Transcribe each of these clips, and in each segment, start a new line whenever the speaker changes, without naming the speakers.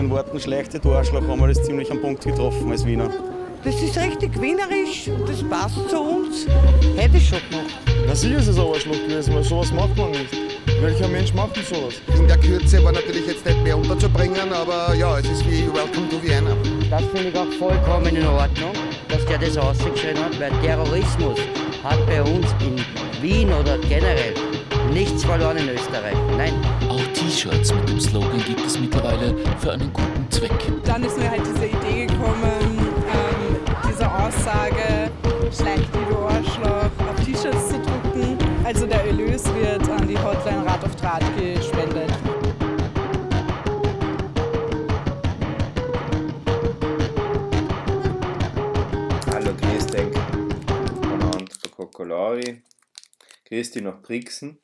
den Worten schlechte du Arschloch haben wir das ziemlich am Punkt getroffen als Wiener.
Das ist richtig wienerisch und das passt zu uns. Hätte ich schon gemacht.
Na sicher ist es ein Arschloch gewesen, weil sowas macht man nicht. Welcher Mensch macht denn sowas?
In der Kürze war natürlich jetzt nicht mehr unterzubringen, aber ja, es ist wie Welcome to Vienna.
Das finde ich auch vollkommen in Ordnung, dass der das ausgeschrieben hat, weil Terrorismus hat bei uns in Wien oder generell nichts verloren in Österreich. Nein.
T-Shirts mit dem Slogan gibt es mittlerweile für einen guten Zweck.
Dann ist mir halt diese Idee gekommen, ähm, diese Aussage, schlecht wie du Arschloch, auf T-Shirts zu drucken. Also der Erlös wird an die Hotline Rad auf Draht gespendet.
Hallo, grüß dich. Kokolari. Grüß dich nach Brixen.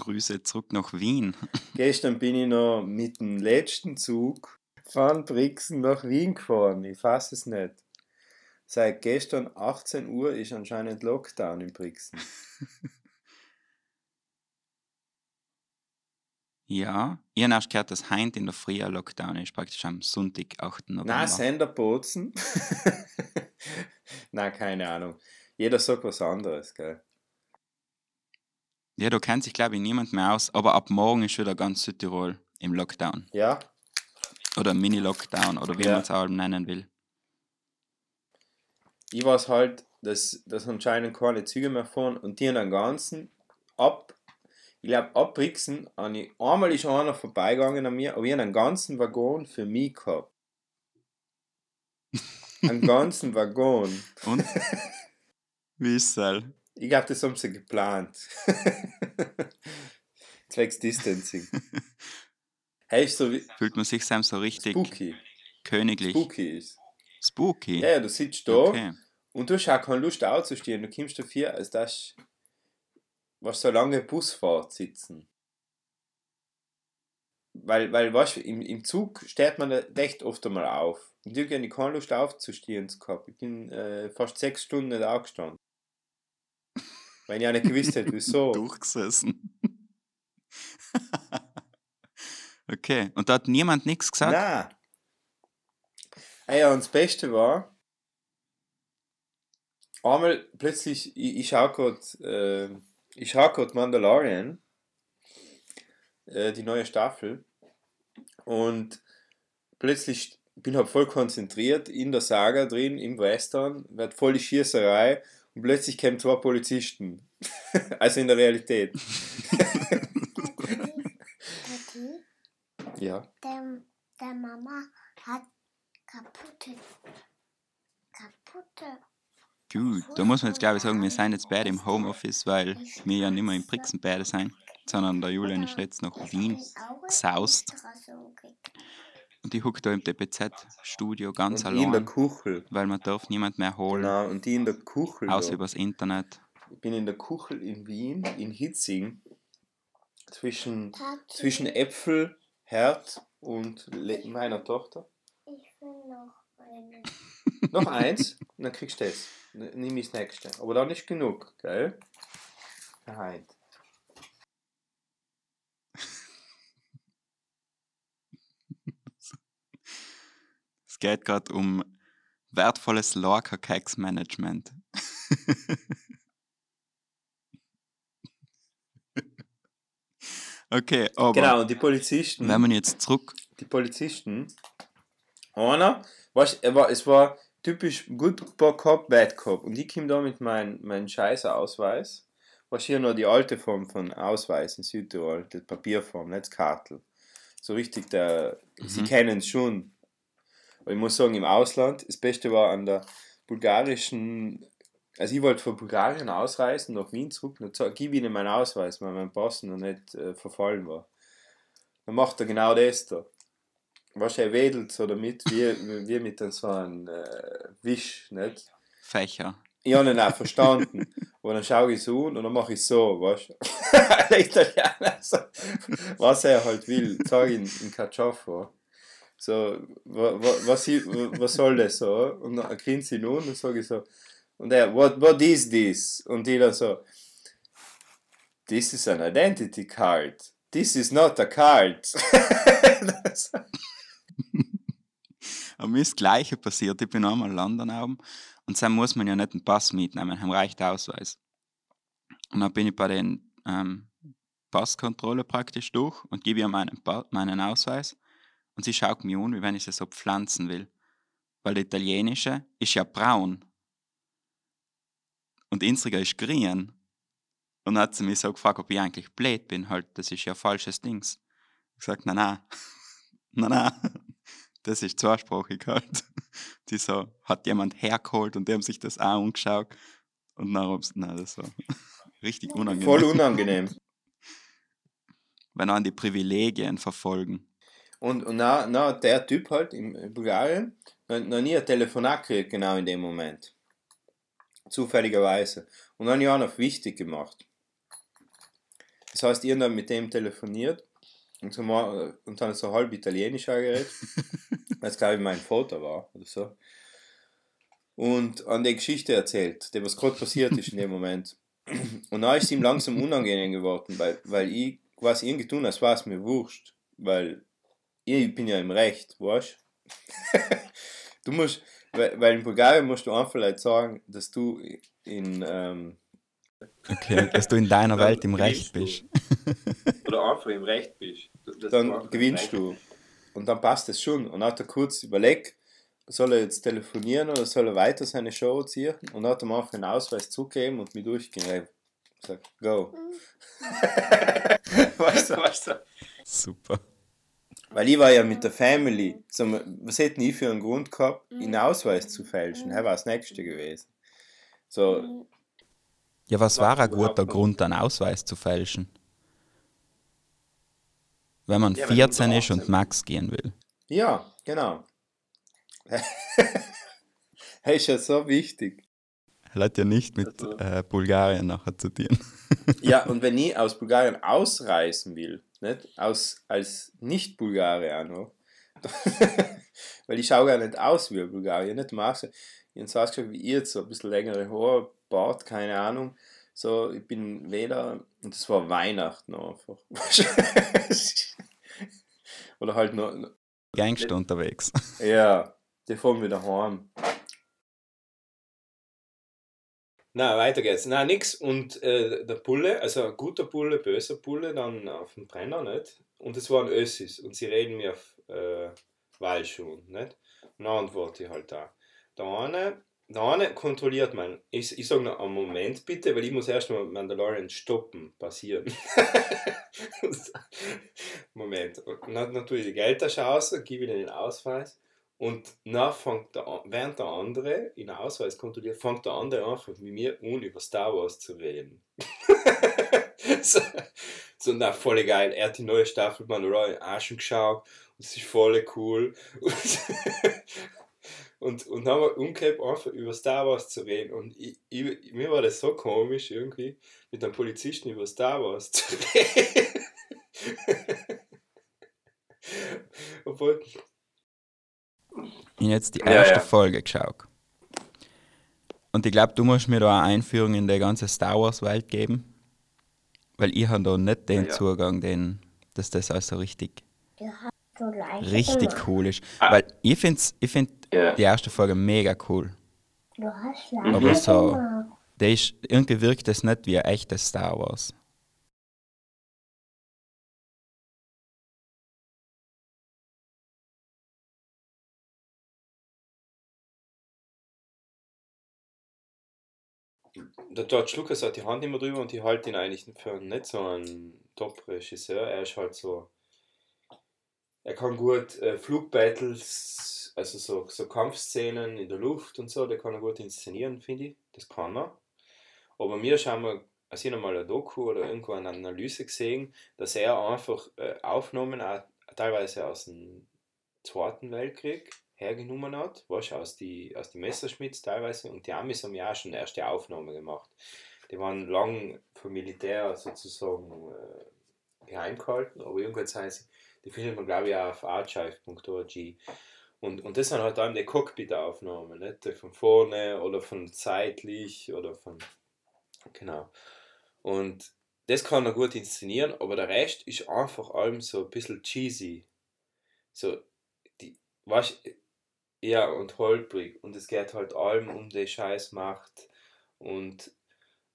Grüße zurück nach Wien.
Gestern bin ich noch mit dem letzten Zug von Brixen nach Wien gefahren. Ich fasse es nicht. Seit gestern 18 Uhr ist anscheinend Lockdown in Brixen.
Ja, ich habe erst gehört, dass heute in der Früh ein Lockdown ist, praktisch am Sonntag, 8. November.
Na, Senderbozen? Na, keine Ahnung. Jeder sagt was anderes, gell?
Ja, da kennt sich, glaube ich, niemand mehr aus, aber ab morgen ist wieder ganz Südtirol im Lockdown.
Ja?
Oder Mini-Lockdown oder wie
Ja.
man es auch nennen will.
ich weiß halt, dass, dass anscheinend keine Züge mehr fahren und die haben den ganzen ab, ich glaube ab Brixen, ich, einmal ist einer vorbeigegangen an mir, aber ich habe einen ganzen Waggon für mich gehabt. einen ganzen Waggon.
Und? wie ist es?
Ich glaube, das haben sie geplant. Zwecks Distancing. Hey, so
Fühlt man sich selbst so richtig
Spooky.
königlich.
Spooky ist.
Spooky?
Ja, ja, du sitzt da
Okay.
und du hast auch keine Lust aufzustehen. Du kommst dafür, als das was so lange Busfahrt sitzen. Weil, weil weißt, im, im Zug steht man recht oft einmal auf. Und ich habe keine Lust aufzustehen gehabt. Ich bin äh, fast sechs Stunden nicht aufgestanden. Weil ich auch nicht gewusst hätte, wieso.
Durchgesessen. okay, und da hat niemand nichts gesagt?
Nein. Ja, und das Beste war, einmal plötzlich, ich, ich schau grad, äh, ich schau grad Mandalorian, äh, die neue Staffel, und plötzlich bin halt voll konzentriert in der Saga drin, im Western, wird voll die Schießerei, und plötzlich kämen zwei Polizisten. also in der Realität. Ja.
der, der Mama hat kaputte, kaputte.
Gut, da muss man jetzt glaube ich sagen, wir sind jetzt beide im Homeoffice, weil wir ja nicht mehr in Brixen beide sein, sondern der Julian ist jetzt nach Wien gesaust und ich hucke da im DPZ-Studio ganz
Und ich in der
allein,
Kuchel.
weil man darf niemand mehr holen,
Genau, und die in der Kuchel.
außer
da.
übers Internet.
Ich bin in der Kuchel in Wien, in Hitzing, zwischen,
Tati,
zwischen Äpfel, Herd und Le meiner Tochter.
ich will noch einen.
Noch eins, dann kriegst du das. Nimm ich das nächste. Aber dann ist genug, gell? Nein.
Geht gerade um wertvolles Lorca-Keks-Management. okay, aber
Genau, und die Polizisten.
wenn man jetzt zurück
die Polizisten. Einer, er war, es war typisch Good Cop, Bad Cop. Und ich komme da mit meinem mein scheißer Ausweis. Was hier noch die alte Form von Ausweis in Südtirol, die Papierform, nicht das Kartel. So richtig, der, sie kennen es schon. Aber ich muss sagen, im Ausland, das Beste war an der bulgarischen, also ich wollte von Bulgarien ausreisen, nach Wien zurück, dann sag- gib ihnen meinen Ausweis, weil mein Pass noch nicht äh, verfallen war. Dann macht er genau das da. Was er wedelt so damit, wie, wie mit so einem äh, Wisch, nicht?
Fächer.
Ich habe ihn auch verstanden. Aber dann schaue ich so und dann mache ich so, weißt du? Was er halt will, sag ihn in Caciofo. So, wa, wa, was, was soll das so? Und dann grinst ihn an und sage ich so, und er, what, what is this? Und die dann so, this is an identity card. This is not a card.
Aber mir ist das Gleiche passiert. Ich bin einmal in London oben und dann muss man ja nicht einen Pass mitnehmen, haben reicht Ausweis. Und dann bin ich bei den ähm, Passkontrolle praktisch durch und gebe ihr meinen, meinen Ausweis und sie schaut mich an, wie wenn ich sie so pflanzen will. Weil der italienische ist ja braun und unsere ist grün. Und dann hat sie mich so gefragt, ob ich eigentlich blöd bin, halt, das ist ja falsches Dings. Ich gesagt, nein, nein, nein, nein, das ist zweisprachig halt. Die so, hat jemand hergeholt und die haben sich das auch angeschaut. Und dann haben sie, nein, das war richtig unangenehm.
Voll unangenehm.
Wenn an die Privilegien verfolgen.
Und, und na, na, der Typ halt in Bulgarien noch, noch nie ein Telefonat gekriegt, genau in dem Moment. Zufälligerweise. Und dann auch noch wichtig gemacht. Das heißt, habe dann mit dem telefoniert und, so mal, und dann so halb italienisch angeredet, weil es glaube ich mein Vater war oder so. Und an die Geschichte erzählt, die was gerade passiert ist in dem Moment. Und dann ist es ihm langsam unangenehm geworden, weil, weil ich quasi irgendwie tun, als war es mir wurscht. Weil ich bin ja im Recht, weißt du? musst, weil, weil in Bulgarien musst du einfach Leute sagen, dass du in, ähm,
Okay, dass du in deiner Welt im Recht bist.
oder einfach im Recht bist, dann gewinnst du. Und dann passt es schon. Und dann hat er kurz überlegt, soll er jetzt telefonieren oder soll er weiter seine Show ziehen? Und dann hat er mir einfach einen Ausweis zugegeben und mich durchgehen. Ich sag, go. weißt du, weißt du?
Super.
Weil ich war ja mit der Family. So, was hätte ich für einen Grund gehabt, einen Ausweis zu fälschen? Das war das Nächste gewesen. So,
Ja, was war ein guter Grund, einen Ausweis zu fälschen? Wenn man
Ja, wenn du
14 ist
18
und Max gehen will.
ja, genau. das ist ja so wichtig.
Hat ja nicht mit äh, Bulgarien nachher zu tun.
Ja, und wenn ich aus Bulgarien ausreisen will, nicht? Aus, als Nicht-Bulgarier auch noch, weil ich schaue gar nicht aus wie ein Bulgarier, nicht so, ich so ausgeschaut wie ihr so ein bisschen längere Haare, Bart, keine Ahnung, so, ich bin weder, und das war Weihnachten einfach. Oder halt noch,
Gangster unterwegs.
ja, die fahren wieder heim. Na, weiter geht's. Na, nix. Und äh, der Bulle, also ein guter Bulle, böser Bulle, dann auf dem Brenner, nicht? Und es waren Össis und sie reden mir auf äh, Walschun, nicht? Und dann antworte ich halt da. Der eine, der eine kontrolliert man. Ich, ich sage noch einen Moment bitte, weil ich muss erst mal Mandalorian stoppen, passieren. Moment. Und dann natürlich die Geldtasche aus, gebe ich den Ausweis. Und dann fängt der, an- während der andere in den Ausweis kontrolliert, fängt der andere einfach mit mir an, über Star Wars zu reden. so, so, na, voll geil. Er hat die neue Staffel Mandalorian auch schon geschaut und es ist voll cool. Und, und dann haben wir umgekehrt, einfach über Star Wars zu reden. Und ich, ich, mir war das so komisch, irgendwie, mit einem Polizisten über Star Wars zu reden. Obwohl,
Ich habe jetzt die
Ja,
erste
ja.
Folge geschaut. Und ich glaube, du musst mir da eine Einführung in die ganze Star Wars Welt geben. Weil ich habe da nicht den
Ja.
Zugang, den, dass das also richtig, richtig
gemacht.
cool ist.
Ah.
Weil ich finde ich find
Ja.
die erste Folge mega cool.
Du hast leicht
Aber so, der ist, irgendwie wirkt das nicht wie ein echtes Star Wars.
Der George Lucas hat die Hand immer drüber und ich halte ihn eigentlich für nicht so einen Top-Regisseur. Er ist halt so. Er kann gut äh, Flugbattles, also so, so Kampfszenen in der Luft und so, der kann er gut inszenieren, finde ich. Das kann er. Aber mir schauen wir, also ich habe mal eine Doku oder irgendwo eine Analyse gesehen, dass er einfach äh, Aufnahmen auch, teilweise aus dem Zweiten Weltkrieg hergenommen hat, weißt, du, aus die, aus die Messerschmitts teilweise und die Amis haben ja auch schon erste Aufnahmen gemacht. Die waren lang vom Militär sozusagen äh, geheim gehalten, aber irgendwann sie, die findet man glaube ich auch auf archive.org. Und, und das sind halt dann die Cockpit-Aufnahmen, nicht? Von vorne oder von seitlich oder von. Genau. Und das kann er gut inszenieren, aber der Rest ist einfach allem so ein bisschen cheesy. So, die, was ja und holprig und es geht halt allem um die Scheißmacht und,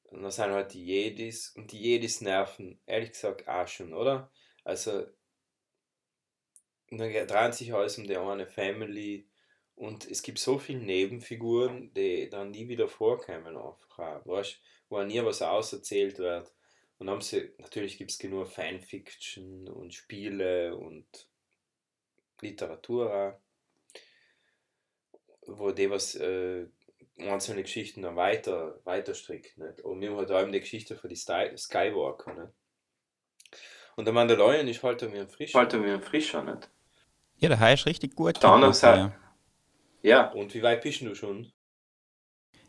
und da sind halt die Jedis. Und die Jedis nerven ehrlich gesagt auch schon, oder? Also dann dreht sich alles um die eine Family. Und es gibt so viele Nebenfiguren, die dann nie wieder vorkommen einfach weißt, wo auch nie was auserzählt wird. Und haben sie, natürlich gibt es genug Fanfiction und Spiele und Literatur wo die was äh, einzelne Geschichten dann weiter, weiter strickt. Nicht? Und wir haben halt allem die Geschichte von die Sky Skywalker. Nicht? Und der Mandalorian ist halt wie ein frischer. Halt wie ein frischer, nicht?
Ja, der Hai ist richtig gut.
Der andere Seite-
ja.
Und wie weit bist du schon?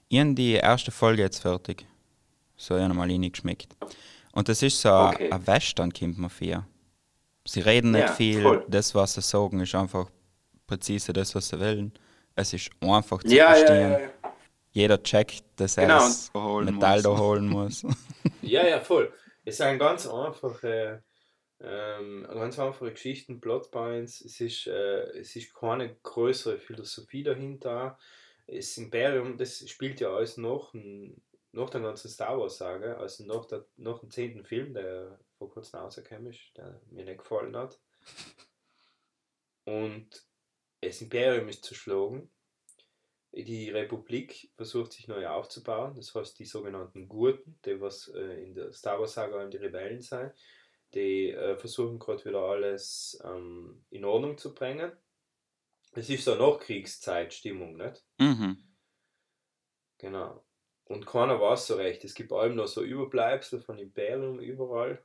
Ich habe die erste Folge jetzt fertig. So ja nochmal geschmeckt. Und das ist so ein-
Okay.
ein Western, kommt mir vor. Sie reden nicht
Ja,
viel,
voll.
das, was sie sagen, ist einfach präzise das, was sie wollen. Es ist einfach zu
Ja,
verstehen.
ja, ja.
Jeder checkt, dass er
Genau,
das Metall
muss.
da holen muss.
Ja, ja, voll. Es sind ganz einfache, ähm, ganz einfache Geschichten, Plotpoints. Es ist, äh, es ist keine größere Philosophie dahinter. Das Imperium, das spielt ja alles noch, ein- nach der ganzen Star Wars Sage, also nach, der, nach dem zehnten Film, der vor kurzem rausgekommen ist, der mir nicht gefallen hat. Und das Imperium ist zerschlagen. Die Republik versucht sich neu aufzubauen, das heißt die sogenannten Gurten, die was äh, in der Star Wars Saga die Rebellen sein, die äh, versuchen gerade wieder alles ähm, in Ordnung zu bringen. Es ist so Nachkriegszeitstimmung, nicht?
mhm.
Genau. Und keiner weiß so recht. Es gibt allem noch so Überbleibsel von Imperium überall.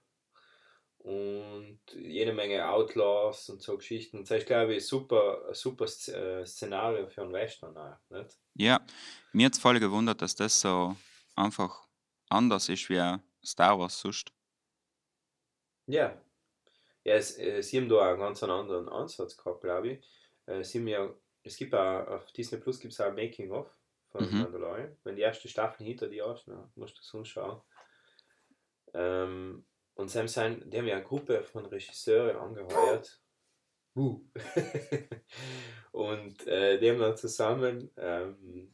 Und jede Menge Outlaws und so Geschichten. Das ist, glaube ich, super, ein super äh, Szenario für einen Western auch, nicht?
Ja, mir hat es voll gewundert, dass das so einfach anders ist wie Star Wars sonst.
Ja. Ja, es, äh, sie haben da einen ganz anderen Ansatz gehabt, glaube ich. Äh, sie haben ja, es gibt auch, auf Disney Plus gibt es auch ein Making-of von
Mhm.
Mandalorian. Wenn die erste Staffel hinter dir ist, dann musst du sonst schauen. Ähm, und sie haben, sein, die haben ja eine Gruppe von Regisseuren angeheuert. Uh. und äh, die haben dann zusammen, ähm,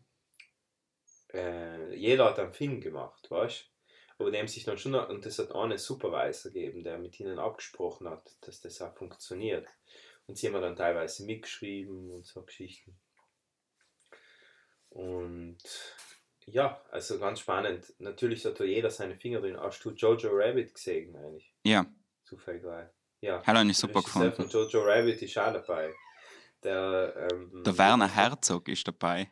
äh, jeder hat einen Film gemacht, weißt du? Aber die haben sich dann schon, und das hat einen Supervisor gegeben, der mit ihnen abgesprochen hat, dass das auch funktioniert. Und sie haben dann teilweise mitgeschrieben und so Geschichten. Und ja, also ganz spannend. Natürlich hat da jeder seine Finger drin. Hast du Jojo Rabbit gesehen eigentlich?
Ja,
Zufällig. Ja.
Hat er nicht super gefunden.
Von Jojo Rabbit ist auch dabei. Der, ähm,
der Werner Herzog ist dabei.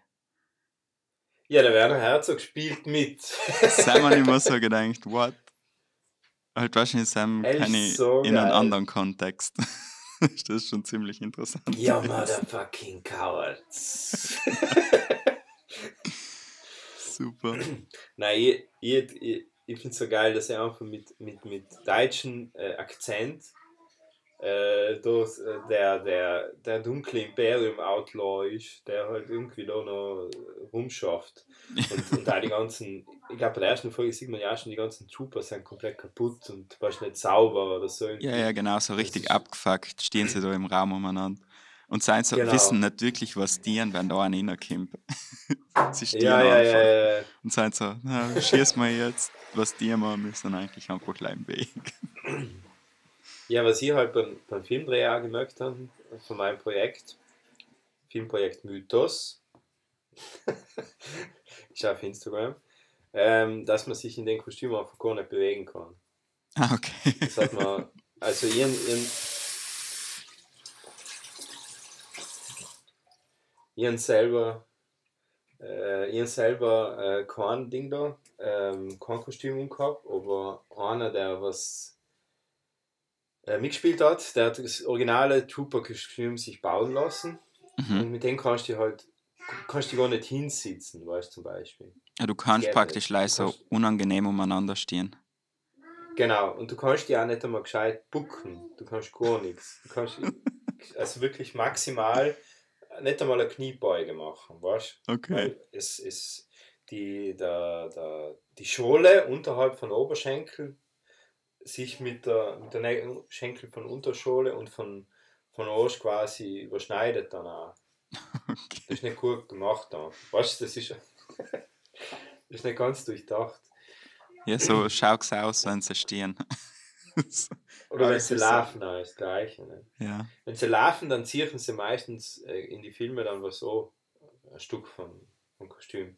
Ja, der Werner Herzog spielt mit.
Sam hat immer so gedacht, what? Halt wahrscheinlich Sam kenne ich
so
in einem anderen Kontext. das ist schon ziemlich interessant.
Ja, motherfucking cowards.
Super.
Nein, ich, ich, ich, ich finde es so geil, dass er einfach mit, mit, mit deutschem äh, Akzent äh, das, äh, der, der, der dunkle Imperium-Outlaw ist, der halt irgendwie da noch rumschafft. Und, und auch die ganzen, ich glaube, bei der ersten Folge sieht man ja auch schon, die ganzen Troopers sind komplett kaputt und was nicht sauber oder so.
Ja, ja, genau, so richtig abgefuckt stehen sie da im Raum umeinander. Und sein so,
Genau.
wissen nicht wirklich, was die an, wenn da einer reinkommt. sie stehen
Ja, ja,
einfach.
ja, ja.
Und sein so, na, schieß mal jetzt, was die machen müssen, eigentlich einfach bleiben weg.
Ja, was ich halt beim, beim Filmdreh auch gemerkt habe, von meinem Projekt, Filmprojekt Mythos, ist auf Instagram, ähm, dass man sich in den Kostümen einfach gar nicht bewegen kann.
Ah, okay.
Das hat man, also ihren, ihren, ihren selber, äh, ihren selber äh, kein Ding da, ähm, kein Kostüm umgehabt, aber einer, der was äh, mitgespielt hat, der hat das originale Trooper-Kostüm sich bauen lassen
Mhm.
und mit dem kannst du halt, kannst du gar nicht hinsitzen, weißt du zum Beispiel.
Ja, du kannst praktisch so unangenehm umeinander stehen.
Genau, und du kannst die auch nicht einmal gescheit bucken. Du kannst gar nichts. Du kannst also wirklich maximal nicht einmal eine Kniebeuge machen, weißt du?
Okay.
Weil es ist die, der, der, die Schole unterhalb von Oberschenkel sich mit der, mit der Schenkel von Unterschule und von, von Arsch quasi überschneidet dann auch. Das ist nicht gut gemacht dann. Weißt du, das ist, das ist nicht ganz durchdacht.
Ja, so schaut's aus, wenn sie stehen.
Oder wenn sie laufen, auch das Gleiche. Ne?
Ja.
Wenn sie laufen, dann ziehen sie meistens äh, in die Filme dann was so, ein Stück von, vom Kostüm.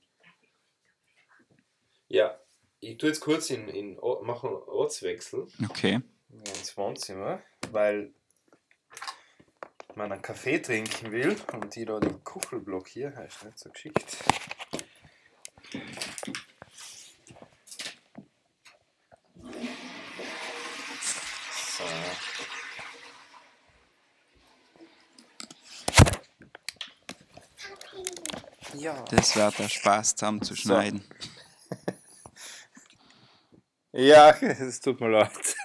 Ja, ich tue jetzt kurz in, in O- mache einen Ortswechsel
Okay.
ins Wohnzimmer, weil man einen Kaffee trinken will und ich da den Kuchelblock hier, ist nicht so geschickt. So. Ja.
Das wird der Spaß zusammenzuschneiden.
Ja, es tut mir leid.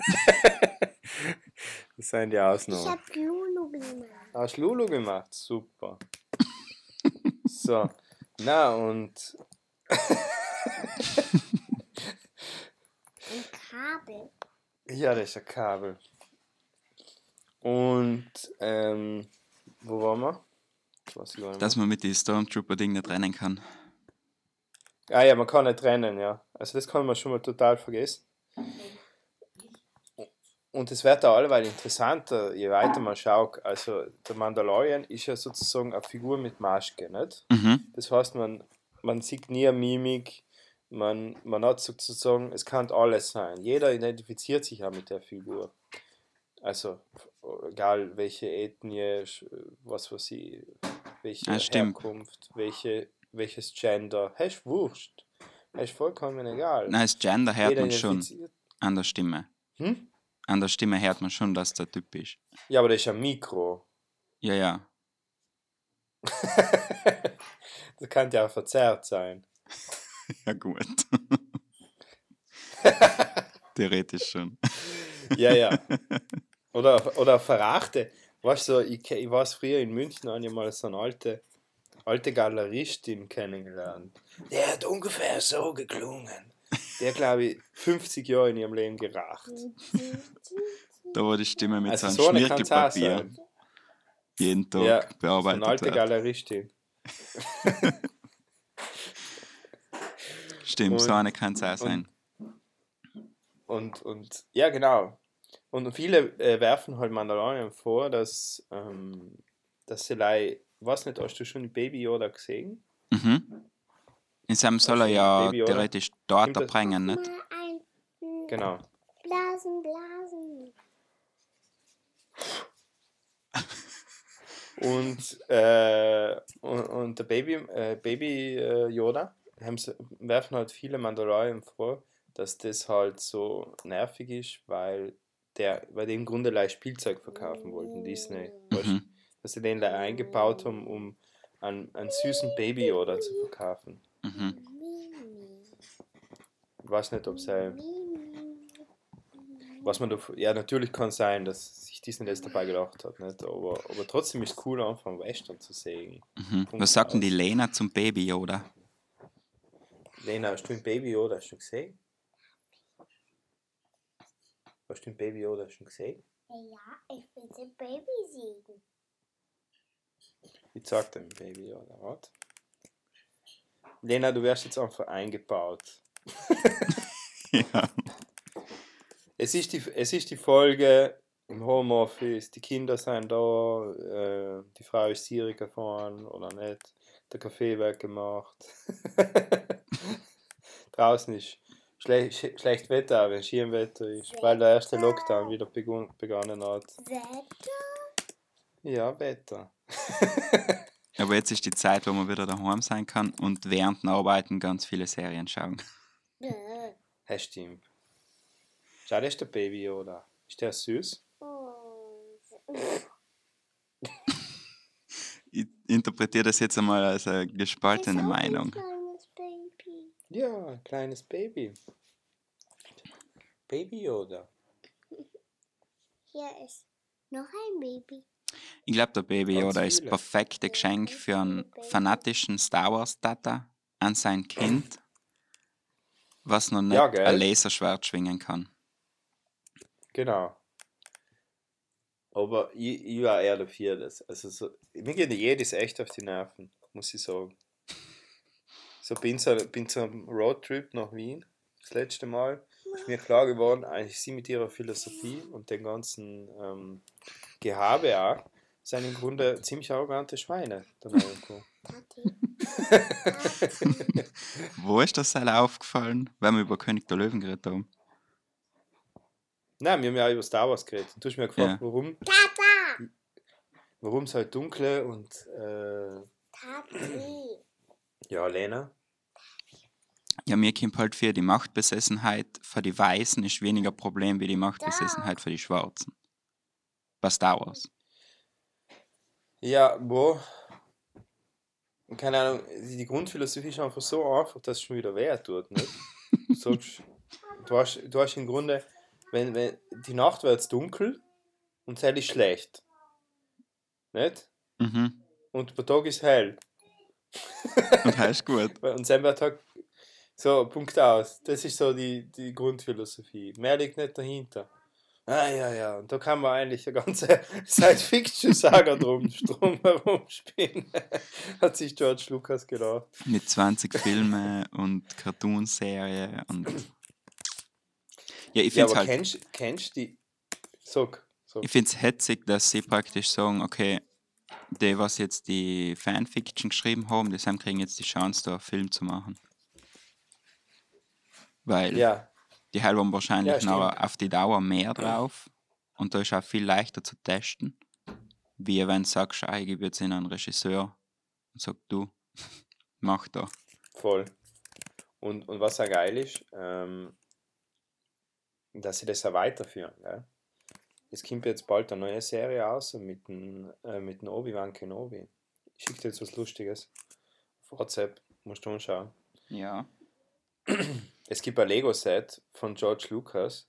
das sind die
Ich
Ausnahmen.
hab Lulu gemacht.
Hast Lulu gemacht? Super. So. Na und
Ein Kabel.
ja, das ist ein Kabel. Und ähm, wo waren wir? Nicht mehr.
Dass man mit den Stormtrooper-Ding nicht rennen kann.
Ah ja, man kann nicht trennen, ja. Also das kann man schon mal total vergessen. Und es wird auch alleweil interessanter, je weiter man schaut. Also der Mandalorian ist ja sozusagen eine Figur mit Maske, nicht?
Mhm.
Das heißt, man, man sieht nie eine Mimik, man, man hat sozusagen, es kann alles sein. Jeder identifiziert sich auch mit der Figur. Also, egal welche Ethnie, was weiß ich, welche
Ja, stimmt.
Herkunft, welche, welches Gender, hey, ist wurscht. Hey, ist vollkommen egal.
Nein, das Gender hört
Jeder
man schon an der Stimme.
Hm?
An der Stimme hört man schon, dass der Typ ist.
Ja, aber das ist ein Mikro.
Ja, ja.
Das kann ja auch verzerrt sein.
Ja, gut. Theoretisch schon.
Ja, ja. Oder, oder Verachte. Weißt du, ich, ich weiß früher in München, habe ich mal so eine alte, alte Galeristin kennengelernt. Der hat ungefähr so geklungen. Der, glaube ich, 50 Jahre in ihrem Leben geracht.
Da war die Stimme mit
Also
so
so
einem
auch
Schmirgelpapier jeden Tag
Ja, so eine
bearbeitet
alte
wird.
Galeristin.
Stimmt, so
Und-
eine kann es auch sein.
Und, und ja, genau. Und viele äh, werfen halt Mandalorian vor, dass, ähm, dass sie lei, weiß nicht, hast du schon Baby Yoda gesehen?
Mhm. In seinem soll er ja theoretisch dort bringen, nicht?
Genau.
Blasen, Blasen.
Und, äh, und, und der Baby, äh, Baby äh, Yoda haben sie, werfen halt viele Mandalorian vor, dass das halt so nervig ist, weil der, weil die im Grunde leicht Spielzeug verkaufen wollten, Disney.
Mhm.
dass sie den da eingebaut haben, um einen, einen süßen Baby Yoda zu verkaufen.
Mhm.
Ich weiß nicht, ob sie. Was man da, ja, natürlich kann sein, dass sich Disney das dabei gedacht hat, nicht? Aber, aber trotzdem ist es cool, einen Western zu sehen.
Mhm. Was sagt denn die. Lena zum Baby Yoda?
Lena, hast du ein Baby Yoda schon gesehen? Hast du ein Baby Yoda schon gesehen?
Ja, ich will den Baby sehen.
Ich zeig dir ein Baby Yoda, warte. Lena, du wirst jetzt einfach eingebaut.
ja.
Es ist, die, es ist die Folge im Homeoffice, die Kinder sind da, äh, die Frau ist Siri gefahren oder nicht, der Kaffee wird gemacht. Draußen ist schle sch schlecht Wetter, wenn Schirmwetter ist, weil der erste Lockdown wieder begonnen hat.
Wetter?
Ja, Wetter.
Aber jetzt ist die Zeit, wo man wieder daheim sein kann und während dem Arbeiten ganz viele Serien schauen.
Bäh.
Das stimmt. Schau, das ist der Baby, oder? Ist der süß?
Und
Ich interpretiere das jetzt einmal als eine gespaltene Meinung.
Ja, ein kleines Baby. Baby Yoda.
Hier ist noch ein Baby.
Ich glaube, der Baby Yoda ist
viele.
perfekte Geschenk für einen fanatischen Star Wars Tata an sein Kind, was noch nicht
Ja,
ein Laserschwert schwingen kann.
Genau. Aber ich, ich war eher dafür. Das. Also so, mir geht jedes echt auf die Nerven, muss ich sagen. So bin so, bin so am Roadtrip nach Wien, das letzte Mal, ist mir klar geworden, eigentlich sie mit ihrer Philosophie und dem ganzen ähm, Gehabe auch, sind im Grunde ziemlich arrogante Schweine, der.
Wo ist das alle aufgefallen, wenn wir über König der Löwen geredet haben?
Nein, wir haben ja auch über Star Wars geredet. Und du hast mir gefragt,
Ja.
warum warum es halt dunkle und äh. Ja, Lena.
Ja, mir kommt halt für die Machtbesessenheit für die Weißen ist weniger Problem wie die Machtbesessenheit für die Schwarzen. Bei Star Wars.
Ja, wo? Keine Ahnung, die Grundphilosophie ist einfach so einfach, dass es schon wieder weh tut. Nicht? Du, sagst, du, hast, du hast im Grunde, wenn, wenn die Nacht wird dunkel und es hell ist schlecht. Nicht?
Mhm.
Und der Tag ist hell.
Und ist gut.
Und wird halt so, Punkt aus. Das ist so die, die Grundphilosophie. Mehr liegt nicht dahinter. Ah, ja, ja. Und da kann man eigentlich eine ganze Science-Fiction-Saga drum, drum herum spinnen. Hat sich George Lucas gedacht.
Mit 20 Filmen und Cartoonserien und. Ja, ich
Ja,
finde es
aber
halt.
kennst, kennst die. Sag, sag.
Ich finde es hetzig, dass sie praktisch sagen, okay, die, was jetzt die Fanfiction geschrieben haben, die haben kriegen jetzt die Chance, da einen Film zu machen. Weil
Ja,
die haben wahrscheinlich
Ja,
noch auf die Dauer mehr drauf und da ist auch viel leichter zu testen, wie wenn du sagst, ah, ich gebe jetzt in einen Regisseur und sag du, mach da.
voll. Und, und was auch geil ist, ähm, dass sie das auch weiterführen. Gell? Es kommt jetzt bald eine neue Serie aus mit dem, äh, mit dem Obi-Wan Kenobi. Ich schicke dir jetzt was Lustiges. Auf WhatsApp, musst du anschauen.
Ja.
Es gibt ein Lego-Set von George Lucas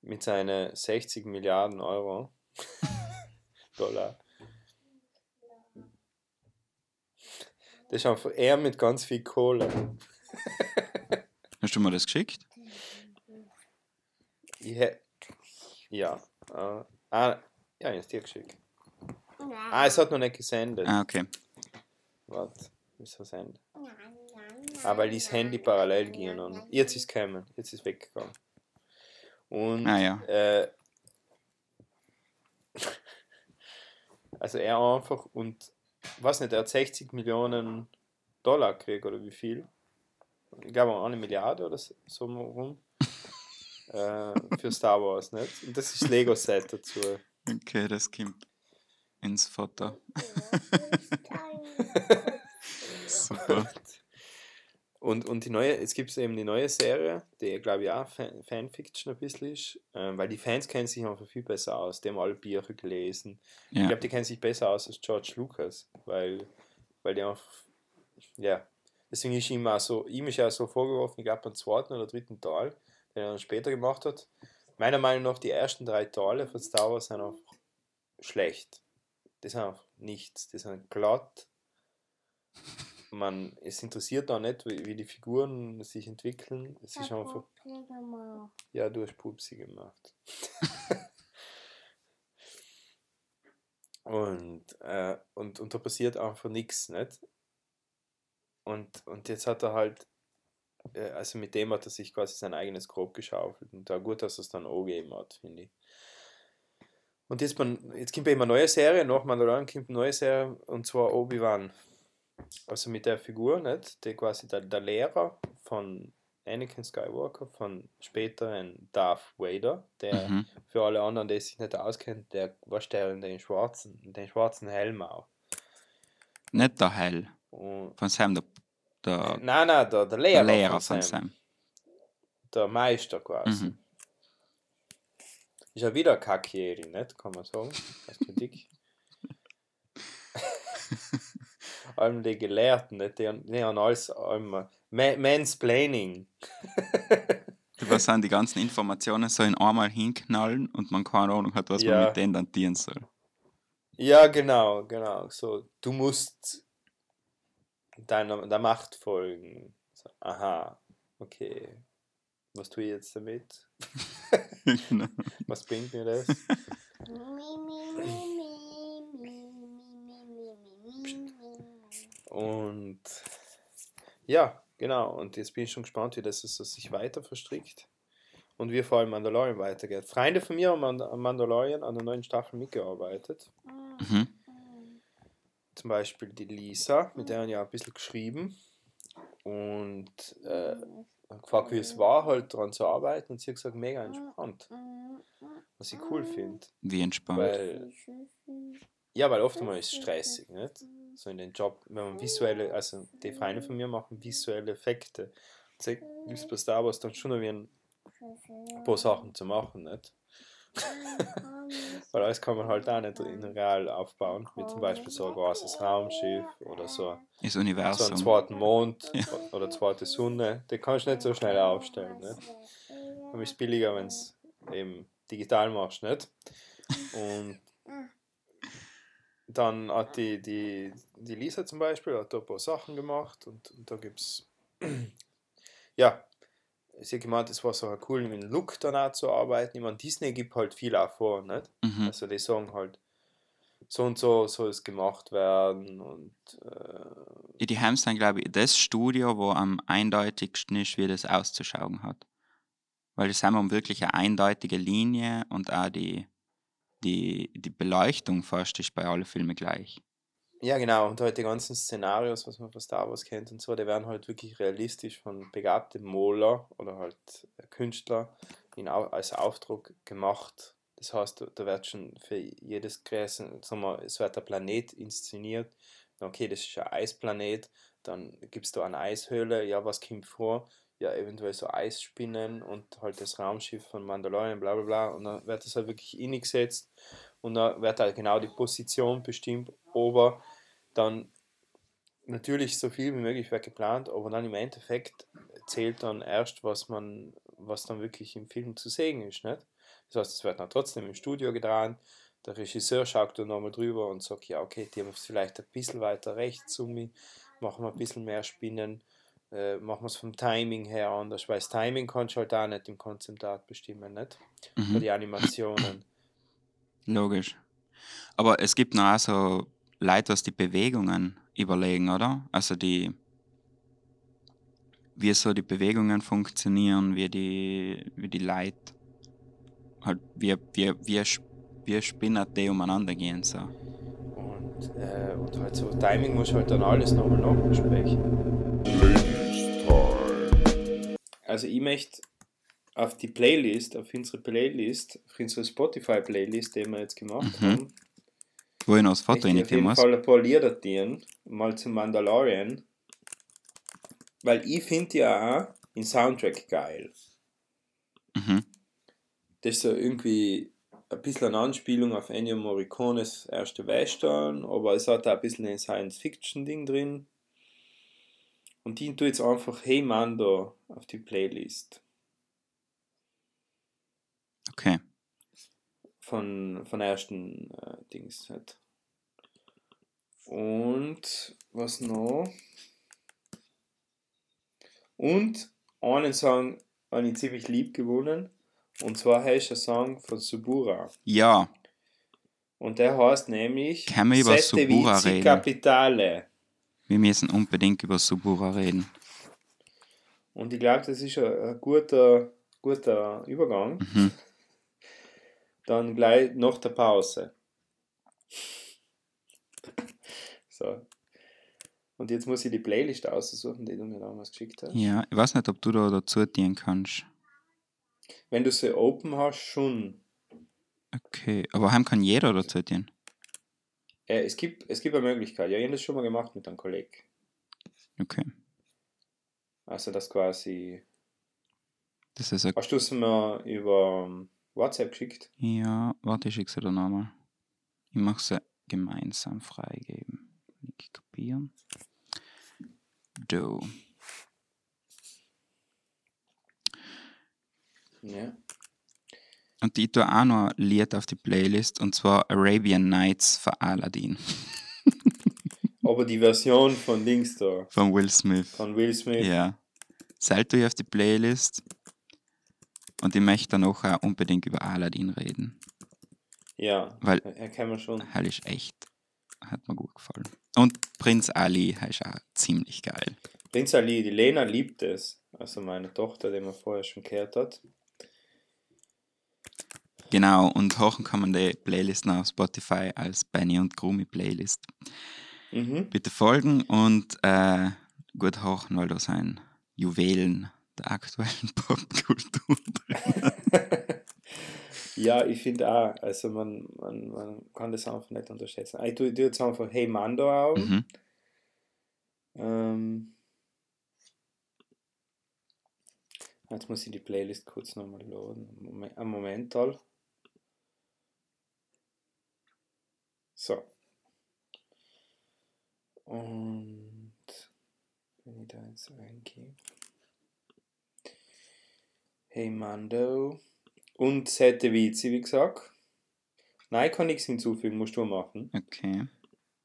mit seinen 60 Milliarden Euro. Dollar. Das ist einfach er mit ganz viel Kohle.
Hast du mir das geschickt?
Ich hä- ja. Äh, ah, ja, ich hab's dir geschickt. Ah, es hat noch nicht gesendet.
Ah, okay.
Warte, ist versendet. Ah, weil das Handy parallel ging und jetzt ist es gekommen, jetzt ist es weggegangen. Und
Ah, ja.
äh, also er einfach und was nicht, er hat 60 Millionen Dollar gekriegt oder wie viel? Ich glaube eine Milliarde oder so so rum. Äh, für Star Wars, nicht? Und das ist Lego-Set dazu.
Okay, das kommt ins Foto. Super.
Und, und die neue, es gibt eben die neue Serie, die glaube ich auch Fan, Fanfiction ein bisschen ist, ähm, weil die Fans kennen sich einfach viel besser aus, die haben alle Bücher gelesen. Ich
Ja.
glaube, die kennen sich besser aus als George Lucas, weil, weil die einfach, ja, deswegen ist ihm auch so, ihm ist ja so vorgeworfen, ich glaube beim zweiten oder dritten Teil, den er dann später gemacht hat. Meiner Meinung nach, die ersten drei Teile von Star Wars sind einfach schlecht. Das sind einfach nichts, die sind glatt. Man, es interessiert auch nicht, wie, wie die Figuren sich entwickeln. Es ist einfach, ja, du hast Pupsi gemacht. und, äh, und, und da passiert einfach nichts, nicht? Und, und jetzt hat er halt, also mit dem hat er sich quasi sein eigenes Grab geschaufelt. Und da gut, dass er es dann angegeben hat, finde ich. Und jetzt, man, jetzt kommt eben eine neue Serie, nach Mandalorian kommt eine neue Serie, und zwar Obi-Wan. Also mit der Figur, nicht? Der quasi der, der Lehrer von Anakin Skywalker, von späteren Darth Vader, der
Mhm.
für alle anderen, die sich nicht auskennen, der was der in den schwarzen, den schwarzen Helm auch.
Nicht der Hell.
Und,
Von Sam, der, der,
nein, nein, der, der
der
Lehrer,
Lehrer
von Sam,
Sam.
der Meister quasi.
Mhm.
Ist ja wieder Kakieri, nicht? Kann man sagen. Als Kritik. allem die Gelehrten, nicht? Die, haben- die haben alles. Ma- Mansplaining.
Was sind die ganzen Informationen so in einmal hinknallen und man keine Ahnung hat, was man
Ja.
mit denen dann dienen soll.
Ja, genau, genau. So, du musst deiner der Macht folgen. So, aha, okay. Was tue ich jetzt damit?
genau.
Was bringt mir das? Und ja, genau. Und jetzt bin ich schon gespannt, wie das so sich weiter verstrickt. Und wie vor allem Mandalorian weitergeht. Freunde von mir haben an an Mandalorian an der neuen Staffel mitgearbeitet.
Mhm.
Zum Beispiel die Lisa, mit der haben ja ein bisschen geschrieben. Und äh, gefragt, wie es war, halt daran zu arbeiten. Und sie hat gesagt, mega entspannt. Was ich cool finde.
Wie entspannt.
Weil, ja, weil oft einmal ist es stressig, nicht? So in den Job, wenn man visuelle, also die Freunde von mir machen visuelle Effekte. Gibt es bei Star Wars dann schon wie ein paar Sachen zu machen, nicht? Weil alles kann man halt auch nicht in real aufbauen, wie zum Beispiel so ein großes Raumschiff oder so,
Das
so einen zweiten Mond oder zweite Sonne. Den kannst du nicht so schnell aufstellen? Dann ist es billiger, wenn es eben digital machst, nicht? Und dann hat die, die, die Lisa zum Beispiel hat da ein paar Sachen gemacht und, und da gibt es, ja, sie hat gemeint, es war so cool, mit dem Look dann auch zu arbeiten. Ich meine, Disney gibt halt viel auch vor, nicht?
Mhm.
Also die sagen halt, so und so soll es gemacht werden und äh,
Ja, Die haben dann, glaube ich, das Studio, wo am eindeutigsten ist, wie das auszuschauen hat. Weil das haben wir wirklich eine eindeutige Linie und auch die, die, die Beleuchtung fast ist bei allen Filmen gleich.
Ja, genau. Und halt die ganzen Szenarios, was man von Star Wars kennt und so, die werden halt wirklich realistisch von begabten Moler oder halt Künstler in, als Aufdruck gemacht. Das heißt, da- wird schon für jedes Gräsen, sagen wir, es wird der Planet inszeniert. Okay, das ist ein Eisplanet, dann gibt es da eine Eishöhle, ja, was kommt vor? Ja, eventuell so Eisspinnen und halt das Raumschiff von Mandalorian, bla bla bla. Und dann wird das halt wirklich ingesetzt und dann wird halt genau die Position bestimmt, aber dann natürlich so viel wie möglich wird geplant, aber dann im Endeffekt zählt dann erst, was man, was dann wirklich im Film zu sehen ist, nicht? Das heißt, es wird dann trotzdem im Studio gedreht, der Regisseur schaut dann nochmal drüber und sagt, ja, okay, die haben es vielleicht ein bisschen weiter rechts um mich, machen wir ein bisschen mehr Spinnen, äh, machen wir es vom Timing her anders, weil das Timing kannst du halt auch nicht im Konzentrat bestimmen, nicht? Für
Mhm.
die Animationen.
Logisch. Aber es gibt noch so Leute, was die Bewegungen überlegen, oder? Also die, wie so die Bewegungen funktionieren, wie die, wie die Leute, halt, wie, wie, wie, wie Spinner die umeinander gehen, so.
Und, äh, und halt so Timing muss halt dann alles nochmal nachbesprechen. Also ich möchte auf die Playlist, auf unsere Playlist, auf unsere Spotify-Playlist, die wir jetzt gemacht
Mhm.
haben,
Wo ich noch das Foto
möchte ich Lieder dienen, mal zum Mandalorian, weil ich finde ja auch den Soundtrack geil.
Mhm.
Das ist so irgendwie ein bisschen eine Anspielung auf Ennio Morricones erste Western, aber es hat auch ein bisschen ein Science-Fiction-Ding drin. Und die tue jetzt einfach Hey Mando auf die Playlist
Okay.
Von, von ersten äh, Dings halt. Und was noch? Und einen Song habe ich ziemlich lieb gewonnen. Und zwar heißt der Song von Subura.
Ja,
Und der heißt nämlich
Können wir über
Sette
Subura
Vizi
reden?
Capitale.
wir müssen unbedingt über Subura reden.
Und ich glaube, das ist ein, ein guter, guter Übergang.
Mhm.
Dann gleich nach der Pause. So. Und jetzt muss ich die Playlist aussuchen, die du mir damals geschickt hast.
Ja, ich weiß nicht, ob du da dazu dienen kannst.
Wenn du sie open hast, schon.
Okay, aber heim kann jeder dazu dienen.
Äh, es, gibt, es gibt eine Möglichkeit. Ja, ich habe das schon mal gemacht mit einem Kollegen.
Okay.
Also das quasi.
Das ist ein
Hast du es mir über ähm, WhatsApp geschickt?
Ja, warte, ich schicke sie dir nochmal. Ich mache sie gemeinsam freigeben. Link kopieren. Do.
Ja.
Und ich tue auch noch ein Lied auf die Playlist und zwar Arabian Nights für Aladdin
Aber die Version von Dings da,
von Will Smith.
von Will Smith.
Ja. Seid du auf die Playlist und ich möchte dann auch unbedingt über Aladdin reden.
Ja,
Weil-
er kann man schon.
Hell ist echt, hat mir gut gefallen. Und Prinz Ali ist auch ziemlich geil.
Prinz Ali, die Lena liebt es. Also meine Tochter, die man vorher schon gehört hat.
Genau, und hochen kann man die Playlist noch auf Spotify als Benny und Grumi Playlist.
Mhm.
Bitte folgen und äh, gut hochen, weil da sind Juwelen der aktuellen Popkultur drin.
Ja, ich finde auch, also man, man, man kann das einfach nicht unterschätzen. Ich tue, jetzt einfach Hey Mando auf.
Mhm.
Ähm, jetzt muss ich die Playlist kurz nochmal laden. Moment, einen Moment all. So. Und wenn ich da jetzt reingehe. Hey Mando. Und Sette Vizi, wie gesagt. Nein, kann nichts hinzufügen, musst du machen.
Okay.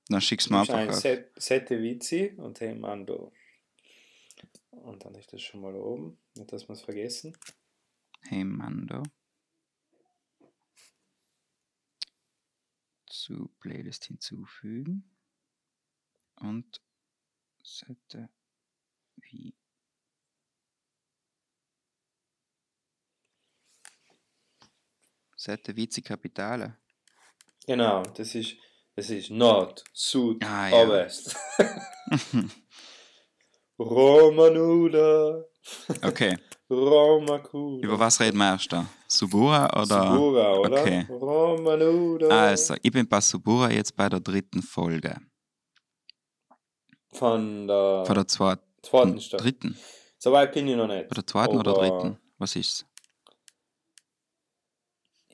Dann schickst du mir einfach.
Set, Sette Vizi und Hey Mando. Und dann ist das schon mal oben, nicht dass wir es vergessen.
Hey Mando. Zu Playlist hinzufügen. Und Sette wie. Sette Vizi Kapitale.
Genau, das ist, das ist Nord, Süd,
Ah, ja.
Ost. Romanuda,
Okay.
Romakuda.
Über was reden wir erst da? Subura oder?
Subura, oder?
Okay.
Romanuda.
Also, ich bin bei Subura jetzt bei der dritten Folge.
Von der,
Von der zweiten.
zweiten Staffel.
Dritten.
So weit bin ich noch nicht.
Bei der zweiten oder
Aber
dritten? Was ist's?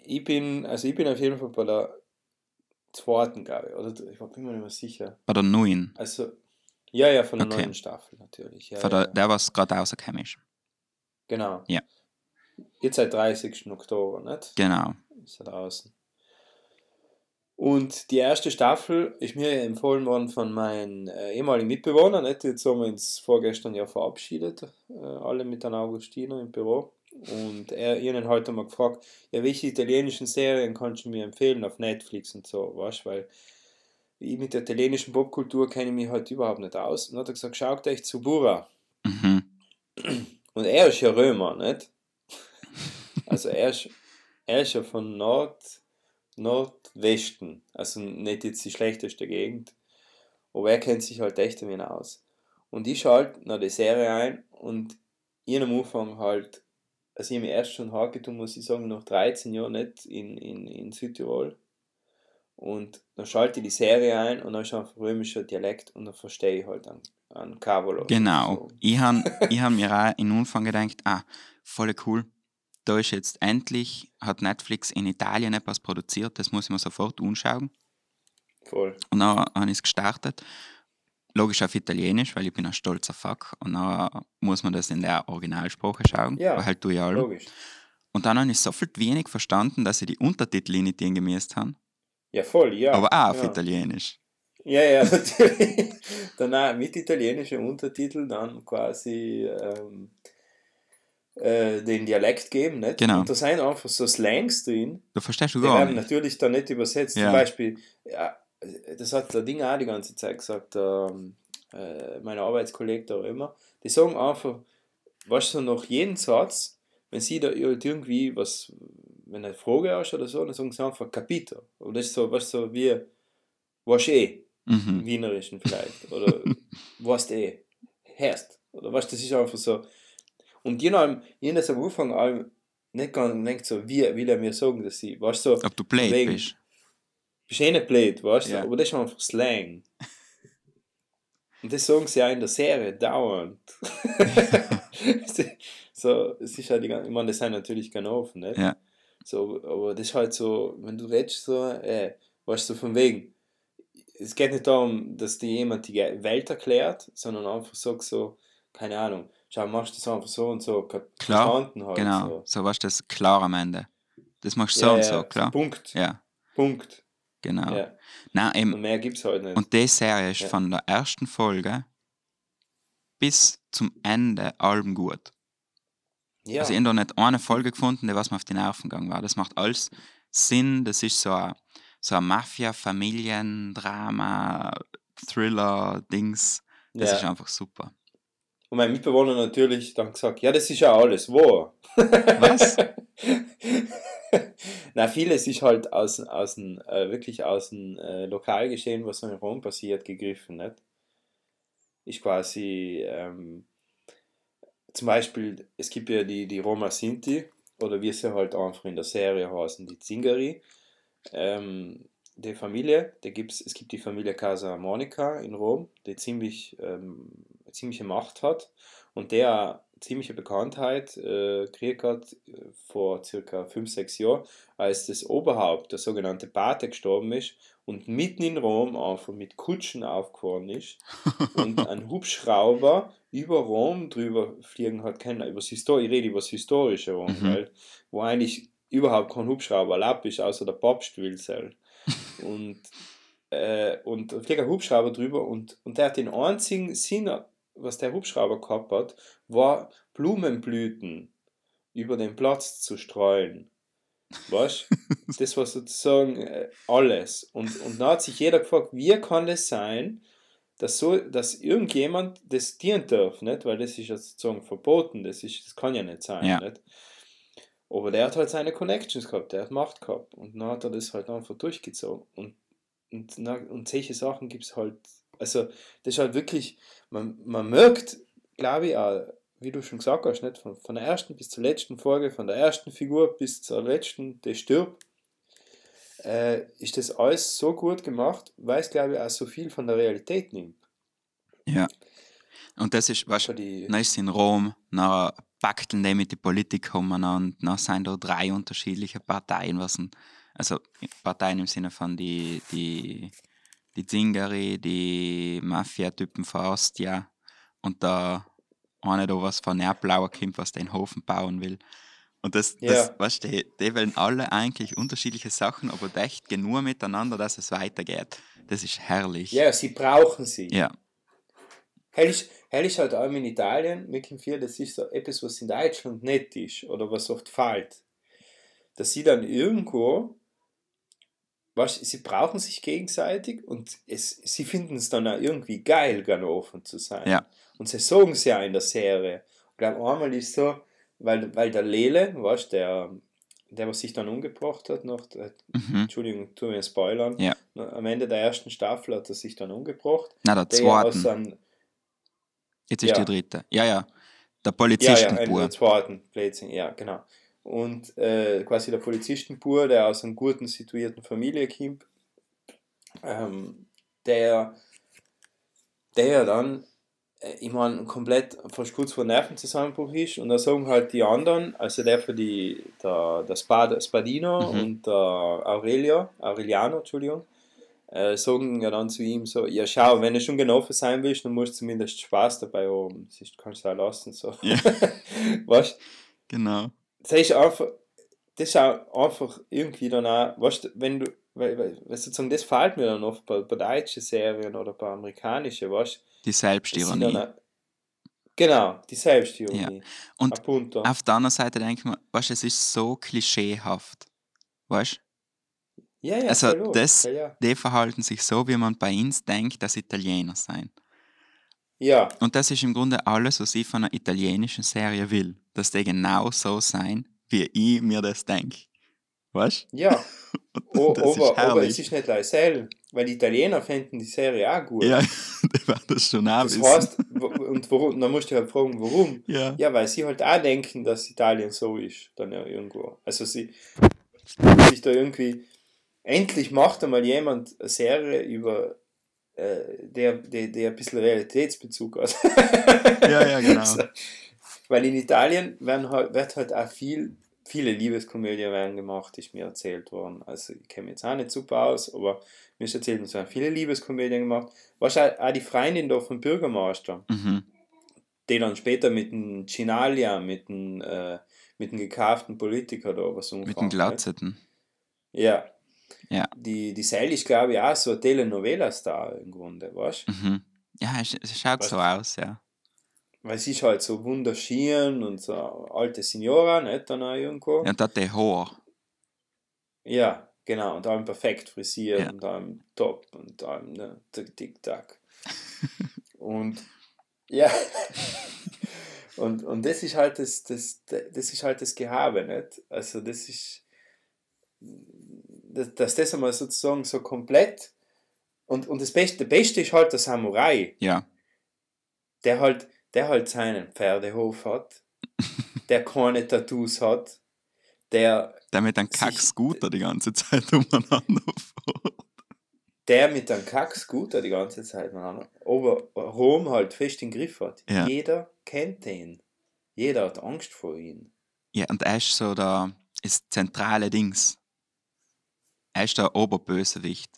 Ich bin, also ich bin auf jeden Fall bei der zweiten, glaube ich. Oder ich bin mir nicht mehr sicher.
Bei der neuen.
Also, ja, ja, von der
Okay.
neuen Staffel natürlich. Ja,
Von
ja,
der, der, was gerade rausgekommen ist.
Genau.
Ja.
Jetzt seit 30. Oktober, nicht?
Genau.
Ist er draußen. Und die erste Staffel ist mir empfohlen worden von meinen äh, ehemaligen Mitbewohnern. Nicht? Jetzt haben wir uns vorgestern ja verabschiedet, äh, alle mit einem Augustiner im Büro. Und er ihnen heute mal gefragt, ja, welche italienischen Serien kannst du mir empfehlen auf Netflix und so, weißt weil ich mit der italienischen Popkultur kenne ich mich halt überhaupt nicht aus. Und dann hat er gesagt, schaut euch Subura.
Mhm.
Und er ist ja Römer, nicht? Also er ist, er ist ja von Nord, Nordwesten, also nicht jetzt die schlechteste Gegend, aber er kennt sich halt echt damit aus. Und ich schalte nach die Serie ein und ich am Anfang halt, also ich habe mich erst schon hart getan, muss ich sagen, nach 13 Jahren nicht in, in, in Südtirol. Und dann schalte ich die Serie ein und dann ist einfach römischer Dialekt und dann verstehe ich halt an, an Cavolo.
Genau. Ich habe ich hab mir auch in Anfang gedacht, ah, voll cool. Da ist jetzt endlich, hat Netflix in Italien etwas produziert, das muss ich mir sofort anschauen.
Voll.
Und dann habe ich es gestartet. Logisch auf Italienisch, weil ich bin ein stolzer Fuck. Und dann muss man das in der Originalsprache schauen.
Ja,
halt du ja alle.
Logisch.
Und dann habe ich so viel wenig verstanden, dass ich die Untertitel nicht gemäßt habe.
Ja, voll, ja.
aber auch auf
ja.
Italienisch.
Ja, ja, natürlich. dann auch mit italienischen Untertitel dann quasi ähm, äh, den Dialekt geben, nicht?
Genau.
Und da sind einfach so Slangs drin,
Da verstehst du
die
gar
werden
nicht.
natürlich dann nicht übersetzt.
Ja.
Zum Beispiel, ja, das hat der Ding auch die ganze Zeit gesagt, ähm, äh, mein Arbeitskollege da auch immer, die sagen einfach, weißt du, nach jedem Satz, wenn sie da irgendwie was, wenn eine Frage hast oder so, dann sagen sie einfach Capito. Und das ist so, weißt du, so wie, was eh im
Mhm.
Wienerischen vielleicht. Oder weißt eh, hörst. Oder weißt das ist einfach so. Und je nach je das am Anfang allem nicht ganz denkt so, wie will er mir sagen, dass sie, weißt du, so,
Ob du blöd bist.
Bist eh nicht blöd, weißt du,
Ja.
aber das ist einfach Slang. Und das sagen sie auch in der Serie dauernd. so, es ist halt die ganze, ich meine, das sind natürlich keine offen, nicht?
Ja.
So, aber das ist halt so, wenn du redest so, äh, weißt du, von wegen, es geht nicht darum, dass dir jemand die Welt erklärt, sondern einfach sagt so, keine Ahnung, schau, machst du das einfach so und so, verstanden halt.
Genau.
So.
So was das klar am Ende. Das machst du so
Ja,
und
ja,
so, klar.
Punkt.
Ja,
Punkt.
Genau.
Ja.
Nein, eben,
Und mehr gibt es halt nicht.
Und die Serie ist
Ja.
von der ersten Folge bis zum Ende allem gut.
ja.
Also ich habe da nicht eine Folge gefunden, die was mir auf die Nerven gegangen war. Das macht alles Sinn, das ist so ein, so ein Mafia-Familiendrama, Thriller-Dings. Das
Ja.
ist einfach super.
Und mein Mitbewohner natürlich dann gesagt, ja, das ist ja alles wahr.
Was?
Na, vieles ist halt aus, aus dem, äh, wirklich aus dem äh, Lokalgeschehen, was in Rom passiert, gegriffen, nicht? Ist quasi, ähm, zum Beispiel, es gibt ja die, die Roma Sinti, oder wie sie halt einfach in der Serie heißen, die Zingari. Ähm, die Familie, da gibt's, es gibt die Familie Casa Monica in Rom, die ziemlich, ähm, ziemliche Macht hat und der ziemliche Bekanntheit äh, gekriegt hat äh, vor circa 5, 6 Jahren, als das Oberhaupt, der sogenannte Pate, gestorben ist und mitten in Rom einfach mit Kutschen aufgefahren ist und ein Hubschrauber über Rom drüber fliegen hat können, über Histor ich rede über das historische Rom,
Mhm.
weil, wo eigentlich überhaupt kein Hubschrauber erlaubt ist, außer der Papst will soll. Und, äh, und da fliegt ein Hubschrauber drüber und, und der hat den einzigen Sinn, was der Hubschrauber gehabt hat, war Blumenblüten über den Platz zu streuen. Weißt Das war sozusagen äh, alles. Und, und da hat sich jeder gefragt, wie kann es sein, dass, so, dass irgendjemand das dienen darf, nicht? weil das ist ja sozusagen verboten, das, ist, das kann ja nicht sein.
Ja.
Nicht? Aber der hat halt seine Connections gehabt, der hat Macht gehabt und dann hat er das halt einfach durchgezogen. Und, und, und solche Sachen gibt es halt, also das ist halt wirklich, man, man merkt, glaube ich, auch, wie du schon gesagt hast, nicht? Von, von der ersten bis zur letzten Folge, von der ersten Figur bis zur letzten, der stirbt, äh, ist das alles so gut gemacht, weil es, glaube ich, auch so viel von der Realität nimmt.
Ja. Und das ist, weißt dann ist in Rom, dann packten die mit die Politik kommen und dann sind da drei unterschiedliche Parteien, was ein, also Parteien im Sinne von die, die, die Zingari, die Mafia-Typen von Ostia und da einer da was von Nerblauer kommt, was den Hofen bauen will. Und das, das
Ja.
weißt du, die, die wollen alle eigentlich unterschiedliche Sachen, aber echt genug miteinander, dass es weitergeht. Das ist herrlich.
ja, sie brauchen sie.
Ja.
Hell ist, hell ist halt auch in Italien, kommt viel, das ist so etwas, was in Deutschland nicht ist oder was oft fehlt. Dass sie dann irgendwo, weißt, sie brauchen sich gegenseitig und es, sie finden es dann auch irgendwie geil, ganz offen zu sein.
Ja.
Und sie sagen es ja in der Serie. Ich glaube, einmal ist so, weil, weil der Lele, weißt der, der, was sich dann umgebracht hat, noch, der,
Mhm.
Entschuldigung, tu mir spoilern,
Ja.
am Ende der ersten Staffel hat er sich dann umgebracht.
Na, der
Der ja
zweiten.
einem,
Jetzt ist
Ja.
die dritte. Ja, ja. Der
Ja, ja,
Polizistenbur.
einen zweiten Blödsinn, ja, genau. Und äh, quasi der Polizistenbur, der aus einer guten, situierten Familie kommt, ähm, der, der dann, äh, ich meine, komplett fast kurz vor Nervenzusammenbruch ist und da sagen halt die anderen, also der für die, der, der Spad, Spadino
Mhm.
und der Aurelio, Aureliano, Entschuldigung, äh, sagen ja dann zu ihm so, ja schau, wenn du schon genossen sein willst, dann musst du zumindest Spaß dabei haben, sonst kannst du auch lassen, so.
Ja.
weißt
Genau.
Das ist einfach, das ist auch einfach irgendwie dann auch, weißt du, wenn du, weil, weil, weil sozusagen, das fehlt mir dann oft bei, bei deutschen Serien oder bei amerikanischen, weißt du,
Die Selbstironie.
genau, die Selbstironie.
Und
Appunto.
auf der anderen Seite denke ich mir, weißt, du, es ist so klischeehaft. Weißt
Ja, ja,
also das-
ja, ja.
die verhalten sich so, wie man bei uns denkt, dass Italiener sein.
Ja,
Und das ist im Grunde alles, was ich von einer italienischen Serie will. Dass die genau so sein, wie ich mir das denke. Weißt
ja.
du?
O,
das
aber,
ist
aber es ist nicht leisel, weil die Italiener fänden die Serie auch gut.
Ja, die werden das schon auch
das
wissen.
heißt, und warum, dann musst du halt fragen, warum.
ja.
Ja, weil sie halt auch denken, dass Italien so ist, dann ja irgendwo. Also sie sich da irgendwie, endlich macht einmal jemand eine Serie über, der, der, der ein bisschen Realitätsbezug hat.
Ja, ja, genau.
So. Weil in Italien werden halt, wird halt auch viel, viele Liebeskomödien werden gemacht, ist mir erzählt worden. Also ich kenne jetzt auch nicht super aus, aber mir ist erzählt, es werden viele Liebeskomödien gemacht. Wahrscheinlich auch die Freundin da vom Bürgermeister
Mhm.
die dann später mit dem Cinalia, mit dem, äh, mit dem gekauften Politiker da was
Mit
umgefahren.
den Glatzeten.
Ja.
Ja.
Die, die Seil ist, glaube ich, auch so ein Telenovela-Star im Grunde, weißt du?
Mhm. Ja, es, es schaut so aus, ja.
Weil sie ist halt so wunderschön und so eine alte Signora, nicht? Dann auch irgendwo.
Ja, und hat der Haar.
Ja, genau. Und allem perfekt frisiert
Ja.
und allem top und allem ne, tick, tick, tack. und ja. und, und das ist halt das, das, das ist halt das Gehabe, nicht? Also das ist, dass, das einmal sozusagen so komplett und, und das Beste, der Beste ist halt der Samurai,
Ja,
der halt, der halt seinen Pferdehof hat, der keine Tattoos hat, der
der mit einem Kack-Scooter die ganze Zeit umeinander fährt.
der mit einem Kack-Scooter die ganze Zeit miteinander, aber Rom halt fest im Griff hat.
Ja.
Jeder kennt den. Jeder hat Angst vor ihm.
Ja, und er ist so der, ist zentrale Dings. Er ist der Oberbösewicht.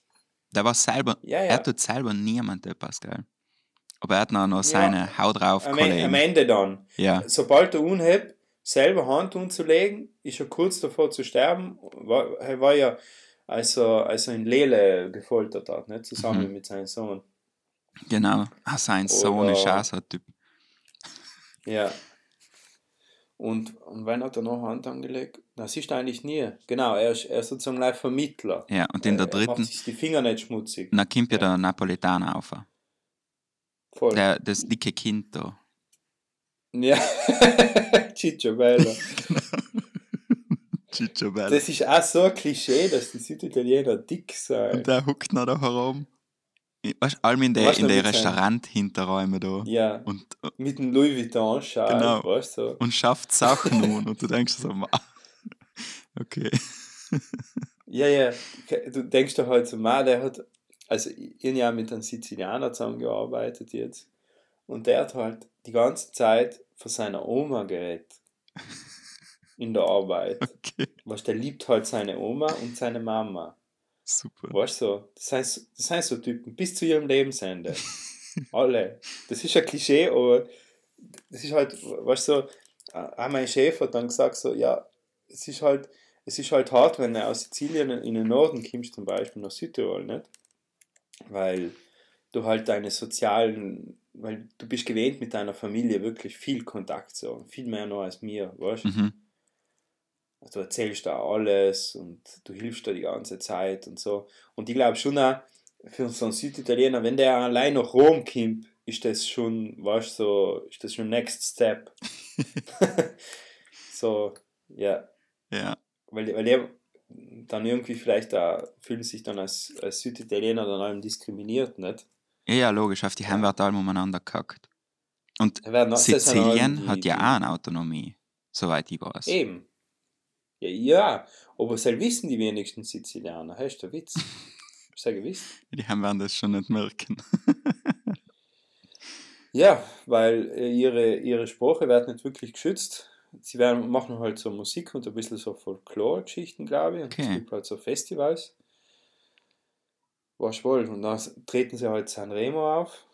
Der war selber,
Ja, ja.
er tut selber niemand etwas, gell? Aber er hat noch, noch seine Haut drauf
Am, am Ende dann.
Ja,
Sobald er unhebt, selber Hand umzulegen, ist er kurz davor zu sterben. War, er war ja, als er, als er in Lele gefoltert hat, nicht? zusammen
Mhm.
mit seinem Sohn.
genau. Ah, sein Sohn ist auch so ein Typ.
Ja. Und, und wann hat er noch Hand angelegt? Na, siehst du eigentlich nie. Genau, er ist, er ist sozusagen ein Vermittler.
Ja, und in der
Er- Er
dritten,
macht sich die Finger nicht schmutzig.
dann kommt ja der Napolitaner auf.
Voll.
Der, das dicke Kind da.
Ja. Ciccio Bello.
Ciccio Bello.
Das ist auch so ein Klischee, dass die Süditaliener dick sind.
Und der huckt noch da herum. Weißt du, allem in
Weißt du,
in der
mit seinem-
Restaurant-Hinterräume da.
Ja,
Und,
mit dem Louis Vuitton-Schal,
Genau.
weißt du? So.
und schafft Sachen nun. Und du denkst so, "Ma, okay.
Ja, ja. Du denkst doch halt so, man, der hat, also ich ja mit einem Sizilianer zusammengearbeitet jetzt. Und der hat halt die ganze Zeit von seiner Oma geredet. In der Arbeit.
Okay,
Weißt du, der liebt halt seine Oma und seine Mama.
Super.
Weißt du, das sind, so- das sind so Typen, bis zu ihrem Lebensende. Alle. Das ist ein Klischee, aber das ist halt, weißt du, so, auch mein Chef hat dann gesagt, so, ja, es ist halt, es ist halt hart, wenn du aus Sizilien in den Norden kommst, zum Beispiel nach Südtirol, nicht? Weil du halt deine sozialen, weil du bist gewöhnt mit deiner Familie wirklich viel Kontakt so, viel mehr noch als mir, weißt du?
Mhm.
Du erzählst da alles und du hilfst da die ganze Zeit und so. Und ich glaube schon auch, für so einen Süditaliener, wenn der allein nach Rom kommt, ist das schon, weißt du, so, ist das schon Next Step. so, ja.
Ja,
Weil, weil er dann irgendwie vielleicht da fühlen sich dann als, als Süditaliener dann allem diskriminiert, nicht?
ja, ja, logisch. Auf die Heim wird allem umeinander gehackt. Und Sizilien hat ja auch eine Autonomie, soweit ich weiß.
Eben. Ja, ja, aber das wissen die wenigsten Sizilianer, hast du Witz? Ja gewiss.
Die Heim werden das schon nicht merken.
Ja, weil äh, ihre, ihre Sprache wird nicht wirklich geschützt. Sie werden, machen halt so Musik und ein bisschen so Folklore-Geschichten, glaube ich. Und
Okay.
es gibt halt so Festivals. Was wohl. Und dann treten sie halt Sanremo auf.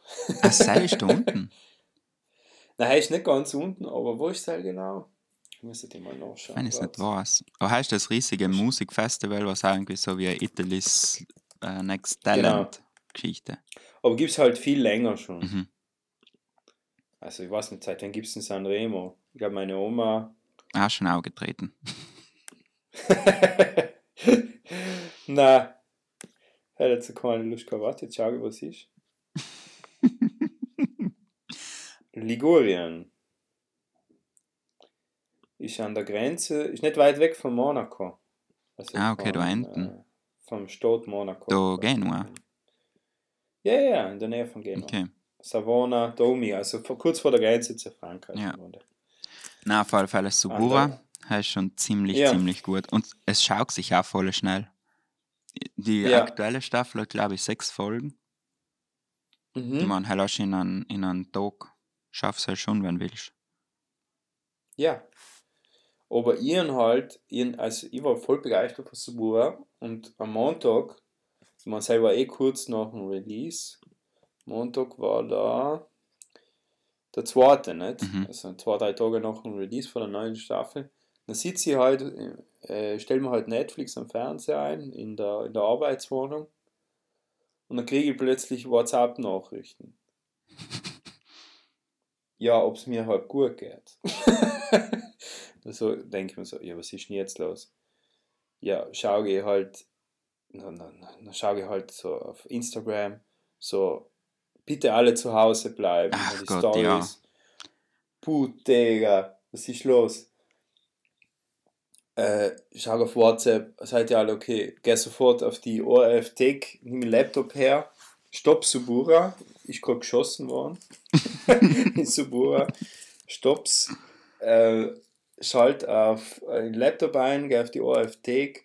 Ah, sei ist unten.
Nein, ist nicht ganz unten, aber wo ist er genau? Ich muss die mal nachschauen.
Wenn ich es nicht weiß. Aber heißt das riesige Musikfestival, was irgendwie so wie Italy's äh, Next Talent Geschichte.
Aber gibt es halt viel länger schon.
Mhm.
Also ich weiß nicht, seit wann gibt es in Sanremo? Ich glaube, meine Oma
Auch schon aufgetreten.
Na, hätte jetzt keine Lust gehabt. Jetzt schau ich, was ist. Ligurien. Ist an der Grenze, ist nicht weit weg von Monaco. Also
Ah, okay, da
von,
hinten.
Äh, vom Stadt Monaco.
Da Genua.
Ja, ja, in der Nähe von Genua.
Okay.
Savona, Domi, also kurz vor der Grenze zu Frankreich.
Ja. Na, auf alle Fälle Subura. Ist schon ziemlich,
Ja.
ziemlich gut. Und es schaut sich auch voll schnell. Die
Ja.
aktuelle Staffel hat, glaube ich, sechs Folgen.
Mhm.
Ich meine, hast in einen, in einen Tag schaffst halt schon, wenn du willst.
Ja. Aber ihren halt, ihren, also ich war voll begeistert von Subura und am Montag, man selber eh kurz nach dem Release, Montag war da der zweite, nicht?
Mhm.
Also zwei, drei Tage nach dem Release von der neuen Staffel. Dann sitze ich halt, äh, stelle mir halt Netflix am Fernseher ein, in der, in der Arbeitswohnung und dann kriege ich plötzlich WhatsApp-Nachrichten. ja, ob es mir halt gut geht. so denke ich mir so, ja, was ist denn jetzt los? ja, schaue ich halt, dann, dann, dann schaue ich halt so auf Instagram, so, bitte alle zu Hause bleiben.
Ach
die
Gott, ja.
Puh, Digga, was ist los? Äh, schau auf WhatsApp, seid ihr alle okay? Geh sofort auf die ORF-Tech, nimm den Laptop her, stopp Subura, ist gerade geschossen worden. Subura, stopp's, äh, schalt auf äh, den Laptop ein, geh auf die ORF-Tech,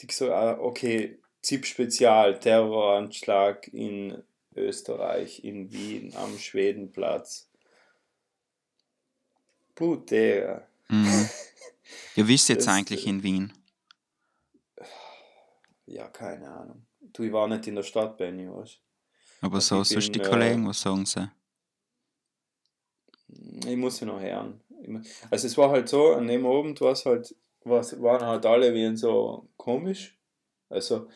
ich so, ah, okay, ZIP Spezial, Terroranschlag in Österreich, in Wien, am Schwedenplatz. Puh, Digga.
Mhm. Wie ist jetzt
Das,
eigentlich in Wien?
Ja, keine Ahnung. Du, ich war nicht in der Stadt, Benny, weißt
Aber so, sonst die
bin, äh,
Kollegen, was sagen sie?
Ich muss ja noch hören. Also es war halt so, an dem Abend war es halt, war's, waren halt alle wie so komisch. Also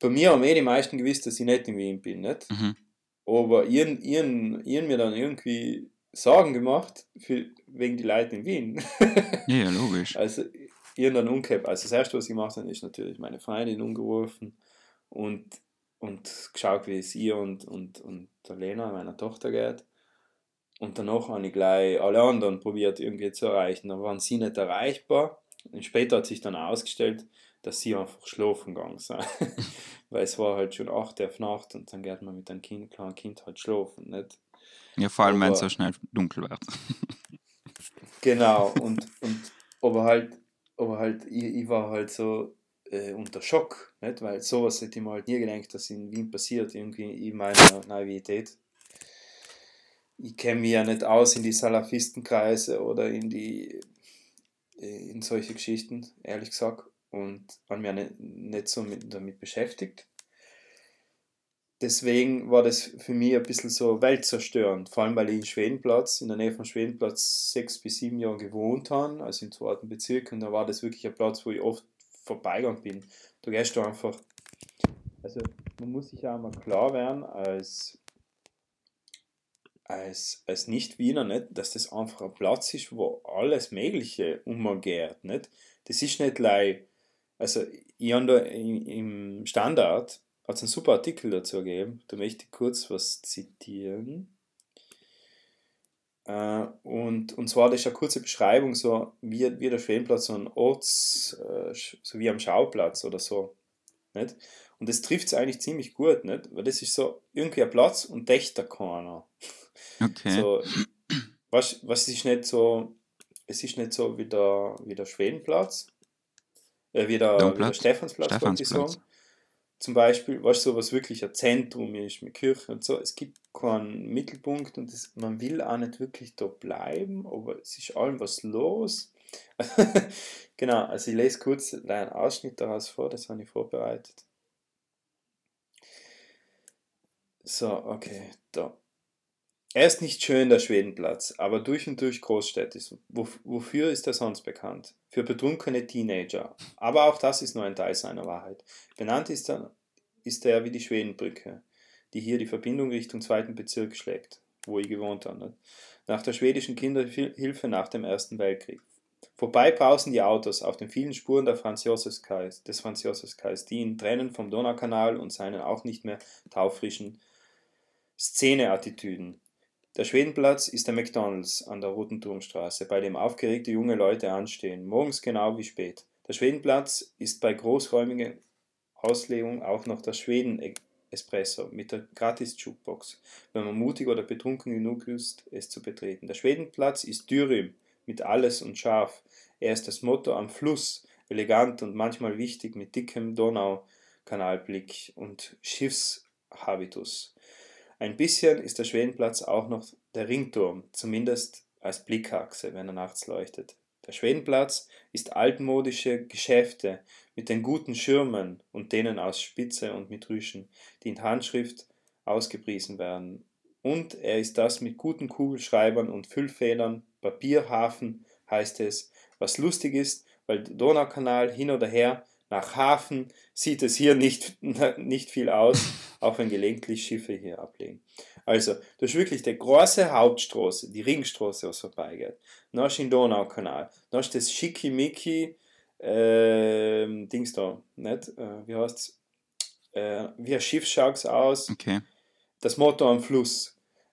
bei mir haben eh die meisten gewusst, dass ich nicht in Wien bin, nicht?
Mhm.
Aber ihren, ihren, ihren mir dann irgendwie Sorgen gemacht für, wegen die Leute in Wien.
Ja, ja, logisch.
Also, ihren dann umgehabt. Also, das erste, was ich gemacht habe, ist natürlich meine Freundin umgeworfen und, und geschaut, wie es ihr und, und, und der Lena, meiner Tochter, geht. Und danach habe ich gleich alle anderen probiert, irgendwie zu erreichen. Da waren sie nicht erreichbar. Und später hat sich dann ausgestellt, dass sie einfach schlafen gegangen sind. Weil es war halt schon 8 Uhr Nacht und dann geht man mit einem kind, kleinen Kind halt schlafen. Nicht?
Ja, vor allem, wenn es so schnell dunkel wird.
Genau, und, und aber halt, aber halt, ich, ich war halt so äh, unter Schock, nicht? weil sowas hätte ich mir halt nie gedacht, dass in Wien passiert, irgendwie in meiner Naivität. Ich kenne mich ja nicht aus in die Salafistenkreise oder in die äh, in solche Geschichten, ehrlich gesagt, und habe mich nicht, nicht so mit, damit beschäftigt. Deswegen war das für mich ein bisschen so weltzerstörend, vor allem weil ich in Schwedenplatz, in der Nähe von Schwedenplatz, sechs bis sieben Jahre gewohnt habe, also im zweiten Bezirk, und da war das wirklich ein Platz, wo ich oft vorbeigegangen bin. Da gehst du einfach, also man muss sich ja einmal klar werden, als, als, als Nicht-Wiener, nicht, dass das einfach ein Platz ist, wo alles Mögliche umgeht. Nicht? Das ist nicht gleich, also ich habe da im, Standard hat einen super Artikel dazu gegeben, da möchte ich kurz was zitieren. Äh, und, und zwar das ist eine kurze Beschreibung, so wie, wie der Schwedenplatz so ein Orts, äh, so wie am Schauplatz oder so. Nicht? Und das trifft es eigentlich ziemlich gut, nicht? weil das ist so irgendwie ein Platz und dächt da keiner.
Okay.
So, was, was ist nicht so, es ist nicht so wie der, wie der Schwedenplatz, äh, wie, der, wie der
Domplatz?
Stephansplatz,
Stephansplatz.
sagen. Zum Beispiel, was so was wirklich ein Zentrum ist mit Kirche und so. Es gibt keinen Mittelpunkt und das, man will auch nicht wirklich da bleiben, aber es ist allem was los. genau, also ich lese kurz einen Ausschnitt daraus vor, das habe ich vorbereitet. So, okay, da. Er ist nicht schön, der Schwedenplatz, aber durch und durch großstädtisch. Wo, wofür ist er sonst bekannt? Für betrunkene Teenager. Aber auch das ist nur ein Teil seiner Wahrheit. Benannt ist er, ist er wie die Schwedenbrücke, die hier die Verbindung Richtung zweiten Bezirk schlägt, wo ich gewohnt habe. nicht? Nach der schwedischen Kinderhilfe nach dem Ersten Weltkrieg. Vorbei brausen die Autos auf den vielen Spuren der Franz Josefskais, des Franz Josefskais, die ihn trennen vom Donaukanal und seinen auch nicht mehr taufrischen Szene-Attitüden. Der Schwedenplatz ist der McDonalds an der Roten Turmstraße, bei dem aufgeregte junge Leute anstehen, morgens genau wie spät. Der Schwedenplatz ist bei großräumiger Auslegung auch noch der Schweden-Espresso mit der Gratis-Jukebox, wenn man mutig oder betrunken genug ist, es zu betreten. Der Schwedenplatz ist Dürüm mit alles und scharf. Er ist das Motto am Fluss, elegant und manchmal wichtig mit dickem Donaukanalblick und Schiffshabitus. Ein bisschen ist der Schwedenplatz auch noch der Ringturm, zumindest als Blickachse, wenn er nachts leuchtet. Der Schwedenplatz ist altmodische Geschäfte mit den guten Schirmen und denen aus Spitze und mit Rüschen, die in Handschrift ausgepriesen werden. Und er ist das mit guten Kugelschreibern und Füllfedern, Papierhafen heißt es, was lustig ist, weil Donaukanal hin oder her, nach Hafen sieht es hier nicht, nicht viel aus, auch wenn gelegentlich Schiffe hier ablegen. Also, das ist wirklich die große Hauptstraße, die Ringstraße, was vorbeigeht. Hast du den Donaukanal, hast du das Schickimicki ähm, Dings da, nicht? Äh, wie heißt's? Äh, wie ein Schiff schaut's aus?
Okay.
Das Motto am Fluss,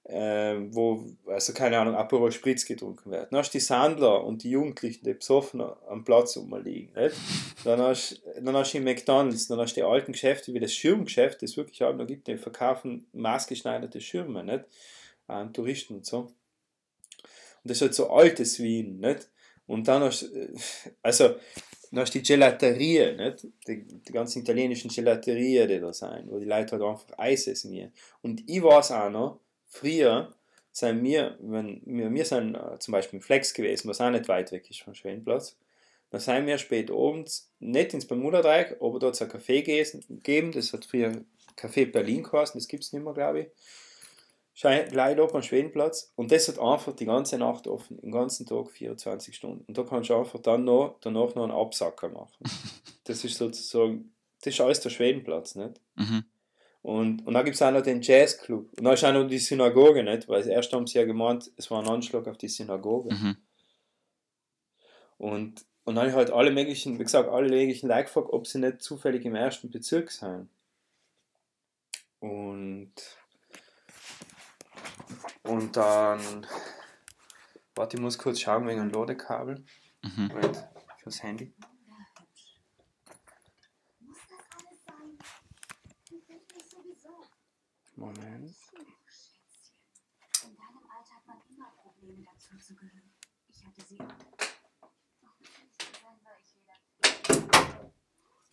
äh, wo, also keine Ahnung, Aperol Spritz getrunken wird. Dann hast du die Sandler und die Jugendlichen, die besoffen am Platz rumliegen. Nicht? Dann hast dann hast du die McDonalds, dann hast du die alten Geschäfte wie das Schirmgeschäft, das es wirklich auch noch gibt, die verkaufen maßgeschneiderte Schirme, nicht? An Touristen und so. Und das ist halt so altes Wien, nicht? Und dann hast du, also, dann hast du die Gelaterie, nicht? Die, die ganzen italienischen Gelaterie, die da sind, wo die Leute halt einfach Eis essen gehen. Und ich weiß auch noch, früher sind wir, wenn wir, wir sind äh, zum Beispiel im Flex gewesen, was auch nicht weit weg ist vom Schwedenplatz, dann sind wir spät abends nicht ins Bermuda-Dreieck, aber dort hat es ein Café gegeben, das hat früher Café Berlin geheißen, das gibt es nicht mehr, glaube ich. Schein- Gleich oben am Schwedenplatz und das hat einfach die ganze Nacht offen, den ganzen Tag 24 Stunden. Und da kannst du einfach dann noch, danach noch einen Absacker machen. Das ist sozusagen, das ist alles der Schwedenplatz, nicht?
Mhm.
Und, und dann gibt es auch noch den Jazzclub. Und dann ist auch noch die Synagoge, nicht? Weil erst haben sie ja gemeint, es war ein Anschlag auf die Synagoge.
Mhm.
Und, und dann habe ich halt alle möglichen, wie gesagt, alle möglichen Leute gefragt, ob sie nicht zufällig im ersten Bezirk sind. Und, und dann, warte, ich muss kurz schauen wegen einem Ladekabel.
Mhm.
Moment, fürs Handy. Moment.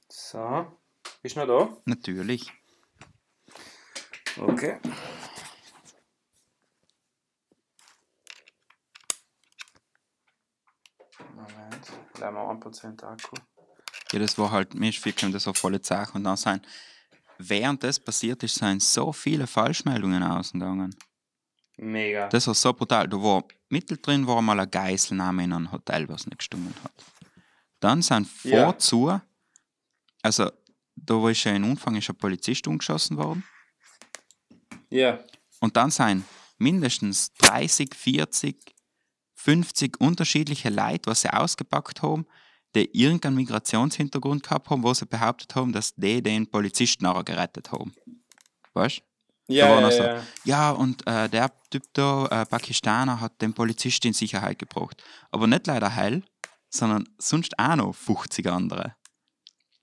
So, bist du noch da?
Natürlich.
Okay. Moment, bleiben wir 1% Akku.
Ja, das war halt, mir ist viel gekommen, das war volle Sache. Und dann sind, während das passiert ist, sind so viele Falschmeldungen ausgegangen.
Mega.
Das war so brutal. Da war mittendrin war mal ein Geiselnahme in einem Hotel, was nicht gestimmt hat. Dann sind
Ja.
vorzu, also da war ja in Umfang ist ein Polizist umgeschossen worden.
Ja,
Und dann sind mindestens 30, 40, 50 unterschiedliche Leute, was sie ausgepackt haben, die irgendeinen Migrationshintergrund gehabt haben, wo sie behauptet haben, dass die den Polizisten nachher gerettet haben. Weißt du?
ja, ja,
so,
ja.
ja, und äh, der Typ da, äh, Pakistaner, hat den Polizist in Sicherheit gebracht. Aber nicht leider heil, sondern sonst auch noch 50 andere.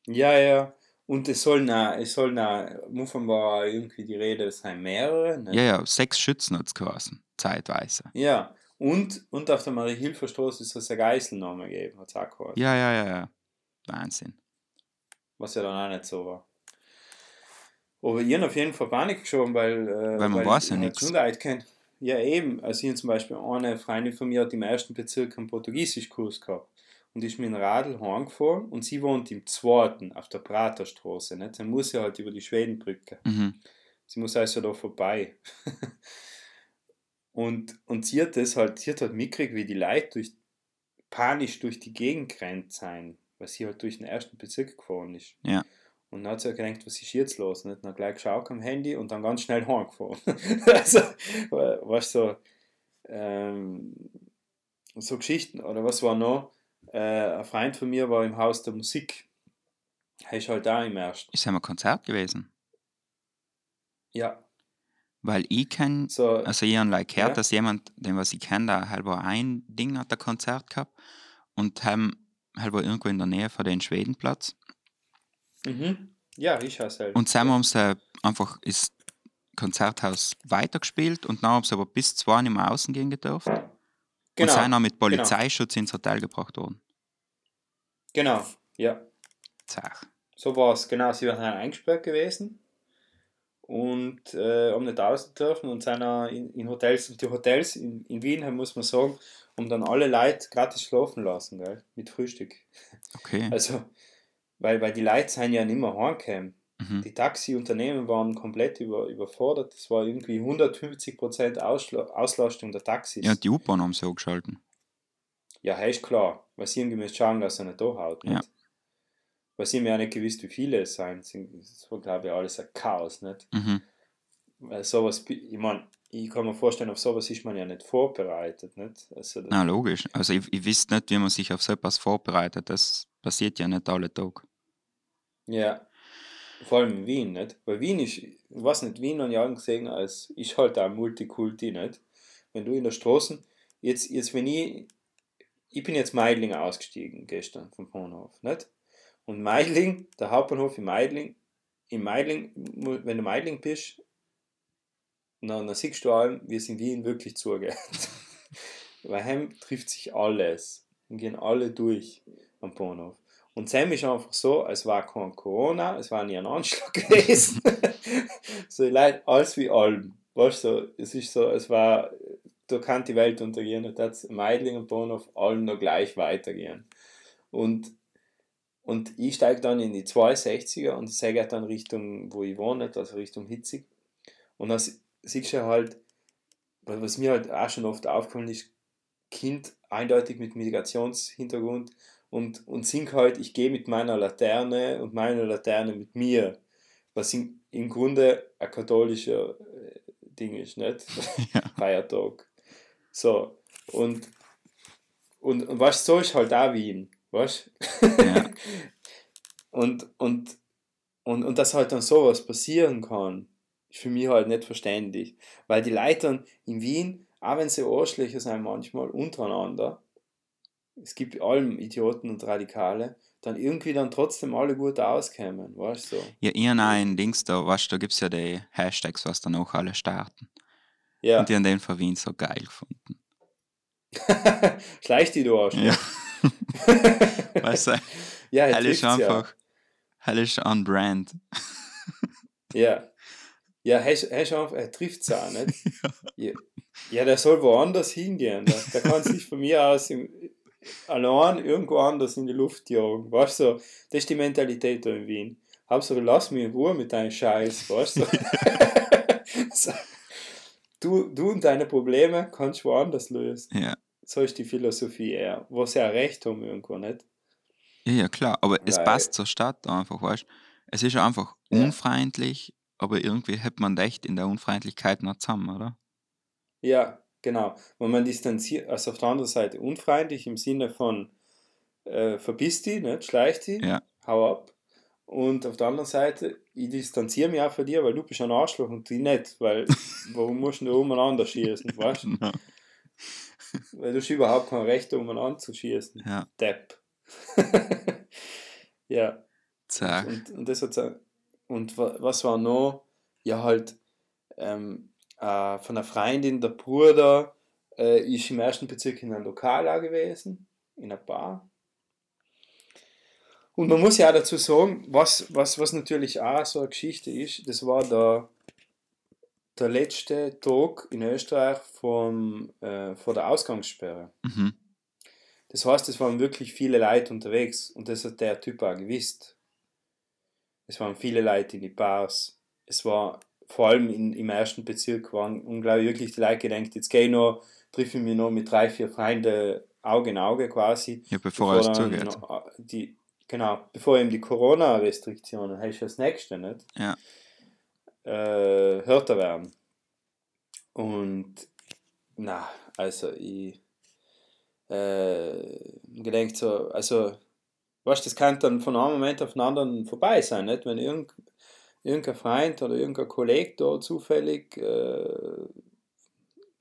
Ja, ja. Und es sollen auch, es sollen auch, Anfang war irgendwie die Rede, es seien mehrere. Ne?
Ja, ja, sechs Schützen hat es geheißen, zeitweise.
Ja. Und, und auf der Marie-Hilfer-Straße ist es eine Geiselnahme gegeben, hat es auch gehört.
Ja, ja, ja, ja. Wahnsinn.
Was ja dann auch nicht so war. Aber ich habe auf jeden Fall Panik geschoben, weil, äh,
Weil man weiß ja
Leute kennt. Ja, eben. Also, ich zum Beispiel eine Freundin von mir hat im ersten Bezirk einen Portugiesischkurs gehabt. Und ist mit dem Radl heimgefahren und sie wohnt im zweiten, auf der Praterstraße. Nicht? Dann muss sie halt über die Schwedenbrücke.
Mhm.
Sie muss also da vorbei. und, und sie hat das halt, sie hat halt mitgekriegt, wie die Leute durch, panisch durch die Gegend gerannt sind, weil sie halt durch den ersten Bezirk gefahren ist.
Ja.
Und dann hat sie ja gedacht, was ist jetzt los? Nicht? Dann gleich geschaut am Handy und dann ganz schnell heimgefahren. also, weißt du, so, ähm, so Geschichten. Oder was war noch? Äh, ein Freund von mir war im Haus der Musik. Er ist halt da im ersten.
Ist einmal ein Konzert gewesen?
Ja,
Weil ich kenne,
so.
also ich habe like gehört,
Ja.
dass jemand, den was ich kenne, da halber ein Ding hat ein Konzert gehabt und haben halber irgendwo in der Nähe von den Schwedenplatz.
Mhm. Ja, ich hasse halt.
Und zusammen haben sie einfach ist Konzerthaus weitergespielt und dann haben sie aber bis zwei nicht mehr außen gehen gedurft.
genau,
Und sind dann mit Polizeischutz ins Hotel gebracht worden.
genau, ja.
Zach.
So war es, genau. Sie waren dann eingesperrt gewesen und äh, haben nicht raus dürfen und auch in, in Hotels. Und die Hotels in, in Wien, muss man sagen, haben dann alle Leute gratis schlafen lassen, gell? mit Frühstück.
Okay.
Also, weil, weil die Leute sind ja nicht mehr heimgekommen.
Mhm.
Die Taxiunternehmen waren komplett über, überfordert. Es war irgendwie 150% Ausla Auslastung der Taxis.
Ja, die U-Bahn haben sie auch geschalten.
Ja, hey, ist klar. Weil sie irgendwie müssen schauen, dass er nicht da haut. Nicht? Weil sie haben ja nicht gewusst, wie viele es sind. Sie- Das war, glaube ich, alles ein Chaos. Nicht?
Mhm.
Weil sowas, ich meine, ich kann mir vorstellen, auf sowas ist man ja nicht vorbereitet. Nicht? Also
Na, logisch. Also ich, ich wüsste nicht, wie man sich auf so etwas vorbereitet. Das passiert ja nicht alle Tage.
Ja, vor allem in Wien, nicht? Weil Wien ist, ich weiß nicht, Wien ich auch gesehen als, ist halt auch Multikulti, nicht? Wenn du in der Straße, jetzt, jetzt wenn ich, ich bin jetzt Meidling ausgestiegen gestern vom Bahnhof, nicht? Und Meidling, der Hauptbahnhof in Meidling, in Meidling, wenn du Meidling bist, dann, dann siehst du allem, wie es in Wien wirklich zugeht. Weil heim trifft sich alles und gehen alle durch am Bahnhof. Und Sam ist einfach so, es war kein Corona, es war nie ein Anschlag gewesen. so Leute, alles wie allem. Weißt du, es ist so, es war, da kann die Welt untergehen und das Meidling und Bahnhof allen noch gleich weitergehen. Und, und ich steige dann in die 260er und sage dann Richtung, wo ich wohne, also Richtung Hitzig. Und dann sie- siehst du halt, was mir halt auch schon oft aufgefallen ist, Kind eindeutig mit Migrationshintergrund und, und sing halt, ich gehe mit meiner Laterne und meine Laterne mit mir, was im, im Grunde ein katholischer äh, Ding ist, nicht? Feiertag. So, und, und, und was so ist halt auch Wien, weißt
Ja.
und, und, und, und dass halt dann sowas passieren kann, ist für mich halt nicht verständlich. Weil die Leute dann in Wien, auch wenn sie Arschlöcher sind manchmal untereinander, es gibt allem Idioten und Radikale, dann irgendwie dann trotzdem alle gut auskämen, weißt du? So.
Ja, ich habe auch ein Dings da, weißt du, da gibt es ja die Hashtags, was dann auch alle starten.
Ja.
Und die haben den von Wien so geil gefunden.
Schleich die du Arschloch.
Ja. weißt du,
Ja,
hell ist
trifft's ja.
einfach, hell ist on brand.
Ja. Ja, er, ist- er, einfach, er trifft es auch nicht. ja. ja, der soll woanders hingehen. Der, der kann sich von mir aus im, allein irgendwo anders in die Luft jagen. Weißt du, das ist die Mentalität da in Wien. Hauptsache, lass mich in Ruhe mit deinem Scheiß, weißt du? so. du? Du und deine Probleme kannst du woanders lösen.
Ja.
So ist die Philosophie eher. Wo sie ja recht haben irgendwo, nicht?
Ja, ja, klar, aber es
Weil-
passt zur Stadt einfach, weißt du. Es ist ja einfach unfreundlich, aber irgendwie hat man echt in der Unfreundlichkeit noch zusammen, oder?
Ja, genau. Und man distanziert, also auf der anderen Seite unfreundlich im Sinne von äh, verpiss dich, nicht? schleich dich,
Ja.
hau ab. Und auf der anderen Seite, ich distanziere mich auch von dir, weil du bist ein Arschloch und die nicht, weil warum musst du umeinander schießen, weißt du? Weil du hast überhaupt kein Recht, umeinander zu schießen.
Ja.
Depp. ja.
Zack.
Und, und das hat's auch, und wa- was war noch? Ja, halt ähm, äh, von einer Freundin, der Bruder, äh, ist im ersten Bezirk in einem Lokal auch gewesen, in einer Bar. Und man muss ja auch dazu sagen, was, was, was natürlich auch so eine Geschichte ist, das war der, der letzte Tag in Österreich vom, äh, vor der Ausgangssperre.
Mhm.
Das heißt, es waren wirklich viele Leute unterwegs und das hat der Typ auch gewusst. Es waren viele Leute in die Bars. Es war vor allem in, im ersten Bezirk waren unglaublich wirklich die Leute gedacht, jetzt gehe ich noch, treffe ich mich noch mit drei, vier Freunden Auge in Auge quasi.
Ja, bevor alles
dann
zugeht.
äh, Die, genau, bevor eben die Corona-Restriktionen, das ist das nächste, nicht?
Ja.
Äh, härter werden. Und na, also ich äh, gedenkt so, also weißt das kann dann von einem Moment auf den anderen vorbei sein, nicht? Wenn irgend, irgendein Freund oder irgendein Kollege da zufällig äh,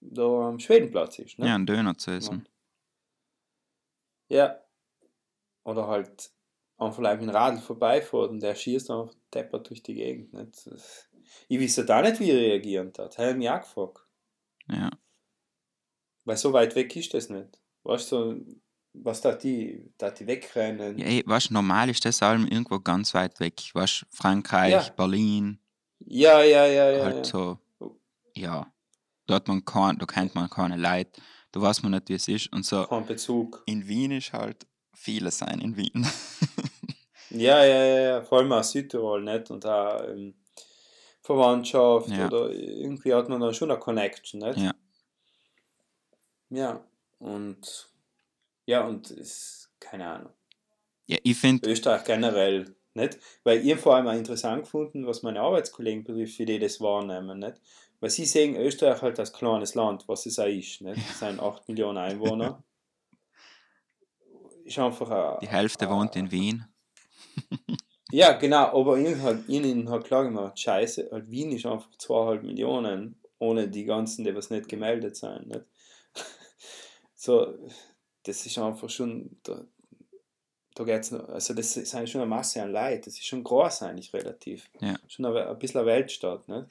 da am Schwedenplatz ist. Ne?
Ja, einen Döner zu essen.
Ja. Oder halt einfach vielleicht mit dem Radl vorbeifährt und der schießt einfach deppert durch die Gegend. Nicht? Das- Ich wüsste da nicht, wie er reagieren hat. Ich mich auch gefragt.
Ja.
Weil so weit weg ist das nicht. Weißt du, was da die, da die wegrennen?
Ja, ey, weißt du, normal ist das allem irgendwo ganz weit weg. Weißt du, Frankreich,
Ja.
Berlin,
Ja, ja, ja, ja.
halt
ja.
so, ja. Da hat man kein, da kennt man keine Leute, da weiß man nicht, wie es ist. Und so.
Kein Bezug.
In Wien ist halt viele sein in Wien.
Ja, ja, ja, ja, vor allem aus Südtirol, nicht? Und auch ähm, Verwandtschaft
Ja.
oder irgendwie hat man da schon eine Connection, nicht?
Ja.
Ja, und ja, und es, keine Ahnung.
Ja, ich finde,
Österreich generell Nicht? Weil ich hab vor allem auch interessant gefunden, was meine Arbeitskollegen betrifft, wie die das wahrnehmen. Nicht? Weil sie sehen Österreich halt als kleines Land, was es auch ist. Nicht? Es sind 8 Millionen Einwohner. Ist einfach ein,
Die Hälfte wohnt in Wien.
Ja, genau, aber ihnen hat, ihnen hat klar gemacht, scheiße, halt Wien ist einfach zweieinhalb Millionen, ohne die ganzen, die was nicht gemeldet sind. Nicht? So, das ist einfach schon, da, da geht's noch, also das ist schon eine Masse an Leid, das ist schon groß eigentlich relativ.
Ja.
Schon ein, ein bisschen eine Weltstadt, nicht?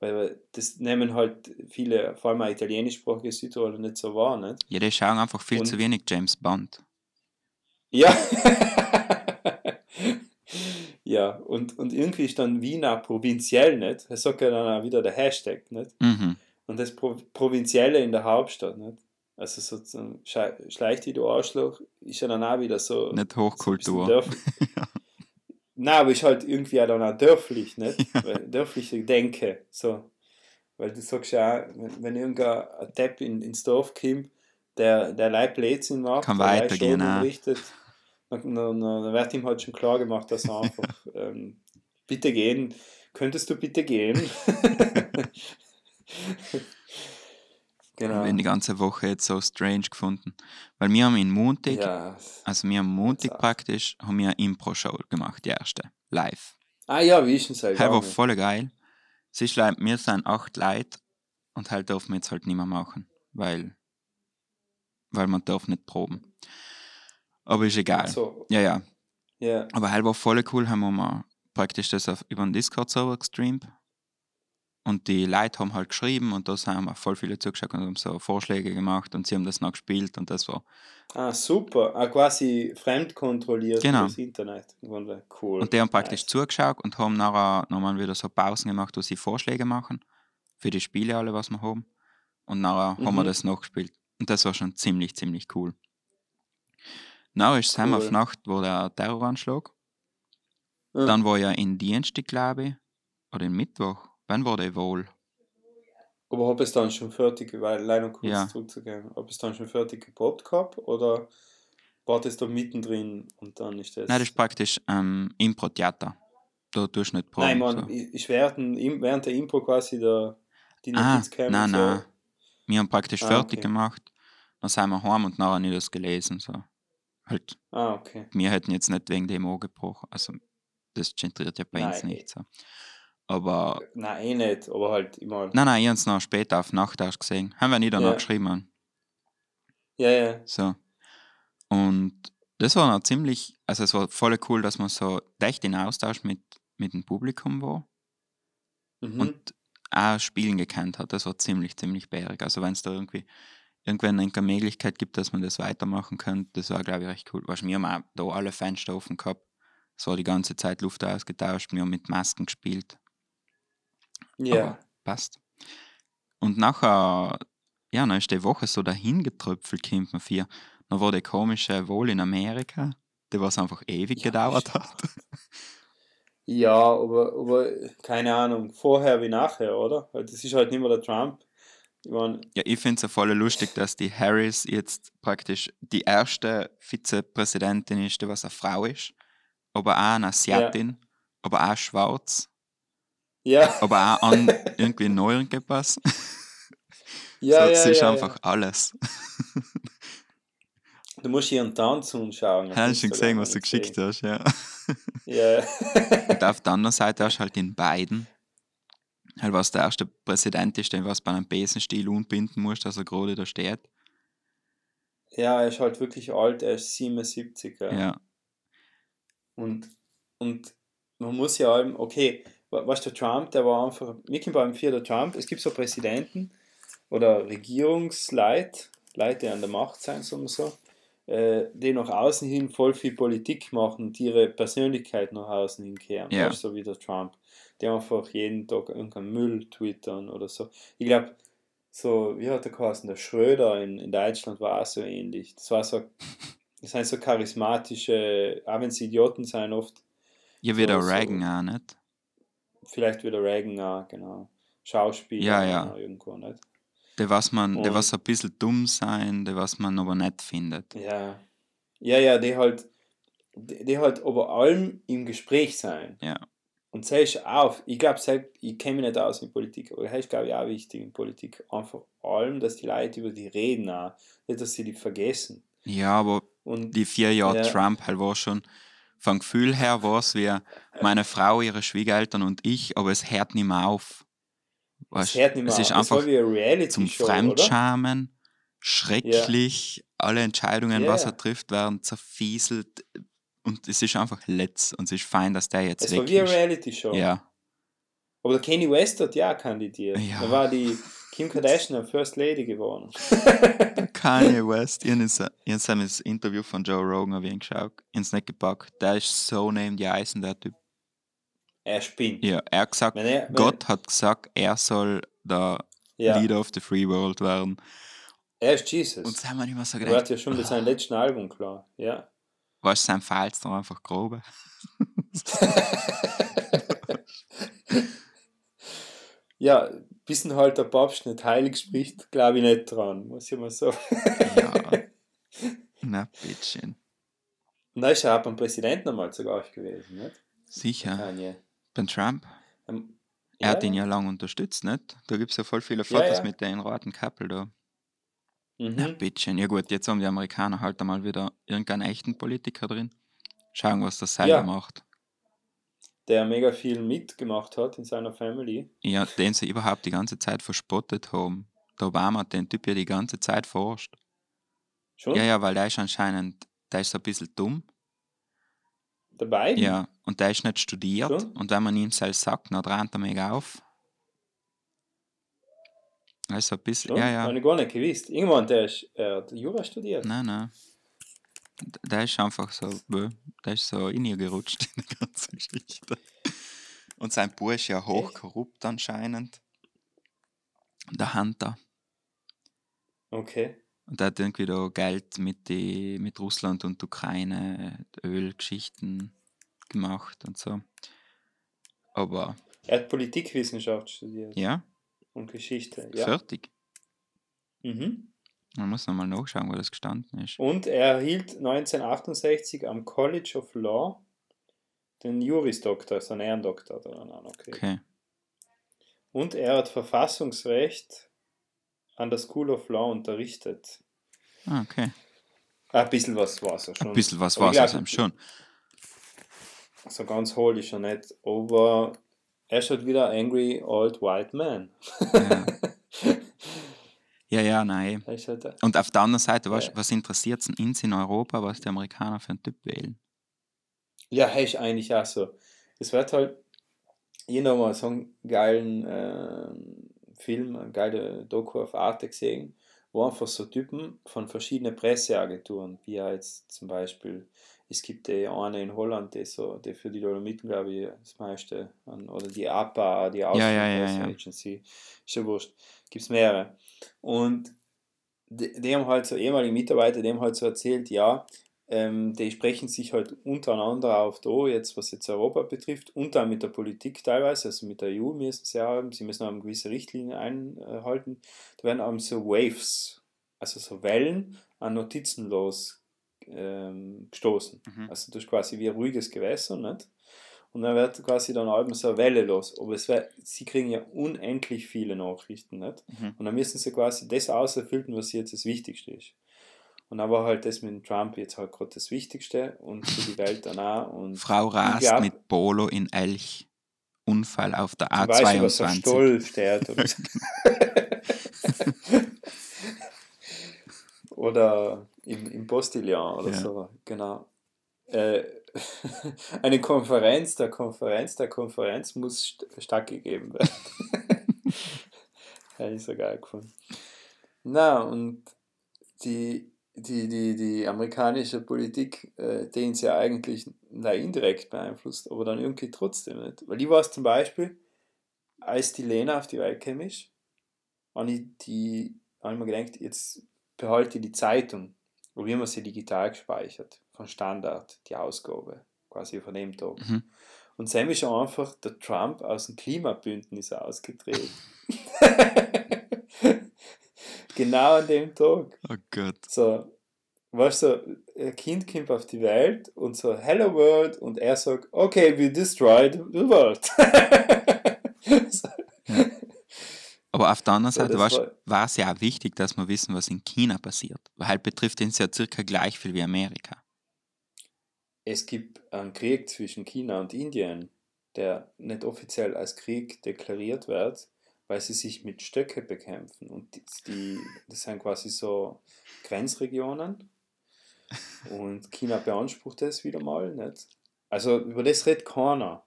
Weil das nehmen halt viele, vor allem auch italienischsprachige Südtiroler nicht so wahr, nicht?
Ja, die schauen einfach viel zu
Und-
wenig James Bond.
Ja. ja, und, und irgendwie ist dann Wien auch provinziell nicht. Das sagt ja dann auch wieder der Hashtag nicht.
Mhm.
Und das Pro Provinzielle in der Hauptstadt nicht. Also sozusagen, schleicht die du Arschloch, ist ja dann auch wieder so.
Nicht
so
Hochkultur.
dörf- Nein, aber ist halt irgendwie auch dann auch dörflich, nicht? Weil, dörfliche Denke, so. Weil du sagst ja auch, wenn, wenn irgendein ein Depp in, ins Dorf kommt, der, der Leib Blödsinn macht,
Kann weitergehen,
richtet, dann, dann, dann wird ihm halt schon klar gemacht, dass er einfach, ähm, bitte gehen, könntest du bitte gehen? genau.
Wenn die ganze Woche jetzt so strange gefunden. Weil wir haben in Montag,
Ja.
also wir haben Montag
auch.
praktisch, haben wir eine Impro-Show gemacht, die erste, live.
Ah ja, wie ist denn das?
Das war voll geil. Es ist wir sind acht Leute und halt dürfen wir jetzt halt nicht mehr machen, weil, weil man darf nicht proben. Aber ist egal.
So,
Ja, ja.
ja.
Aber halt war voll cool, haben wir mal praktisch das auf, über den Discord-Server gestreamt. Und die Leute haben halt geschrieben und da haben wir voll viele zugeschaut und haben so Vorschläge gemacht und sie haben das noch gespielt und das war.
Ah, super. Ah, quasi fremdkontrolliert
Genau.
das Internet. Cool.
Und die haben praktisch
Nice.
zugeschaut und haben nachher nochmal wieder so Pausen gemacht, wo sie Vorschläge machen für die Spiele alle, was wir haben. Und nachher haben wir
Mhm.
das nachgespielt. Und das war schon ziemlich, ziemlich cool. Nachher ist es
Cool.
auf Nacht, wo der Terroranschlag.
Ja.
Dann war ja in Dienstag, glaube ich, oder in Mittwoch. Wann war der wohl?
Aber ob es dann schon fertig, weil leider kurz
Ja.
zurückzugehen, ob es dann schon fertig geprobt gehabt oder war das da mittendrin und dann ist das.
Nein, das ist praktisch ähm, Impro-Theater. Da tust du nicht proben.
Nein, man,
so.
ich, ich während, der Impro quasi der, die
Ah,
Notizcam
nein,
und so.
nein. Wir haben praktisch
Ah,
fertig
okay.
gemacht. Dann sind wir heim und nachher nicht das gelesen. So. Halt,
Ah, okay.
wir hätten jetzt nicht wegen dem angebrochen. Also, das zentriert ja bei uns
Nein,
nicht so. Aber,
Nein, eh nicht, aber halt immer.
nein, nein, ich habe es noch später auf Nacht erst gesehen. Haben wir nicht danach
Ja.
geschrieben.
Ja, ja.
So. Und das war noch ziemlich, also es war voll cool, dass man so echt in Austausch mit, mit dem Publikum war
Mhm.
und auch Spielen gekannt hat. Das war ziemlich, ziemlich bärig. Also wenn es da irgendwie irgendwann eine Möglichkeit gibt, dass man das weitermachen könnte, das war, glaube ich, recht cool. Weißt, wir haben da alle Fenster offen gehabt. Es war die ganze Zeit Luft ausgetauscht, wir haben mit Masken gespielt.
ja.
Aber passt. Und nachher, ja, dann ist die Woche so dahin getröpfelt, kommt man vier. Dann war der komische Wohl in Amerika, der was einfach ewig
Ja,
gedauert hat.
Ja, aber, aber keine Ahnung, vorher wie nachher, oder? Weil das ist halt nicht mehr der Trump.
Ja, ich finde es ja voll lustig, dass die Harris jetzt praktisch die erste Vizepräsidentin ist, die was eine Frau ist, aber auch eine Asiatin, aber auch schwarz,
ja,
aber auch an irgendwie neu irgendwas.
ja,
so,
ja,
sie ist
ja,
einfach alles.
Ja. Du musst ihren Tanz anschauen. auf
Hast du schon gesehen, was du geschickt hast, ja.
Ja.
Und auf der anderen Seite hast du halt den beiden, halt was der erste Präsident ist, den was bei einem Besenstiel unbinden musst, dass er gerade da steht.
ja, er ist halt wirklich alt, er ist 77. Ja.
Ja.
Und, und man muss ja allem, okay, wa- weißt du, Trump, der war einfach, mir kommt beim Vier der Trump, es gibt so Präsidenten oder Regierungsleit, Leute, die an der Macht sein, sagen wir so, äh, die nach außen hin voll viel Politik machen und ihre Persönlichkeit nach außen hin kehren,
Ja.
so wie der Trump. Die einfach jeden Tag irgendeinen Müll twittern oder so. Ich glaube, so, wie hat der geheißen, der Schröder in, in Deutschland war auch so ähnlich. Das war so, das sind so charismatische, auch wenn sie Idioten sind, oft
Ja, wie der
so-
Reagan auch nicht.
vielleicht wieder Reagan auch, genau. Schauspieler
Ja, ja.
irgendwo, nicht?
Der was man, der was ein bisschen dumm sein, der was man aber nicht findet.
Ja. Ja, ja, die halt, die, die halt über allem im Gespräch sein.
Ja.
Und ist auch, ich glaube, ich kenne mich nicht aus mit Politik, aber das ist, glaube ich, auch wichtig in Politik. Einfach allem, dass die Leute über die reden auch, nicht, dass sie die vergessen.
Ja, aber
Und
die vier Jahre
Ja.
Trump halt war schon, vom Gefühl her war es wie meine Frau, ihre Schwiegereltern und ich, aber es hört nicht mehr auf.
es
Weißt,
hört nicht mehr
es ist
auf. Das
einfach zum
Show, oder?
Schrecklich, alle Entscheidungen,
Ja,
was
ja.
er trifft, werden zerfieselt und es ist einfach letzt und es ist fein, dass der jetzt
Es
weg
war wie eine
ist.
Reality Show.
Ja,
Aber der Kanye West hat ja kandidiert.
Ja.
Da war die Kim Kardashian First Lady geworden.
Kanye West, ich habe das Interview von Joe Rogan hab ich angeschaut, ins nicht gepackt. Der ist so neben die Eisen, der Typ.
Er spinnt.
Ja, er hat gesagt,
Wenn er- wenn-
Gott hat gesagt, er soll der
Ja.
Leader of the Free World werden.
Er ist Jesus.
Und da haben wir immer so
er
gedacht,
hat ja schon mit seinem letzten Album klar. Ja.
Was sein Falls da einfach grobe.
Ja, bis halt der Papst nicht heilig spricht, glaube ich nicht dran, muss ich mal sagen.
Ja. Na, bitteschön.
Und da ist er auch beim Präsidenten einmal Gast gewesen, nicht?
Sicher.
Kanye.
Beim Trump.
Ähm,
Er hat
ja.
ihn ja lange unterstützt, nicht? Da gibt es ja voll viele
Ja,
Fotos
ja.
mit den roten Kappel da. Na,
Mhm.
bitteschön. Ja gut, jetzt haben die Amerikaner halt einmal wieder irgendeinen echten Politiker drin. Schauen, was das selber
Ja.
macht.
Der mega viel mitgemacht hat in seiner Family.
Ja, den sie überhaupt die ganze Zeit verspottet haben. Der Obama hat den Typ ja die ganze Zeit forscht.
Schon
Ja, ja, weil der ist anscheinend, der ist so ein bisschen dumm.
dabei.
Ja, und der ist nicht studiert.
Schon?
Und wenn man ihm selbst sagt, dann rennt er mega auf. Also ein bisschen,
Schon?
ja, ja.
Habe ich gar nicht gewusst. Irgendwann, der ist, er hat Jura studiert.
Nein, nein. Der ist einfach so, der ist so in ihr gerutscht in der ganzen Geschichte. Und sein Bruder ist ja hochkorrupt anscheinend. Der Hunter.
Okay.
Und der hat irgendwie da Geld mit, die, mit Russland und Ukraine, Ölgeschichten gemacht und so. Aber
Er hat Politikwissenschaft studiert
ja,
und Geschichte. Ja.
fertig.
Mhm.
Man muss nochmal nachschauen, wo das gestanden ist.
Und er erhielt 1968 am College of Law den Juris-Doktor, also einen Ehrendoktor. daran an, Okay.
Okay.
Und er hat Verfassungsrecht an der School of Law unterrichtet.
Ah, okay.
Ein bisschen was war es schon.
Ein bisschen was war es einem schon.
So ganz hohl ist er nicht, aber er ist halt wieder angry old white man.
Ja. Ja, ja, nein.
Halt,
Und auf der anderen Seite, was, was interessiert es uns in Europa, was die Amerikaner für einen Typ wählen?
ja, er ist eigentlich auch so. Es wird halt, ich noch mal so einen geilen ähm, Film, eine geile Doku auf Arte gesehen, wo einfach so Typen von verschiedenen Presseagenturen, wie ja jetzt zum Beispiel, es gibt die eine in Holland, die, so, die für die Dolomiten, glaube ich, das meiste, an, oder die APA, die
ja, ja, ja.
Agency, ist ja wurscht, gibt es mehrere. Und die, die haben halt so ehemalige Mitarbeiter, die haben halt so erzählt, ja, ähm, die sprechen sich halt untereinander auf da, jetzt was jetzt Europa betrifft, und dann mit der Politik teilweise, also mit der EU müssen sie haben, sie müssen auch gewisse Richtlinien einhalten. Da werden eben so Waves, also so Wellen an Notizen los ähm, gestoßen.
Mhm.
Also das ist quasi wie ein ruhiges Gewässer, nicht? Und dann wird quasi dann eben so eine Welle los. Aber es wär, sie kriegen ja unendlich viele Nachrichten, nicht?
Mhm.
Und dann müssen sie quasi das auserfüllen, was jetzt das Wichtigste ist. Und dann war halt das mit Trump jetzt halt gerade das Wichtigste und für die Welt dann auch. Und
Frau rast
glaub,
mit Polo in Elch. Unfall auf der
ich weiß nicht, was
A22.
Stoll steht. Oder, oder im, im Postillon oder
Ja.
so, genau. Äh, eine Konferenz der Konferenz der Konferenz muss st stattgegeben werden. Hätte ich so geil gefunden. Na, und die, die, die, die amerikanische Politik, äh, den sie ja eigentlich na, indirekt beeinflusst, aber dann irgendwie trotzdem nicht. Weil ich weiß zum Beispiel, als die Lena auf die Welt kam, ist, habe ich, die, habe ich mir gedacht, jetzt behalte ich die Zeitung, oder wie man sie digital gespeichert, von Standard, die Ausgabe, quasi von dem Tag.
Mhm.
Und Sam ist einfach der Trump aus dem Klimabündnis ausgetreten. genau an dem Tag.
Oh Gott.
So, weißt du, ein Kind kommt auf die Welt und so, Hello World, und er sagt, okay, we destroyed the world.
Aber auf der anderen Seite
war-
war es ja auch wichtig, dass wir wissen, was in China passiert. Weil halt betrifft uns ja circa gleich viel wie Amerika.
es gibt einen Krieg zwischen China und Indien, der nicht offiziell als Krieg deklariert wird, weil sie sich mit Stöcke bekämpfen. Und die, die, das sind quasi so Grenzregionen. Und China beansprucht das wieder mal nicht. Also über das redet keiner.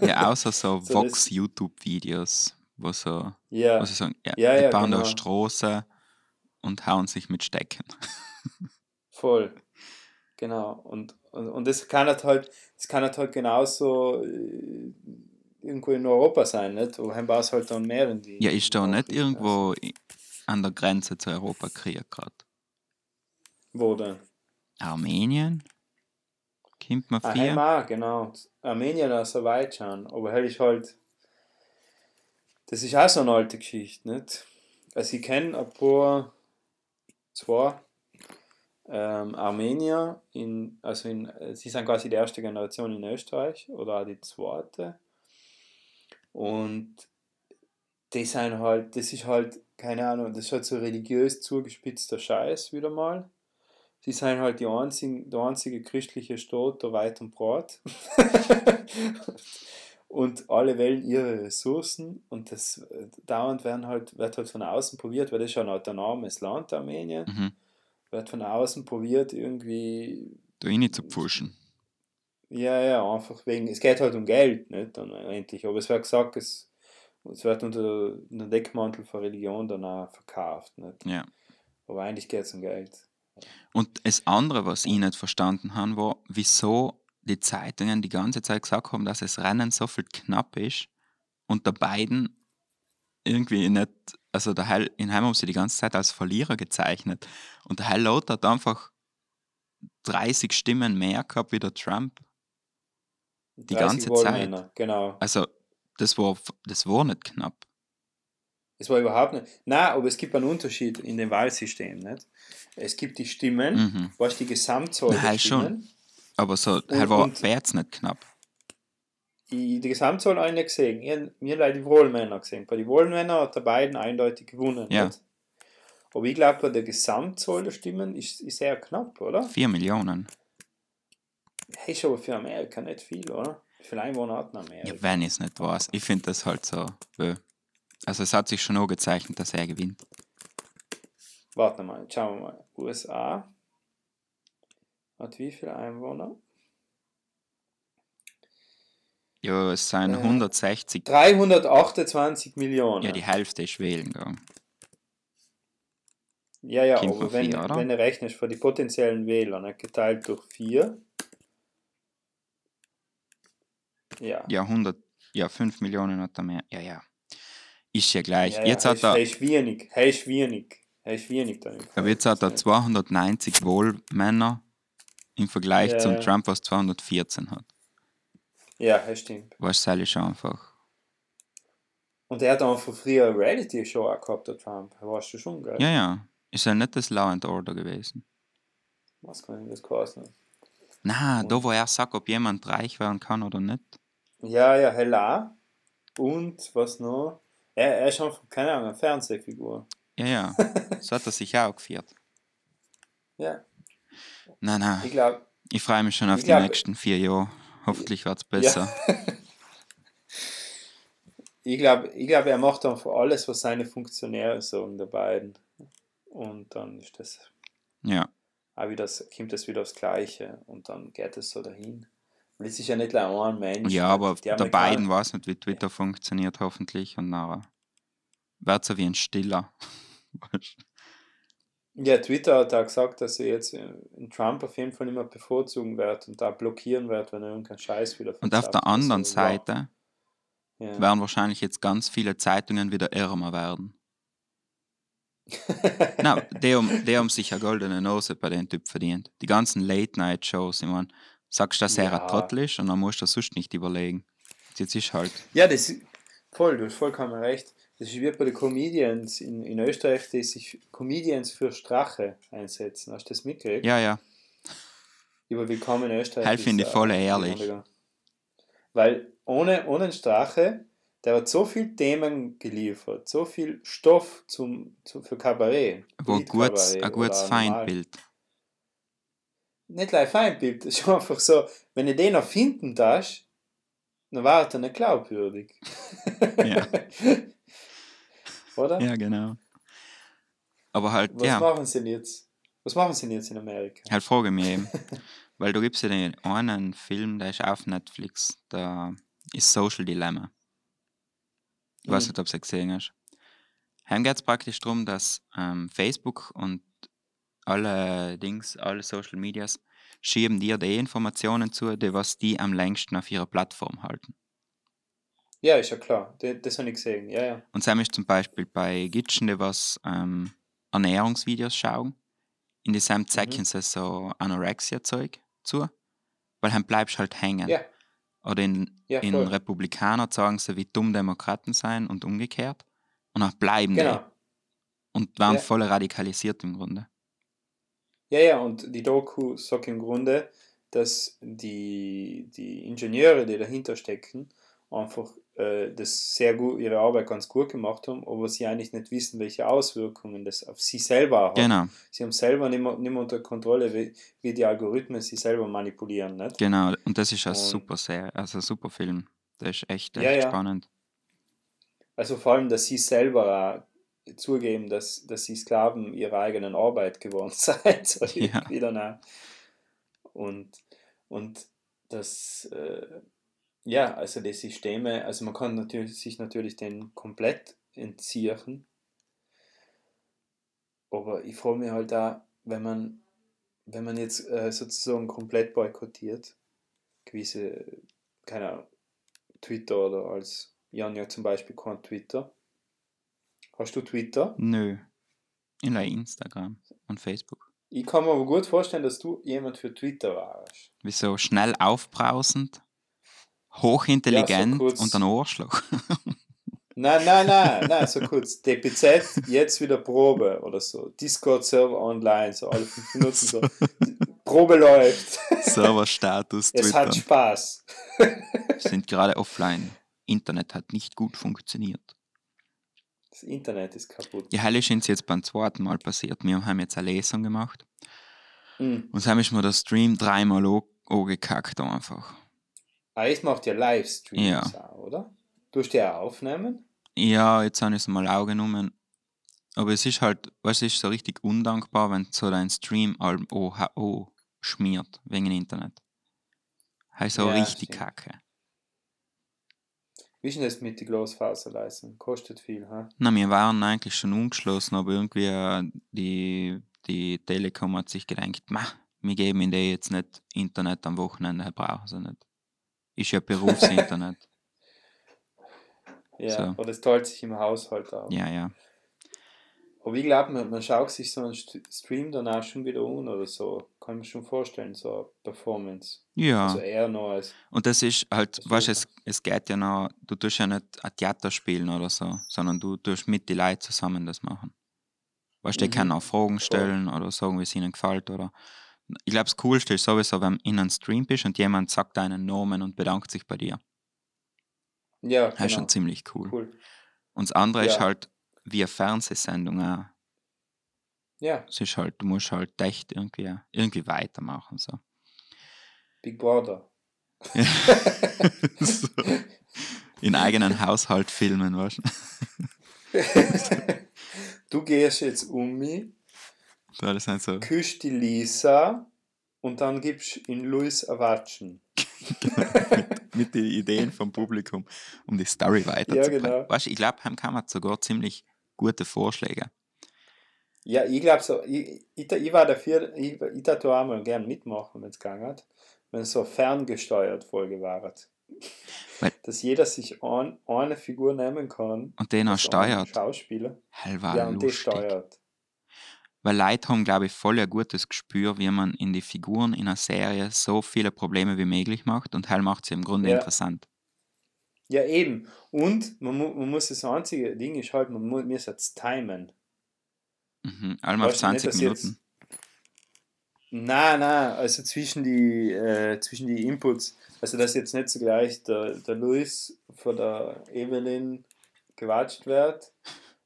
Ja, außer so
So,
Vox-YouTube-Videos, wo so,
Ja,
wo sie sagen, ja,
Ja,
die
ja,
bauen da
genau.
eine Straße und hauen sich mit Stecken.
voll. Genau. Und, und, und das kann halt halt, das kann halt, halt genauso äh, irgendwo in Europa sein, nicht? Wo haben es halt dann mehr in die.
Ja, ist da nicht irgendwo an der Grenze zu Europa Krieg gerade?
Wo denn?
Armenien? Kommt man
Ah, heim auch, genau. Armenien Aserbaidschan. Aber hell ist halt. Das ist auch so eine alte Geschichte, nicht? Also ich kenne ein paar, zwei ähm, Armenier, in, also in, sie sind quasi die erste Generation in Österreich oder auch die zweite. Und die sind halt, das ist halt, keine Ahnung, das ist halt so religiös zugespitzter Scheiß wieder mal. Sie sind halt die einzigen, der einzige christliche Staat der weit und breit. und alle wählen ihre Ressourcen und das äh, dauernd werden halt, wird halt von außen probiert, weil das ist ja ein autonomes Land, Armenien,
Mhm.
wird von außen probiert, irgendwie,
Da rein zu pfuschen.
ja, ja, einfach wegen, es geht halt um Geld, nicht, dann endlich, aber es wird gesagt, es, es wird unter einem Deckmantel von Religion dann auch verkauft, nicht,
Ja.
aber eigentlich geht es um Geld.
Und das andere, was ich nicht verstanden habe, war, wieso die Zeitungen die ganze Zeit gesagt haben, dass das Rennen so viel knapp ist und der beiden irgendwie nicht, also der Heil, in Heim haben sie die ganze Zeit als Verlierer gezeichnet und der Heil Lothar hat einfach 30 Stimmen mehr gehabt wie der Trump. Die
30
ganze Zeit.
Genau.
Also das war, das war nicht knapp.
Es war überhaupt nicht. Nein, aber es gibt einen Unterschied in dem Wahlsystem. Nicht? Es gibt die Stimmen,
Mhm.
was die Gesamtzahl der
Nein, schon. Aber so,
Und-
halt war jetzt nicht knapp.
Die, die Gesamtzahl habe ich nicht gesehen. Ich, mir leider die Wahlmänner gesehen. Bei den Wahlmännern hat der Biden eindeutig gewonnen.
Ja.
Nicht? Aber ich glaube, bei der Gesamtzahl der Stimmen ist, ist sehr knapp, oder?
4 Millionen.
Hey, ist aber für Amerika nicht viel, oder? Wie viele Einwohner hat Amerika?
Ja, wenn ich es nicht weiß. Ich finde das halt so. äh, Also es hat sich schon auch gezeichnet, dass er gewinnt.
Warte mal, schauen wir mal. USA hat wie viele Einwohner?
Ja, es sind
Äh,
160.
328 Millionen.
Ja, die Hälfte ist wählen gegangen.
Ja, ja,
Kommt
aber wenn,
vier, oder?
wenn du rechnest für die potenziellen Wähler, ne, geteilt durch 4. Ja.
Ja, 100, ja, 5 Millionen hat er mehr. Ja, ja. Ist ja gleich.
ja, ja,
jetzt hat er,
Hey, wenig. Hey, wenig. Hey, dann. im
aber jetzt hat er
Verhältnis,
290 Wahlmänner im Vergleich
Ja,
zum. Trump, was 214 hat.
Ja, das stimmt.
Ist schon einfach.
Und er hat einfach früher eine Reality-Show auch gehabt, der Trump. Weißt du schon, gell?
Ja, ja. Ist ja nicht das Law and Order gewesen.
Was kann ich das kosten?
Na, da wo er sagt, ob jemand reich werden kann oder nicht.
Ja, ja, Hella. Und was noch? Er, er ist einfach, keine Ahnung, eine Fernsehfigur.
Ja, ja. So hat er sich auch geführt.
Ja,
Nein, nein.
ich
Ich freue mich schon auf die
glaub-
nächsten vier Jahre. Hoffentlich wird es besser.
ich glaube, ich glaub, er macht einfach alles, was seine Funktionäre sagen, der beiden. Und dann ist das
Ja.
auch wieder, kommt das wieder aufs Gleiche und dann geht es so dahin. Und es ist ja nicht nur ein Mensch.
Ja, aber der beiden weiß nicht, wie Twitter funktioniert, hoffentlich. Und nachher wird so wie ein Stiller.
Ja, Twitter hat auch gesagt, dass er jetzt äh, Trump auf jeden Fall immer bevorzugen wird und da blockieren wird, wenn er irgendeinen Scheiß wieder
und auf der anderen
Also, ja.
Seite
Ja.
werden wahrscheinlich jetzt ganz viele Zeitungen wieder ärmer werden. Na, die haben, die haben sich eine goldene Nose bei den Typ verdient. Die ganzen Late-Night-Shows, ich meine, sagst du, dass er
Ja.
ein Trottel ist und dann musst du das sonst nicht überlegen. Jetzt ist halt,
Ja, das ist voll, du hast vollkommen recht. Das ist wie bei den Comedians in, in Österreich, die sich Comedians für Strache einsetzen. Hast du das mitgekriegt?
Ja, ja.
Über Willkommen in Österreich. Ist,
finde ich
äh,
voll ehrlich.
Weil ohne, ohne Strache, der hat so viel Themen geliefert, so viel Stoff zum, zum, für Kabarett.
Wo gutes, ein gutes. Feindbild.
Nicht gleich Feindbild, das ist einfach so, wenn ich den erfinden darf, dann war er nicht glaubwürdig.
Ja.
Oder?
Ja, genau. Aber halt,
Was
ja,
machen sie denn jetzt? Was machen sie denn jetzt in Amerika?
halt frage ich mich eben. Weil du gibst ja den einen Film, der ist auf Netflix, da ist Social Dilemma. Ich weiß
Mhm.
nicht, ob du es gesehen hast. Heim geht es praktisch darum, dass ähm, Facebook und alle Dings, alle Social Medias schieben dir die Informationen zu, die was die am längsten auf ihrer Plattform halten.
Ja, ist ja klar. Das, das habe ich gesehen. Ja, ja.
Und Sam ist zum Beispiel bei Gitschen, die was ähm, Ernährungsvideos schauen. In diesem
Mhm.
zeigen sie so Anorexia-Zeug zu, weil dann bleibst du halt hängen.
Ja,
Oder in,
Ja,
in. Republikaner sagen sie, wie dumm Demokraten sein und umgekehrt. Und dann bleiben
genau.
die und werden
Ja.
voll radikalisiert im Grunde.
Ja, ja, und die Doku sagt im Grunde, dass die, die Ingenieure, die dahinter stecken, einfach äh, das sehr gut, ihre Arbeit ganz gut gemacht haben, aber sie eigentlich nicht wissen, welche Auswirkungen das auf sie selber hat.
Genau,
Sie haben selber nicht mehr, nicht mehr unter Kontrolle, wie, wie die Algorithmen sie selber manipulieren. Nicht?
genau. Und das ist ein
Und-
super Serie, also ein super Film. Der ist echt, echt
Ja, ja.
spannend.
Also vor allem, dass sie selber zugeben, dass, dass sie Sklaven ihrer eigenen Arbeit geworden seid. So
Ja.
auch. Und, und das, äh, ja, also die Systeme, also man kann natürlich, sich natürlich den komplett entziehen. Aber ich frage mich halt da, wenn man, wenn man jetzt äh, sozusagen komplett boykottiert, gewisse, keine Ahnung, Twitter oder als Jan ja zum Beispiel kein Twitter. Hast du Twitter?
Nö. In der Instagram und Facebook.
Ich kann mir aber gut vorstellen, dass du jemand für Twitter warst.
Wieso schnell aufbrausend, hochintelligent
kurz.
und ein Arschloch.
Nein, nein, nein, nein, so kurz. DPZ, jetzt wieder Probe oder so. Discord-Server online, so alle fünf Minuten so. Probe läuft.
Serverstatus,
Es
Twitter.
hat Spaß.
sind gerade offline. Internet hat nicht gut funktioniert.
Das Internet ist kaputt.
Ja, hell ist uns jetzt beim zweiten Mal passiert. Wir haben jetzt eine Lesung gemacht
Mhm.
und dann ist mir der Stream dreimal angekackt einfach.
Ah, jetzt macht ihr Livestreams
Ja.
auch, oder? Du hast die auch aufnehmen?
Ja, jetzt habe ich es mal auch genommen. Aber es ist halt, was ist so richtig undankbar, wenn so dein Stream allem OHO schmiert wegen Internet. Heißt so
Ja,
richtig
stimmt.
kacke.
Wie ist denn das mit der Glasfaserleistung? Kostet viel, ha?
Na, wir waren eigentlich schon umgeschlossen, aber irgendwie äh, die, die Telekom hat sich gedacht, wir geben ihnen jetzt nicht Internet am Wochenende, brauchen sie nicht. Ist ja Berufsinternet.
Ja,
So.
aber das teilt sich im Haushalt auf.
ja, ja.
Aber ich glaube, man, man schaut sich so einen St- Stream dann auch schon wieder an oder so. Kann ich mir schon vorstellen, so eine Performance.
Ja.
Also eher noch als.
Und das ist halt,
Das
weißt du, es, es geht ja noch, du tust ja nicht ein Theater spielen oder so, sondern du tust mit den Leuten zusammen das machen. Weißt du, die
Mhm.
können auch Fragen stellen oder sagen, wie es ihnen gefällt. Oder ich glaube, das Coolste ist sowieso, wenn du in einem Stream bist und jemand sagt deinen Namen und bedankt sich bei dir.
Ja,
Das ist
genau.
schon ziemlich cool.
cool.
Und das andere ist
Ja.
halt wie eine Fernsehsendung auch.
Ja,
Es ist halt, du musst halt echt irgendwie, irgendwie weitermachen. So.
Big Brother.
so. In eigenen Haushalt filmen, weißt du?
du gehst jetzt um mich,
So, das sind so.
küsst die Lisa und dann gibst in Luis Erwatschen.
mit den Ideen vom Publikum, um die Story weiterzubringen.
genau.
Weißt ich glaube, heim kann man sogar ziemlich gute Vorschläge.
Ja, ich glaube so, ich, ich, ich war dafür, ich, ich da auch mal gern mitmachen, wenn es gegangen hat, wenn es so ferngesteuert Folge war.
Weil-
Dass jeder sich ein, eine Figur nehmen kann.
Und den auch steuert.
Schauspieler.
Hell war
ja, und die
lustig.
steuert.
Weil Leute haben, glaube ich, voll ein gutes Gespür, wie man in die Figuren in einer Serie so viele Probleme wie möglich macht und hell macht sie im Grunde
Ja.
interessant.
Ja, eben. Und man, mu man muss das einzige Ding ist halt, man mu muss jetzt timen.
Mhm. Einmal auf
Weißt du, nicht,
20
dass jetzt-
Minuten.
Nein, nein, also zwischen die, äh, zwischen die Inputs. Also, dass jetzt nicht zugleich der, der Luis von der Evelyn gewatscht wird,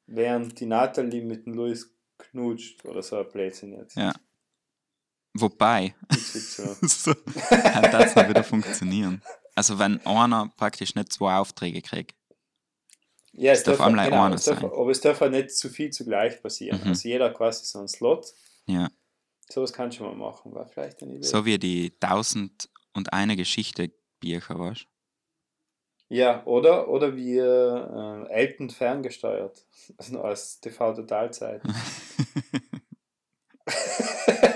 während die Natalie mit dem Luis knutscht oder so ein Blödsinn jetzt.
Ja. Wobei, so, kann das noch wieder funktionieren. Also wenn einer praktisch nicht zwei Aufträge kriegt.
Ja,
Es darf
darf,
einmal
genau,
einer
es darf,
sein.
aber es darf auch nicht zu viel zugleich passieren.
Mhm.
Also jeder quasi so einen Slot.
Ja.
Sowas kannst du mal machen, war vielleicht eine Idee.
So wie die tausend und eine Geschichte Bücher, weißt
Ja, oder, oder wie äh, Elton ferngesteuert. Also nur als TV-Totalzeit.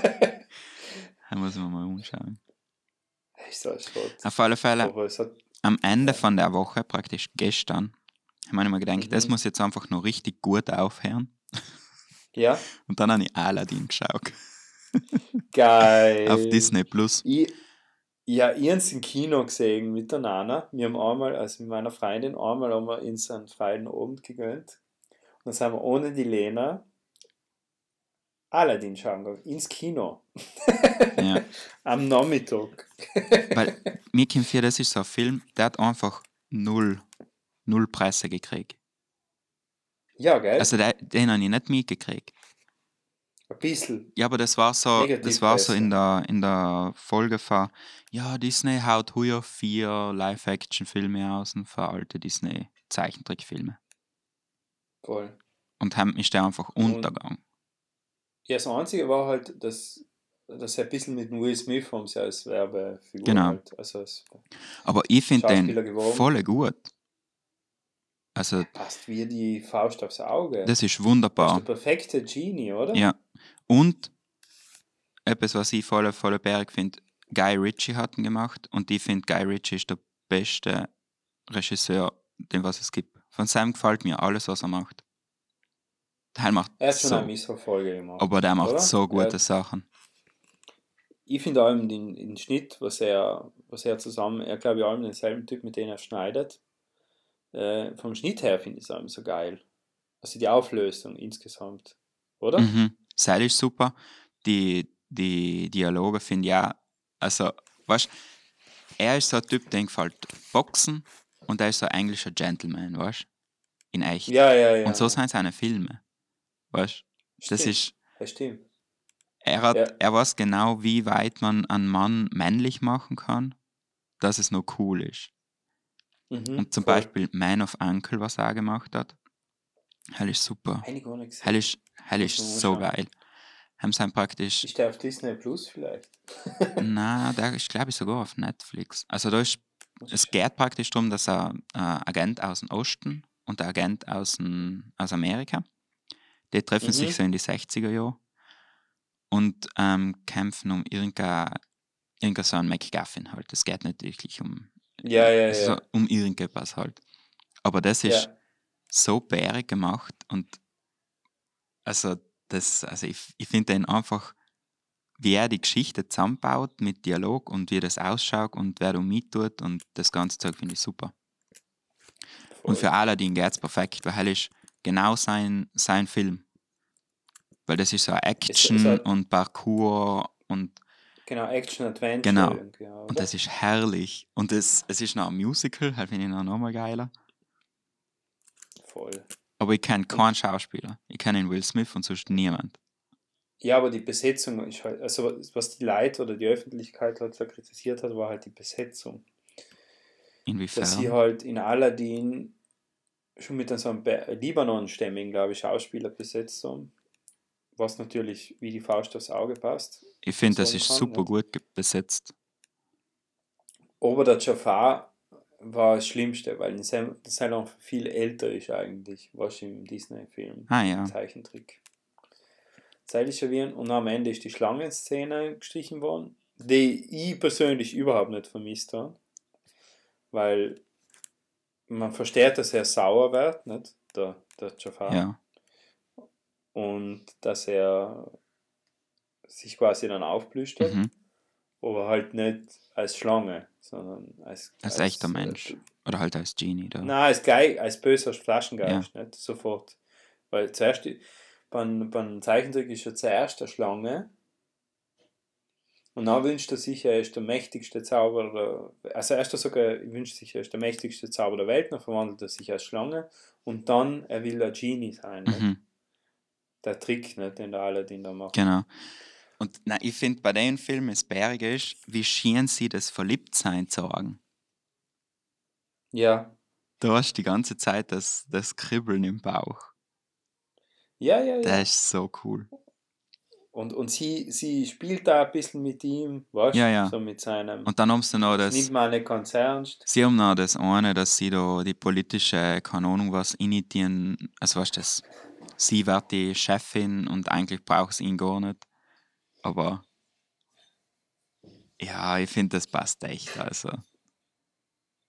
Da muss man mal umschauen.
Echt so ein Schrott.
Auf alle Fälle, am Ende von der Woche, praktisch gestern, habe ich mir gedacht, das
Mhm.
muss jetzt einfach noch richtig gut aufhören.
ja,
Und dann habe ich Aladdin geschaut.
geil.
Auf Disney Plus.
Ich, ja, ich habe im Kino gesehen mit der Nana. Wir haben einmal, also mit meiner Freundin, einmal haben wir uns einen freien Abend gegönnt. Und dann sind wir ohne die Lena Aladdin schauen gegangen, ins Kino.
Ja.
Am Nachmittag.
Weil mir kommt vor, das ist so ein Film, der hat einfach null, null Presse gekriegt.
Ja, gell?
Also der, den habe ich nicht mitgekriegt.
Ein bisschen.
Ja, aber das war so, das war so in der, in der Folge von, ja, Disney haut heuer vier Live-Action-Filme aus und für alte Disney-Zeichentrickfilme.
Voll.
Und haben ist der einfach untergegangen.
Ja, das Einzige war halt, dass, dass er ein bisschen mit Will Smith haben sie als Werbefigur
Genau.
halt. Also es
Aber ich finde den
geworden.
voll gut. Also,
passt wie die Faust aufs Auge.
das ist
Das ist
wunderbar.
der perfekte Genie, oder?
Ja. Und etwas, was ich voll, voll berg finde, Guy Ritchie hat ihn gemacht und ich finde, Guy Ritchie ist der beste Regisseur, den was es gibt. Von Sam gefällt mir alles, was er macht. Der macht
Er hat schon
so,
eine Missverfolge gemacht.
aber der macht
oder?
so gute
Er-
Sachen.
Ich finde auch den, den Schnitt, was er, was er zusammen, er glaube ich auch denselben Typ, mit dem er schneidet. Äh, vom Schnitt her finde ich es auch so geil. Also die Auflösung insgesamt. Oder?
Mhm. Seil ist super. Die, die Dialoge finde ich auch, also, weißt er ist so ein Typ, der gefällt Boxen und er ist so ein englischer Gentleman, weißt In echt.
Ja, ja, ja.
Und so sind seine Filme. Weißt Das
Stimmt.
ist,
Ja, stimmt.
er, hat,
Ja.
er weiß genau, wie weit man einen Mann männlich machen kann, dass es noch cool ist.
Mhm,
Und zum
voll.
Beispiel Man of Uncle, was er gemacht hat, hell ist super. Hell ist, hell ist so
schauen.
geil. Haben sie praktisch
Ist der auf Disney Plus vielleicht?
Na, der ist, glaube ich, sogar auf Netflix. Also da ist, es geht praktisch darum, dass ein Agent aus dem Osten und ein Agent aus, dem, aus Amerika, die treffen
Mhm.
sich so in die 60er Jahre und ähm, kämpfen um irgendein, irgendein so ein MacGuffin halt. Es geht nicht wirklich um,
Ja, ja, ja.
um irgendetwas halt. Aber das ist
ja.
so bärig gemacht und also das, also ich, ich finde den einfach, wie er die Geschichte zusammenbaut mit Dialog und wie das ausschaut und wer da mittut und das ganze Zeug finde ich super. Und für Aladdin geht es perfekt, weil er ist genau sein, sein Film. Weil das ist so Action
ist halt-
und Parkour und,
Genau, Action Adventure.
Genau.
oder?
und das ist herrlich. Und es, es ist noch ein Musical, halt finde ich noch nochmal geiler.
Voll.
Aber ich kenne keinen Schauspieler. Ich kenne den Will Smith und sonst niemand.
Ja, aber die Besetzung ist halt, also was die Leute oder die Öffentlichkeit halt so kritisiert hat, war halt die Besetzung.
Inwiefern?
Dass sie halt in Aladdin schon mit so einem Libanon-stämmigen, glaube ich, Schauspieler besetzt haben. Was natürlich wie die Faust aufs Auge passt.
Ich finde, das ist
kann,
super
nicht?
gut ge- besetzt.
Aber der Jafar war das Schlimmste, weil das auch viel älter ist eigentlich, was im Disney-Film.
Ah ja.
Zeichentrick. Zeitlich verwirrend und am Ende ist die Schlangenszene gestrichen worden, die ich persönlich überhaupt nicht vermisst habe, weil man versteht, dass er sauer wird, nicht? Der, der Jafar.
Ja.
Und dass er sich quasi dann aufplüstert,
Mhm.
Aber halt nicht als Schlange, sondern als,
Als echter
äh,
Mensch. Oder halt als Genie. Da.
Nein, als, Geig, als böser Flaschengeist, nicht? Sofort. Weil zuerst, beim, beim Zeichentrick ist ja zuerst eine Schlange. Und dann wünscht er sich, er ist der mächtigste Zauberer. Also erst sogar er wünscht sich, er ist der mächtigste Zauberer der Welt, dann verwandelt er sich als Schlange. Und dann, er will ein Genie sein.
Mhm,
Der Trick, nicht, den der Aladdin da macht.
genau. Und na, ich finde, bei dem Film das Bärige ist, wie schön sie das Verliebtsein sagen.
Ja.
Du hast die ganze Zeit das, das Kribbeln im Bauch.
Ja, ja, ja.
Das ist so cool.
Und, und sie, sie spielt da ein bisschen mit ihm, weißt du?
Ja, ja.
So mit seinem.
Und dann haben sie noch
das nimmt man nicht ganz ernst.
Sie haben noch das eine, dass sie da die politische, keine Ahnung was, initiieren. Also weißt du, das, sie wird die Chefin und eigentlich braucht sie ihn gar nicht. Aber ja, ich finde, das passt echt. Also.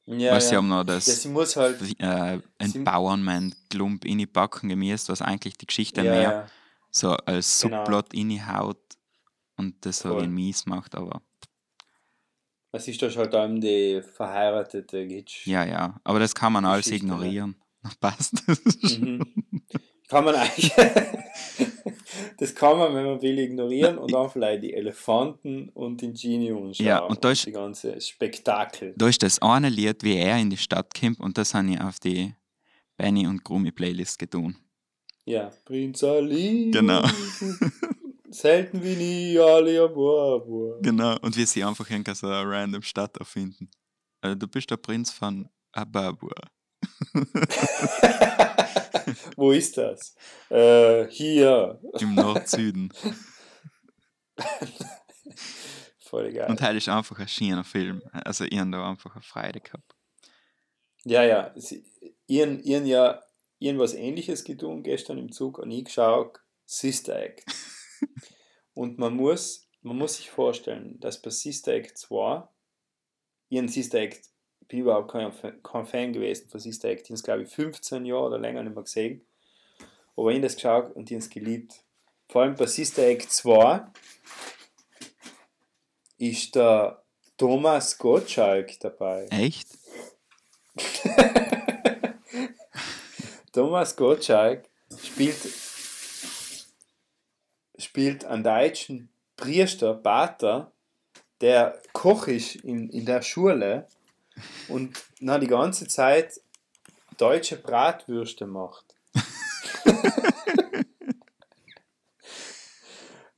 Ja,
Weil sie
ja.
haben noch
ja,
das
sie muss halt.
äh, Empowerment-Klump in die Backen gemäßt, was eigentlich die Geschichte
Ja,
mehr
ja.
so als
Genau.
Subplot inhaut und das so wie mies macht, aber
Es ist das halt allem die verheiratete Gitsch.
ja, ja. Aber das kann man alles ignorieren. Passt.
Mhm. Kann man eigentlich. das kann man, wenn man will, ignorieren und dann vielleicht die Elefanten und den Genie anschauen.
Ja, und da ist-
die ganze Spektakel.
Da ist das eine Lied, wie er in die Stadt kommt und das habe ich auf die Benny und Grumi Playlist getan.
Ja, Prinz Ali.
Genau.
Selten wie nie, Ali Abua.
Genau. Und wie sie einfach in so eine random Stadt erfinden. Also, du bist der Prinz von Ababua.
Wo ist das? Äh, hier.
Im Nord-Süden.
Voll geil.
Und halt ist einfach ein schöner Film. Also, ich habe da einfach eine Freude gehabt.
Ja, ja. Sie, ihren, ihren ja irgendwas ähnliches getan, gestern im Zug und ich geschaut, Sister Act. und man muss, man muss sich vorstellen, dass bei Sister Act 2, ihren Sister Act, bin überhaupt kein, kein Fan gewesen von Sister Act, ich habe es glaube ich 15 Jahre oder länger nicht mehr gesehen. Aber ich habe das geschaut und ich habe es geliebt. Vor allem bei Sister Act 2 ist der Thomas Gottschalk dabei.
Echt?
Thomas Gottschalk spielt, spielt einen deutschen Priester, Pater, der Koch ist in, in der Schule und na, die ganze Zeit deutsche Bratwürste macht.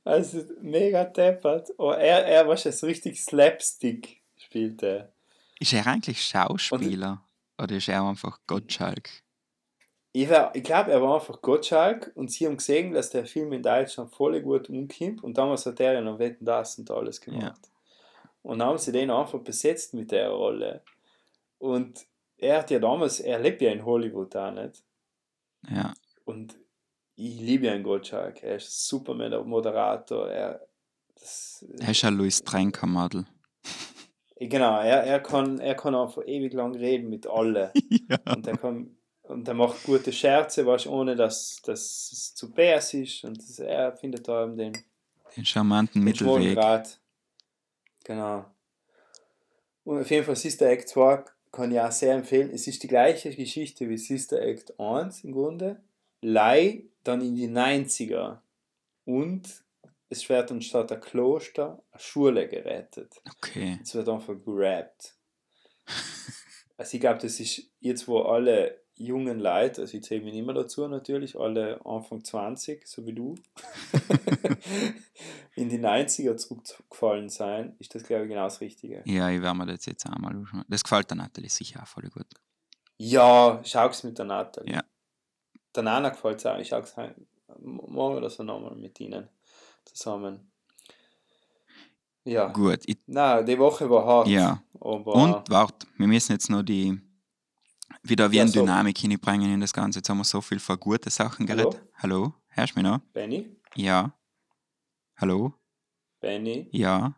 also mega deppert. Oh, er, er war schon so richtig Slapstick spielt er.
Ist er eigentlich Schauspieler? Oder ist er einfach Gottschalk?
Ich, war- ich glaube, er war einfach Gottschalk und sie haben gesehen, dass der Film in Deutschland voll gut umkommt und damals hat er ja noch Wetten, das und alles gemacht. Und haben sie den einfach besetzt mit der Rolle. Und er hat ja damals, er lebt ja in Hollywood auch nicht.
Ja.
Und ich liebe ja einen Gottschalk. Er ist super Moderator. Er, das,
Er ist ein Louis Trenker Model.
genau, er, er, kann, er kann einfach ewig lang reden mit allen.
ja.
Und er kann und er macht gute Scherze, weißt, ohne dass, dass es zu bärs ist. Und das, er findet da eben den,
Den charmanten Mittelweg.
Grat. Genau. Und auf jeden Fall Sister Act 2 kann ich auch sehr empfehlen. Es ist die gleiche Geschichte wie Sister Act 1 im Grunde. Lei dann in die 90er. Und es wird dann statt ein Kloster eine Schule gerettet.
Okay.
Es wird einfach gerappt. Also ich glaube, das ist jetzt, wo alle jungen Leute, also ich zähle mich mehr dazu natürlich, alle Anfang 20, so wie du, in die 90er zurückgefallen sein, ist das, glaube ich, genau das Richtige.
Ja, ich werde mir das jetzt auch mal anschauen. Das gefällt der Natalie sicher auch voll gut.
Ja, schau's mit der Natalie.
Ja.
Der Nana gefällt es auch. Ich schau's heim. Morgen oder so nochmal mit ihnen zusammen. Ja.
Gut. Ich,
Na, die Woche war hart.
ja.
Aber
Und warte, wir müssen jetzt noch die wieder wie
Ja,
eine
so.
Dynamik hineinbringen in das Ganze. Jetzt haben wir so viel von gute Sachen
Hallo?
geredet. Hallo? Hörst du mich noch?
Benny?
Ja. Hallo?
Benny?
Ja.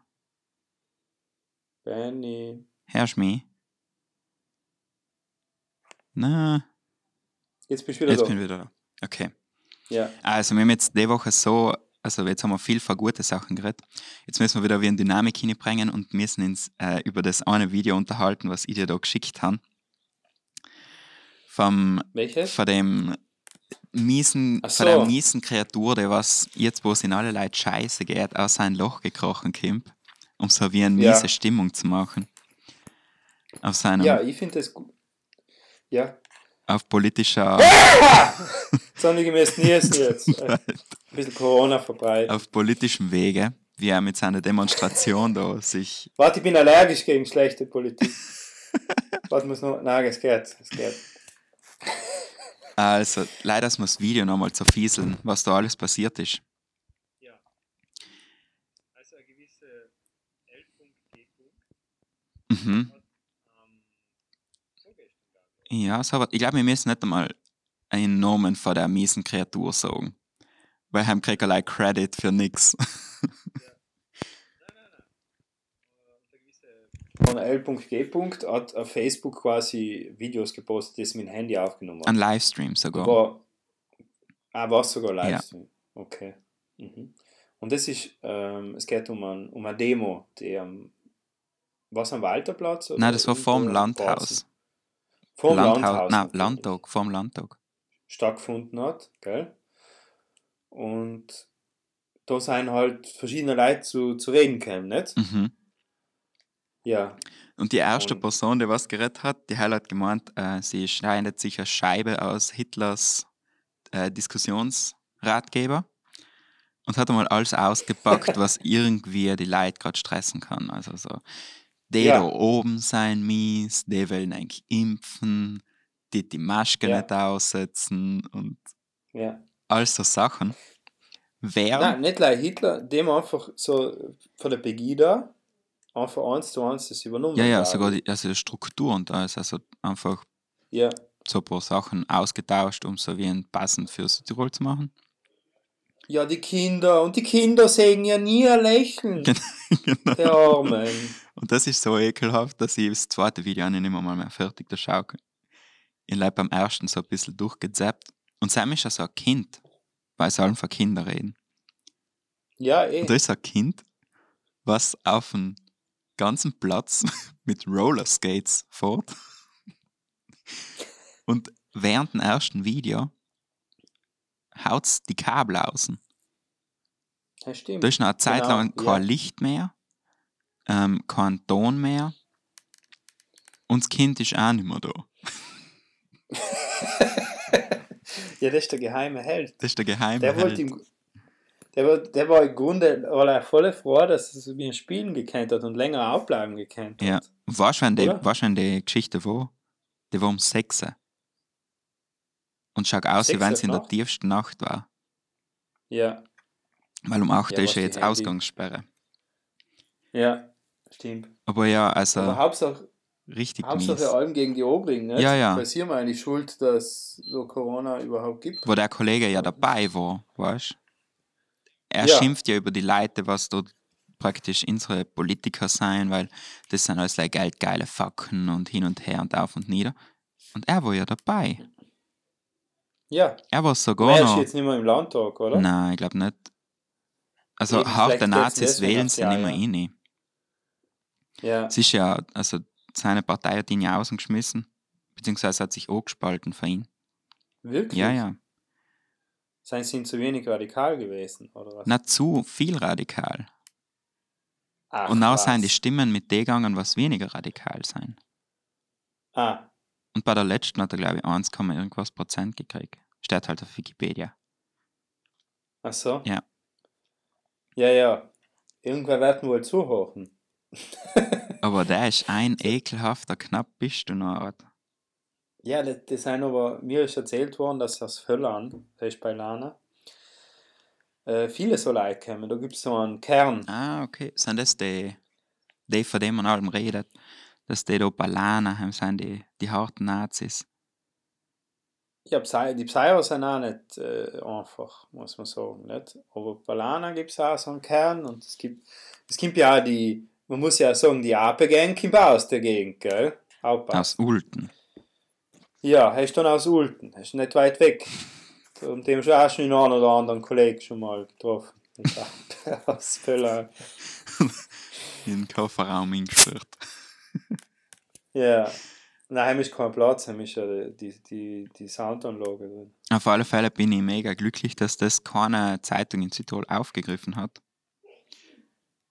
Benny?
Hörst du mich? Na,
Jetzt bist du wieder
jetzt
da.
bin ich wieder da. Okay.
Ja.
Also wir haben jetzt die Woche so, also jetzt haben wir viel von gute Sachen geredet. Jetzt müssen wir wieder wie eine Dynamik hineinbringen und müssen uns äh, über das eine Video unterhalten, was ich dir da geschickt habe. Vom,
Welches?
von dem miesen,
Ach
von der
so.
miesen Kreatur, der was jetzt, wo es in alle Leute scheiße geht, aus sein Loch gekrochen kommt, um so wie eine
Ja.
miese Stimmung zu machen. Auf seinem,
Ja, ich finde das gut. Ja.
auf politischer,
niesen jetzt. Äh, Ein bisschen Corona verbreitet.
auf politischem Wege, wie er mit seiner Demonstration da sich,
Warte, ich bin allergisch gegen schlechte Politik. Warte, muss noch. Nein, es geht. Es geht.
Also leider ist mir das Video nochmal zerfieseln, was da alles passiert ist.
Also eine gewisse L.G.
Mhm. Ja, so, aber ich glaube, wir müssen nicht einmal einen Namen von der miesen Kreatur sagen. Weil heim kriegt er Credit für nix.
Von L.G. hat auf Facebook quasi Videos gepostet, die sie mit dem Handy aufgenommen
Ein
hat.
Livestream sogar.
Aber, ah, war es sogar Livestream? Okay. Mhm. Und das ist, ähm, es geht um, ein, um eine Demo, die am, was am Walterplatz? oder
Nein, das war vorm Landhaus.
Vorm Landhaus.
Nein,
okay.
Landtag, vorm Landtag.
stattgefunden hat, gell? Und da sind halt verschiedene Leute zu, zu reden gekommen, nicht?
Mhm.
Ja.
Und die erste
Und-
Person, die was geredet hat, die Heil hat gemeint, äh, sie schneidet sich eine Scheibe aus Hitlers äh, Diskussionsratgeber und hat einmal alles ausgepackt, was irgendwie die Leute gerade stressen kann. Also so, die
Ja.
da oben sein mies, die wollen eigentlich impfen, die die Maske
Ja.
nicht aussetzen und
Ja.
all so Sachen. Wer,
Nein, nicht gleich Hitler, dem einfach so von der Pegida einfach eins zu eins das übernommen.
ja, ja,
glaub
sogar die, also Struktur und alles, also einfach
Ja,
so ein paar Sachen ausgetauscht, um so wie ein passend für Südtirol zu machen.
ja, die Kinder, und die Kinder sehen ja nie ein Lächeln.
genau.
Der Armen.
Und das ist so ekelhaft, dass ich das zweite Video auch nicht mehr mal mehr fertig da schaue. Ich habe beim ersten so ein bisschen durchgezappt. Und Sam ist ja so ein Kind, weil sie allem von Kindern reden.
Ja, eh.
Und da ist ein Kind, was auf dem ganzen Platz mit Rollerskates fährt. Und während dem ersten Video haut die Kabel außen.
Ja, stimmt.
Da ist noch eine Zeit
Genau,
lang kein
ja.
Licht mehr, ähm, kein Ton mehr. Und das Kind ist auch nicht mehr da.
Ja, das ist der geheime Held.
Das ist der geheime
Der wollte
Held.
Der, war, der war im Grunde war er voll froh, dass er ein Spielen gekannt hat und länger aufbleiben gekannt hat.
Ja. Du, wann die,
Oder?
Geschichte war? Die war um 6 Uhr. Und schaut aus, wie wenn sie in der tiefsten Nacht war.
Ja,
Weil um 8
Ja,
ist ja jetzt Ausgangssperre.
ja, stimmt.
Aber ja, also
Aber Hauptsache,
richtig
Hauptsache
mies.
allem gegen die Obring, nicht?
Ja, ja.
Sie haben eigentlich schuld, dass so Corona überhaupt gibt.
Wo der Kollege ja dabei war, weißt du? Er
Ja.
schimpft ja über die Leute, was dort praktisch unsere Politiker sein, weil das sind alles like geldgeile Facken und hin und her und auf und nieder. Und er war ja dabei.
Ja,
Er war sogar
wer ist jetzt nicht mehr im Landtag, oder?
Nein, ich glaube nicht. Also
Eben,
harte
vielleicht
Nazis wählen sie nicht mehr
ja.
rein.
Ja,
Es ist ja, also seine Partei hat ihn ja ausgeschmissen, beziehungsweise hat sich angespalten für ihn.
wirklich?
Ja, ja.
Seien sie zu wenig radikal gewesen, oder was?
Nicht zu viel radikal.
Ach,
Und auch
was.
sind die Stimmen mit den gegangen, was weniger radikal sein.
Ah,
Und bei der letzten hat er, glaube ich, 1, irgendwas Prozent gekriegt. Steht halt auf Wikipedia.
ach so.
Ja.
Ja, ja. Irgendwer wird wohl zuhören.
Aber der ist ein ekelhafter Knapp bist du noch. Alter.
Ja, das, das sind aber, mir ist erzählt worden, dass aus Völlern, das ist bei Lana, äh, viele so Leute kommen. Da gibt es so einen Kern.
Ah, okay. Sind das die, die von denen man allem redet? Dass die da Ballana haben, sind die, die harten Nazis.
Ja, die Psyros sind auch nicht äh, einfach, muss man sagen. Nicht? Aber bei Lana gibt es auch so einen Kern und es gibt, es gibt ja auch die, man muss ja sagen, die Ape-Gang kommt auch aus der Gegend, gell? Aufpassen.
Aus Ulten.
Ja, er ist dann aus Ulten, er ist nicht weit weg. Und dem schon auch schon den einen oder anderen Kollegen schon mal getroffen. Aus Völler.
In den Kofferraum eingesperrt.
Ja. Nein, ist kein Platz, heim ist ja die, die, die Soundanlage drin.
Auf alle Fälle bin ich mega glücklich, dass das keine Zeitung in Südtirol aufgegriffen hat.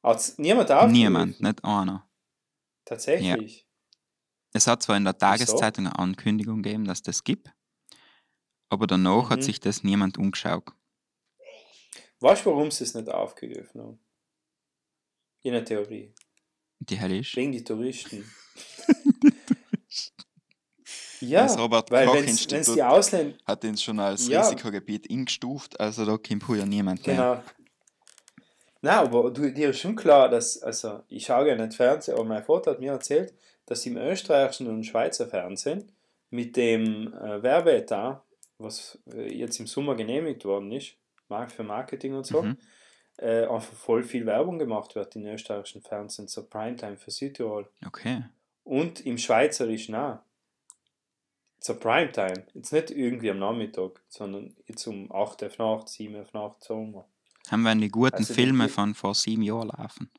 Hat's niemand aufgegriffen?
Niemand, nicht einer.
Tatsächlich?
Es hat zwar in der Tageszeitung eine Ankündigung gegeben, dass das gibt, aber danach hat
Mhm.
sich das niemand umgeschaut.
Weißt du, warum sie es nicht aufgegriffen haben? In der Theorie.
Die hell ist.
Wegen die Touristen. ja,
Das Robert
weil
Koch
wenn es
Institut
die Ausländer...
hat ihn schon als
Ja.
Risikogebiet eingestuft, also da kommt ja niemand mehr.
Genau. Nein, aber du, dir ist schon klar, dass, also ich schaue ja nicht Fernsehen, aber mein Vater hat mir erzählt, dass im österreichischen und Schweizer Fernsehen mit dem äh, Werbeetat, was äh, jetzt im Sommer genehmigt worden ist, Mark- für Marketing und so,
Mhm.
äh, einfach voll viel Werbung gemacht wird im österreichischen Fernsehen zur Primetime für Südtirol.
Okay.
Und im Schweizerischen auch. Zur Primetime. Jetzt nicht irgendwie am Nachmittag, sondern jetzt um 8 Uhr Nacht, 7 Uhr Nacht, so.
Haben wir die guten
Also
Filme
die-
von vor sieben Jahren laufen?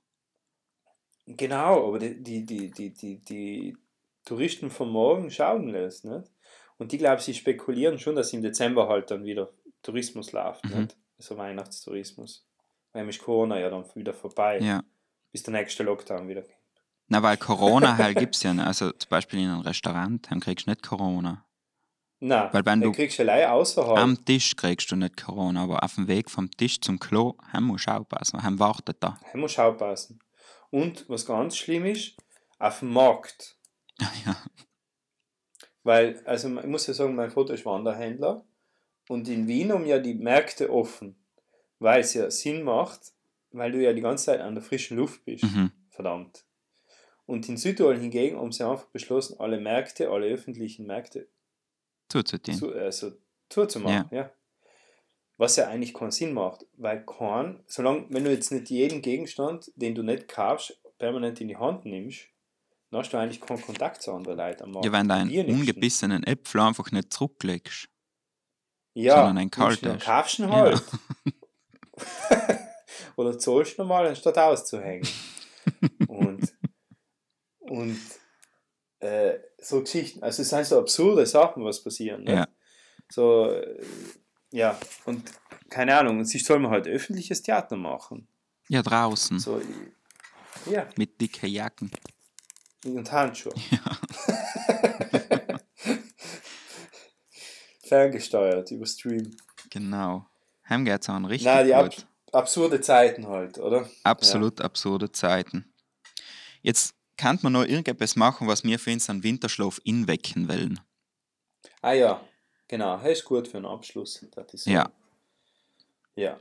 Genau, aber die, die, die, die, die, die Touristen von morgen schauen das, nicht? Und die, glaube sie spekulieren schon, dass im Dezember halt dann wieder Tourismus läuft,
Mhm.
nicht? Also Weihnachtstourismus. Weil ist Corona ja dann wieder vorbei,
Ja.
bis der nächste Lockdown wieder kommt.
Na, weil Corona halt gibt es ja nicht. Also zum Beispiel in einem Restaurant, dann kriegst du nicht Corona.
Nein,
Weil wenn
dann
du
kriegst du allein außerhalb.
am Tisch kriegst du nicht Corona, aber auf dem Weg vom Tisch zum Klo, haben musst du aufpassen, haben wartet da.
Da muss du aufpassen. Und was ganz schlimm ist, auf dem Markt.
Ja.
Weil, also ich muss ja sagen, mein Vater ist Wanderhändler und in Wien haben ja die Märkte offen, weil es ja Sinn macht, weil du ja die ganze Zeit an der frischen Luft bist.
Mhm.
Verdammt. Und in Südtirol hingegen haben sie einfach beschlossen, alle Märkte, alle öffentlichen Märkte
Zuzutun.
zu, also zuzumachen. Ja. Was ja eigentlich keinen Sinn macht, weil kein, solange, wenn du jetzt nicht jeden Gegenstand, den du nicht kaufst, permanent in die Hand nimmst, dann hast du eigentlich keinen Kontakt zu anderen Leuten am Markt.
Ja, wenn du einen ungebissenen Äpfel einfach nicht zurücklegst.
ja,
sondern ein
nimmst du
kalter
ihn,
ist.
kaufst ihn
Ja.
halt. Oder zahlst du normal, anstatt auszuhängen. und und äh, so Geschichten, also es sind so absurde Sachen, was passieren. Ne?
Ja.
So, äh, ja, und keine Ahnung, und sich soll man halt öffentliches Theater machen.
Ja, draußen.
So, ja,
Mit dicken Jacken.
und Handschuhe. Ferngesteuert über Stream.
Genau. Heim geht's an richtig
Na, die ab absurde Zeiten halt, oder?
Absolut absurde Zeiten. Jetzt kann man noch irgendetwas machen, was wir für uns einen Winterschlaf inwecken wollen.
Ah ja, genau, das ist gut für einen Abschluss. Das ist.
Ja.
Ja.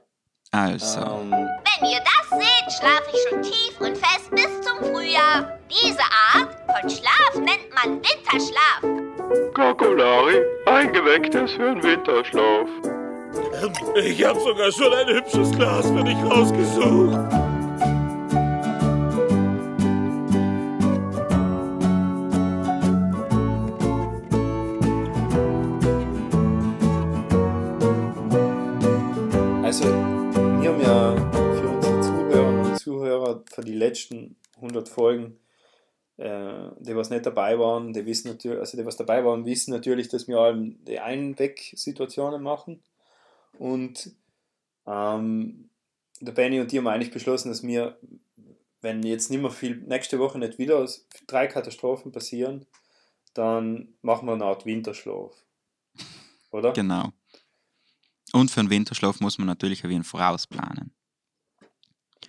Also,
Ähm,
Wenn ihr das seht, schlafe ich schon tief und fest bis zum Frühjahr. Diese Art von Schlaf nennt man Winterschlaf.
Kakolari, eingewecktes für den Winterschlaf.
Ich habe sogar schon ein hübsches Glas für dich rausgesucht.
Für die letzten 100 Folgen, äh, die was nicht dabei waren, die wissen natürlich, also die was dabei waren, wissen natürlich, dass wir allem die Einweg-Situationen machen. Und ähm, der Benny und die haben eigentlich beschlossen, dass wir, wenn jetzt nicht mehr viel, nächste Woche nicht wieder drei Katastrophen passieren, dann machen wir eine Art Winterschlaf. Oder?
genau. Und für einen Winterschlaf muss man natürlich ein wenig vorausplanen.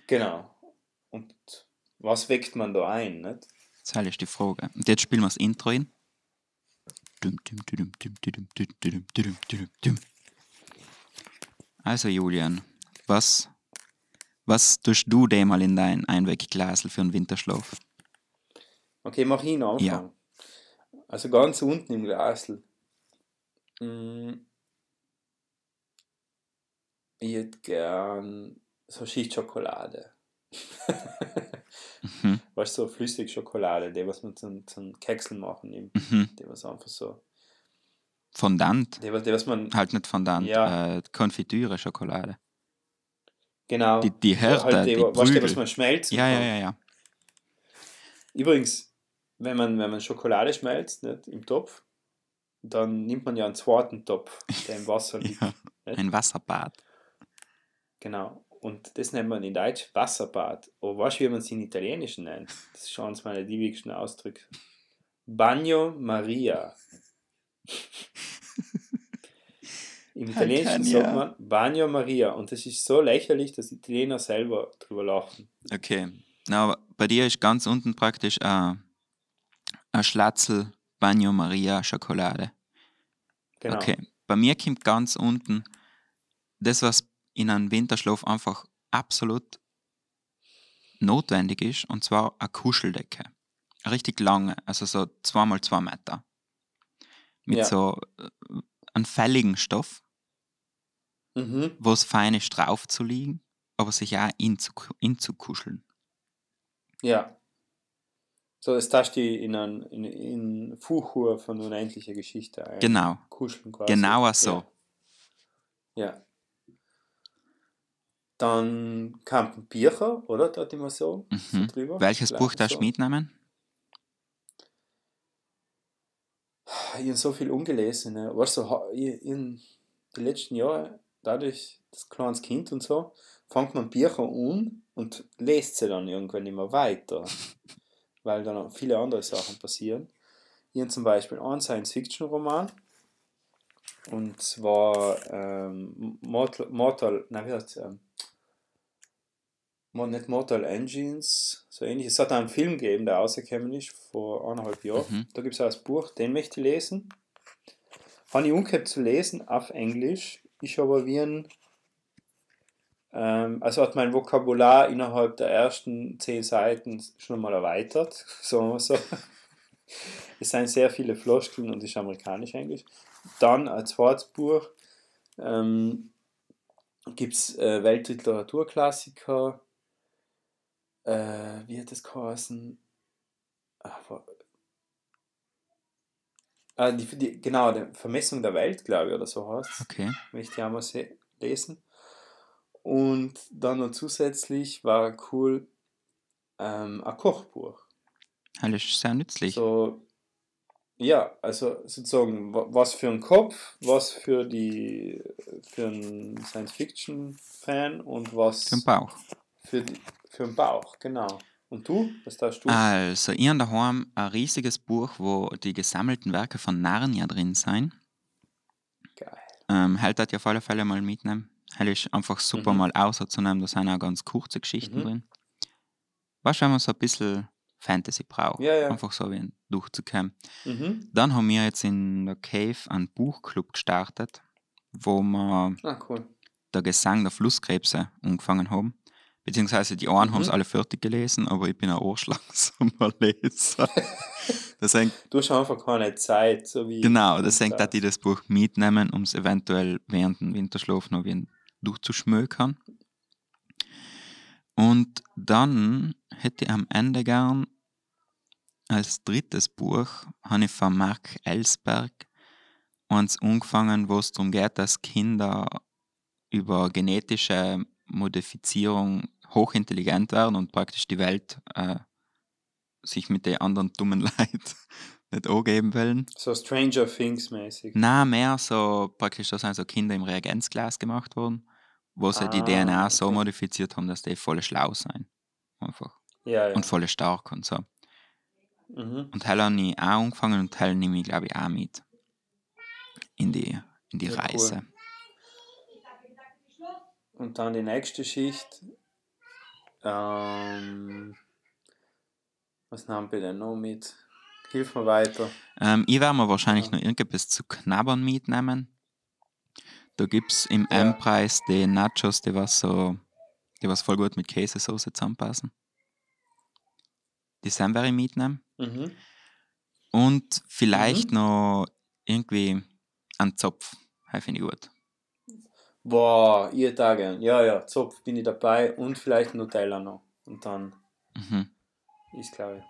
Genau was weckt man da ein? Nicht?
Das ist die Frage. Und jetzt spielen wir das Intro hin. Also Julian, was, was tust du dir mal in dein Einwegglasel für einen Winterschlaf?
Okay, mach ihn einen
Ja.
Also ganz unten im Glasl. Ich hätte gern so Schicht Schokolade.
Mhm.
Weißt du, so Flüssigschokolade, die was man zum, zum Kekseln machen nimmt.
Mhm.
Die was einfach so.
Fondant.
Die, die was man.
Halt nicht Fondant,
Ja.
äh, Konfitüre, Schokolade.
Genau.
Die, die Härte,
halt die,
die
weißt du, was man schmelzen
Ja, ja, ja, ja.
Übrigens, wenn man, wenn man Schokolade schmelzt nicht, im Topf, dann nimmt man ja einen zweiten Topf, der im Wasser liegt.
Ja, ein Wasserbad.
Genau. Und das nennt man in Deutsch Wasserbad. Aber du, wie man es in Italienisch nennt? Das ist schon eines meiner liebigsten Ausdrücke. Bagno Maria. Im Italienischen sagt man Bagno Maria. Und das ist so lächerlich, dass Italiener selber drüber lachen.
Okay. Na, bei dir ist ganz unten praktisch ein ein Schlatzel Bagno Maria Schokolade.
Genau.
Okay. Bei mir kommt ganz unten das, was in einem Winterschlaf einfach absolut notwendig ist, und zwar eine Kuscheldecke. Eine richtig lange, also so 2x2 Meter. Mit
Ja.
so äh, einem fälligen Stoff,
Mhm.
wo es fein ist, drauf zu liegen, aber sich auch inzuku- inzukuscheln.
Ja. So, das tascht die in ein in, in Fuchur von unendlicher Geschichte ein.
Genau.
Kuscheln quasi.
Genau so.
Ja. ja. Dann kam Bücher, oder? Dort immer so, so
Mhm.
drüber.
Welches
Vielleicht
Buch darfst du
so.
mitnehmen?
Ich habe so viel ungelesen. Ne? Weißt du, in den letzten Jahren, dadurch, das kleines Kind und so, fängt man Bücher an und lest sie dann irgendwann immer weiter. weil dann auch viele andere Sachen passieren. Habe zum Beispiel einen Science-Fiction-Roman. Und zwar ähm, Mortal, Mortal, nein, wie heißt ähm, Mo- nicht Mortal Engines, so ähnlich. Es hat einen Film gegeben, der rausgekommen ist vor eineinhalb Jahren.
Mhm.
Da gibt es auch das Buch, den möchte ich lesen. Habe ich umgekehrt zu lesen auf Englisch. Ich aber wie ein, ähm, also hat mein Vokabular innerhalb der ersten zehn Seiten schon mal erweitert, sagen wir so. Es sind sehr viele Floskeln und ist amerikanisch-englisch. Dann als zweites Buch ähm, gibt es äh, Weltliteraturklassiker. Äh, wie hat das geheißen? Wa- Ah, die, die, genau, die Vermessung der Welt, glaube ich, oder so heißt es.
Okay.
Möchte ich einmal se- lesen. Und dann noch zusätzlich war cool ähm, ein Kochbuch.
Das ist sehr nützlich.
So, ja, also sozusagen, wa- was für einen Kopf, was für die für einen Science-Fiction-Fan und was
Für den Bauch.
Für, die, für den Bauch, genau. Und du? Was darfst du?
Also, ich habe daheim ein riesiges Buch, wo die gesammelten Werke von Narnia drin sind.
Geil.
Ähm, halt das ja auf alle Fälle mal mitnehmen. Halt ist einfach super
Mhm.
mal auszunehmen, da sind auch ganz kurze Geschichten
Mhm.
drin. Weißt du, wenn man so ein bisschen Fantasy braucht.
Ja, ja.
Einfach so wie ein durchzukommen.
Mhm.
Dann haben wir jetzt in der Cave einen Buchclub gestartet, wo wir
Ah, cool.
der Gesang der Flusskrebse angefangen haben. Beziehungsweise die einen haben es
Mhm.
alle fertig gelesen, aber ich bin ein arschlangsamer Leser. deswegen,
Du hast einfach keine Zeit, so wie.
genau, deswegen
Ja.
dass ich das Buch mitnehmen, um es eventuell während dem Winterschlaf noch wieder durchzuschmökern. Und dann hätte ich am Ende gern als drittes Buch habe ich von Mark Ellsberg eins angefangen, wo es darum geht, dass Kinder über genetische Modifizierung hochintelligent werden und praktisch die Welt äh, sich mit den anderen dummen Leuten nicht angeben wollen.
So Stranger Things mäßig.
Na, mehr so praktisch, da sind so Kinder im Reagenzglas gemacht worden, wo sie die
Ah,
DNA so
okay.
modifiziert haben, dass die voll schlau sein. Einfach.
Ja, ja.
Und voll stark und so.
Mhm.
Und Hell habe ich auch angefangen und Hell nehme ich, glaube ich, auch mit in die, in die
Ja, cool. Und dann die nächste Schicht. Ähm, was nehmen wir denn noch mit? Hilf mir weiter.
Ähm, ich werde mir wahrscheinlich
Ja.
noch irgendetwas zu knabbern mitnehmen. Da gibt es im
Ja.
M-Preis die Nachos, die was so, die was voll gut mit Käsesoße zusammenpassen. Die Sam werde ich mitnehmen.
Mhm.
Und vielleicht
Mhm.
noch irgendwie einen Zopf. Das finde ich gut.
Boah, ihr da gern. Ja, ja, Zopf bin ich dabei und vielleicht Nutella noch. Und dann
Mhm.
ist glaube ich.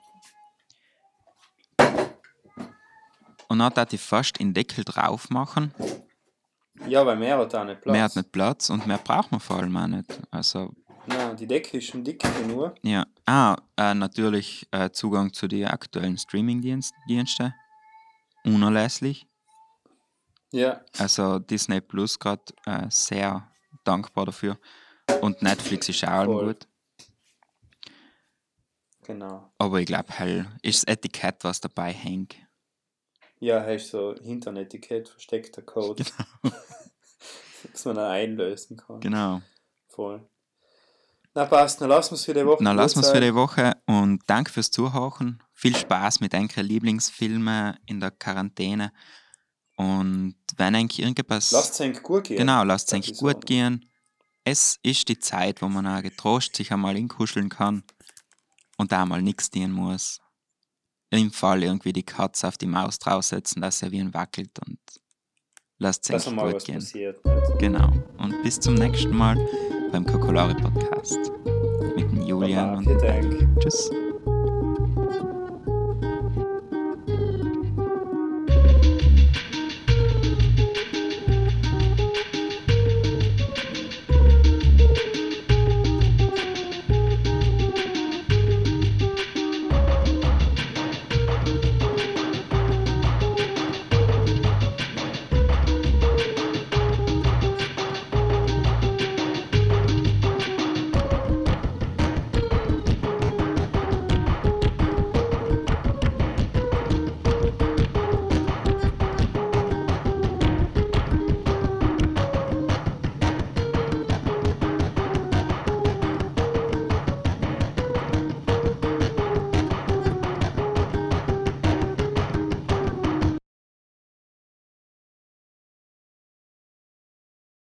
Und dann darf ich fast den Deckel drauf machen.
Ja, weil mehr hat auch nicht Platz.
Mehr hat nicht Platz und mehr braucht man vor allem auch nicht. Also,
Nein. die Decke ist schon dick genug.
Ja. Ah, äh, natürlich äh, Zugang zu den aktuellen Streaming-Diensten. Unerlässlich.
Ja.
Also Disney Plus gerade äh, sehr dankbar dafür. Und Netflix ist auch
Voll.
gut.
Genau.
Aber ich glaube, halt ist das Etikett, was dabei hängt.
Ja, hast so Hinternetikett, versteckter Code. dass man dann einlösen kann.
Genau.
Voll. Na passt, dann lassen wir es für die Woche.
Na,
gut
lassen wir es für die Woche und danke fürs Zuhören. Viel Spaß mit euren Lieblingsfilmen in der Quarantäne. Und wenn eigentlich irgendetwas.
Lasst es eigentlich gut gehen.
Genau, lasst es gut gehen. Es ist die Zeit, wo man auch getrost sich einmal inkuscheln kann und da mal nichts tun muss. Im Fall irgendwie die Katze auf die Maus draufsetzen, dass er wie ein wackelt und lasst es gut
was
gehen.
passiert.
Genau. Und bis zum nächsten Mal beim Kokolari Podcast mit dem Julian
Baba,
und. Tschüss.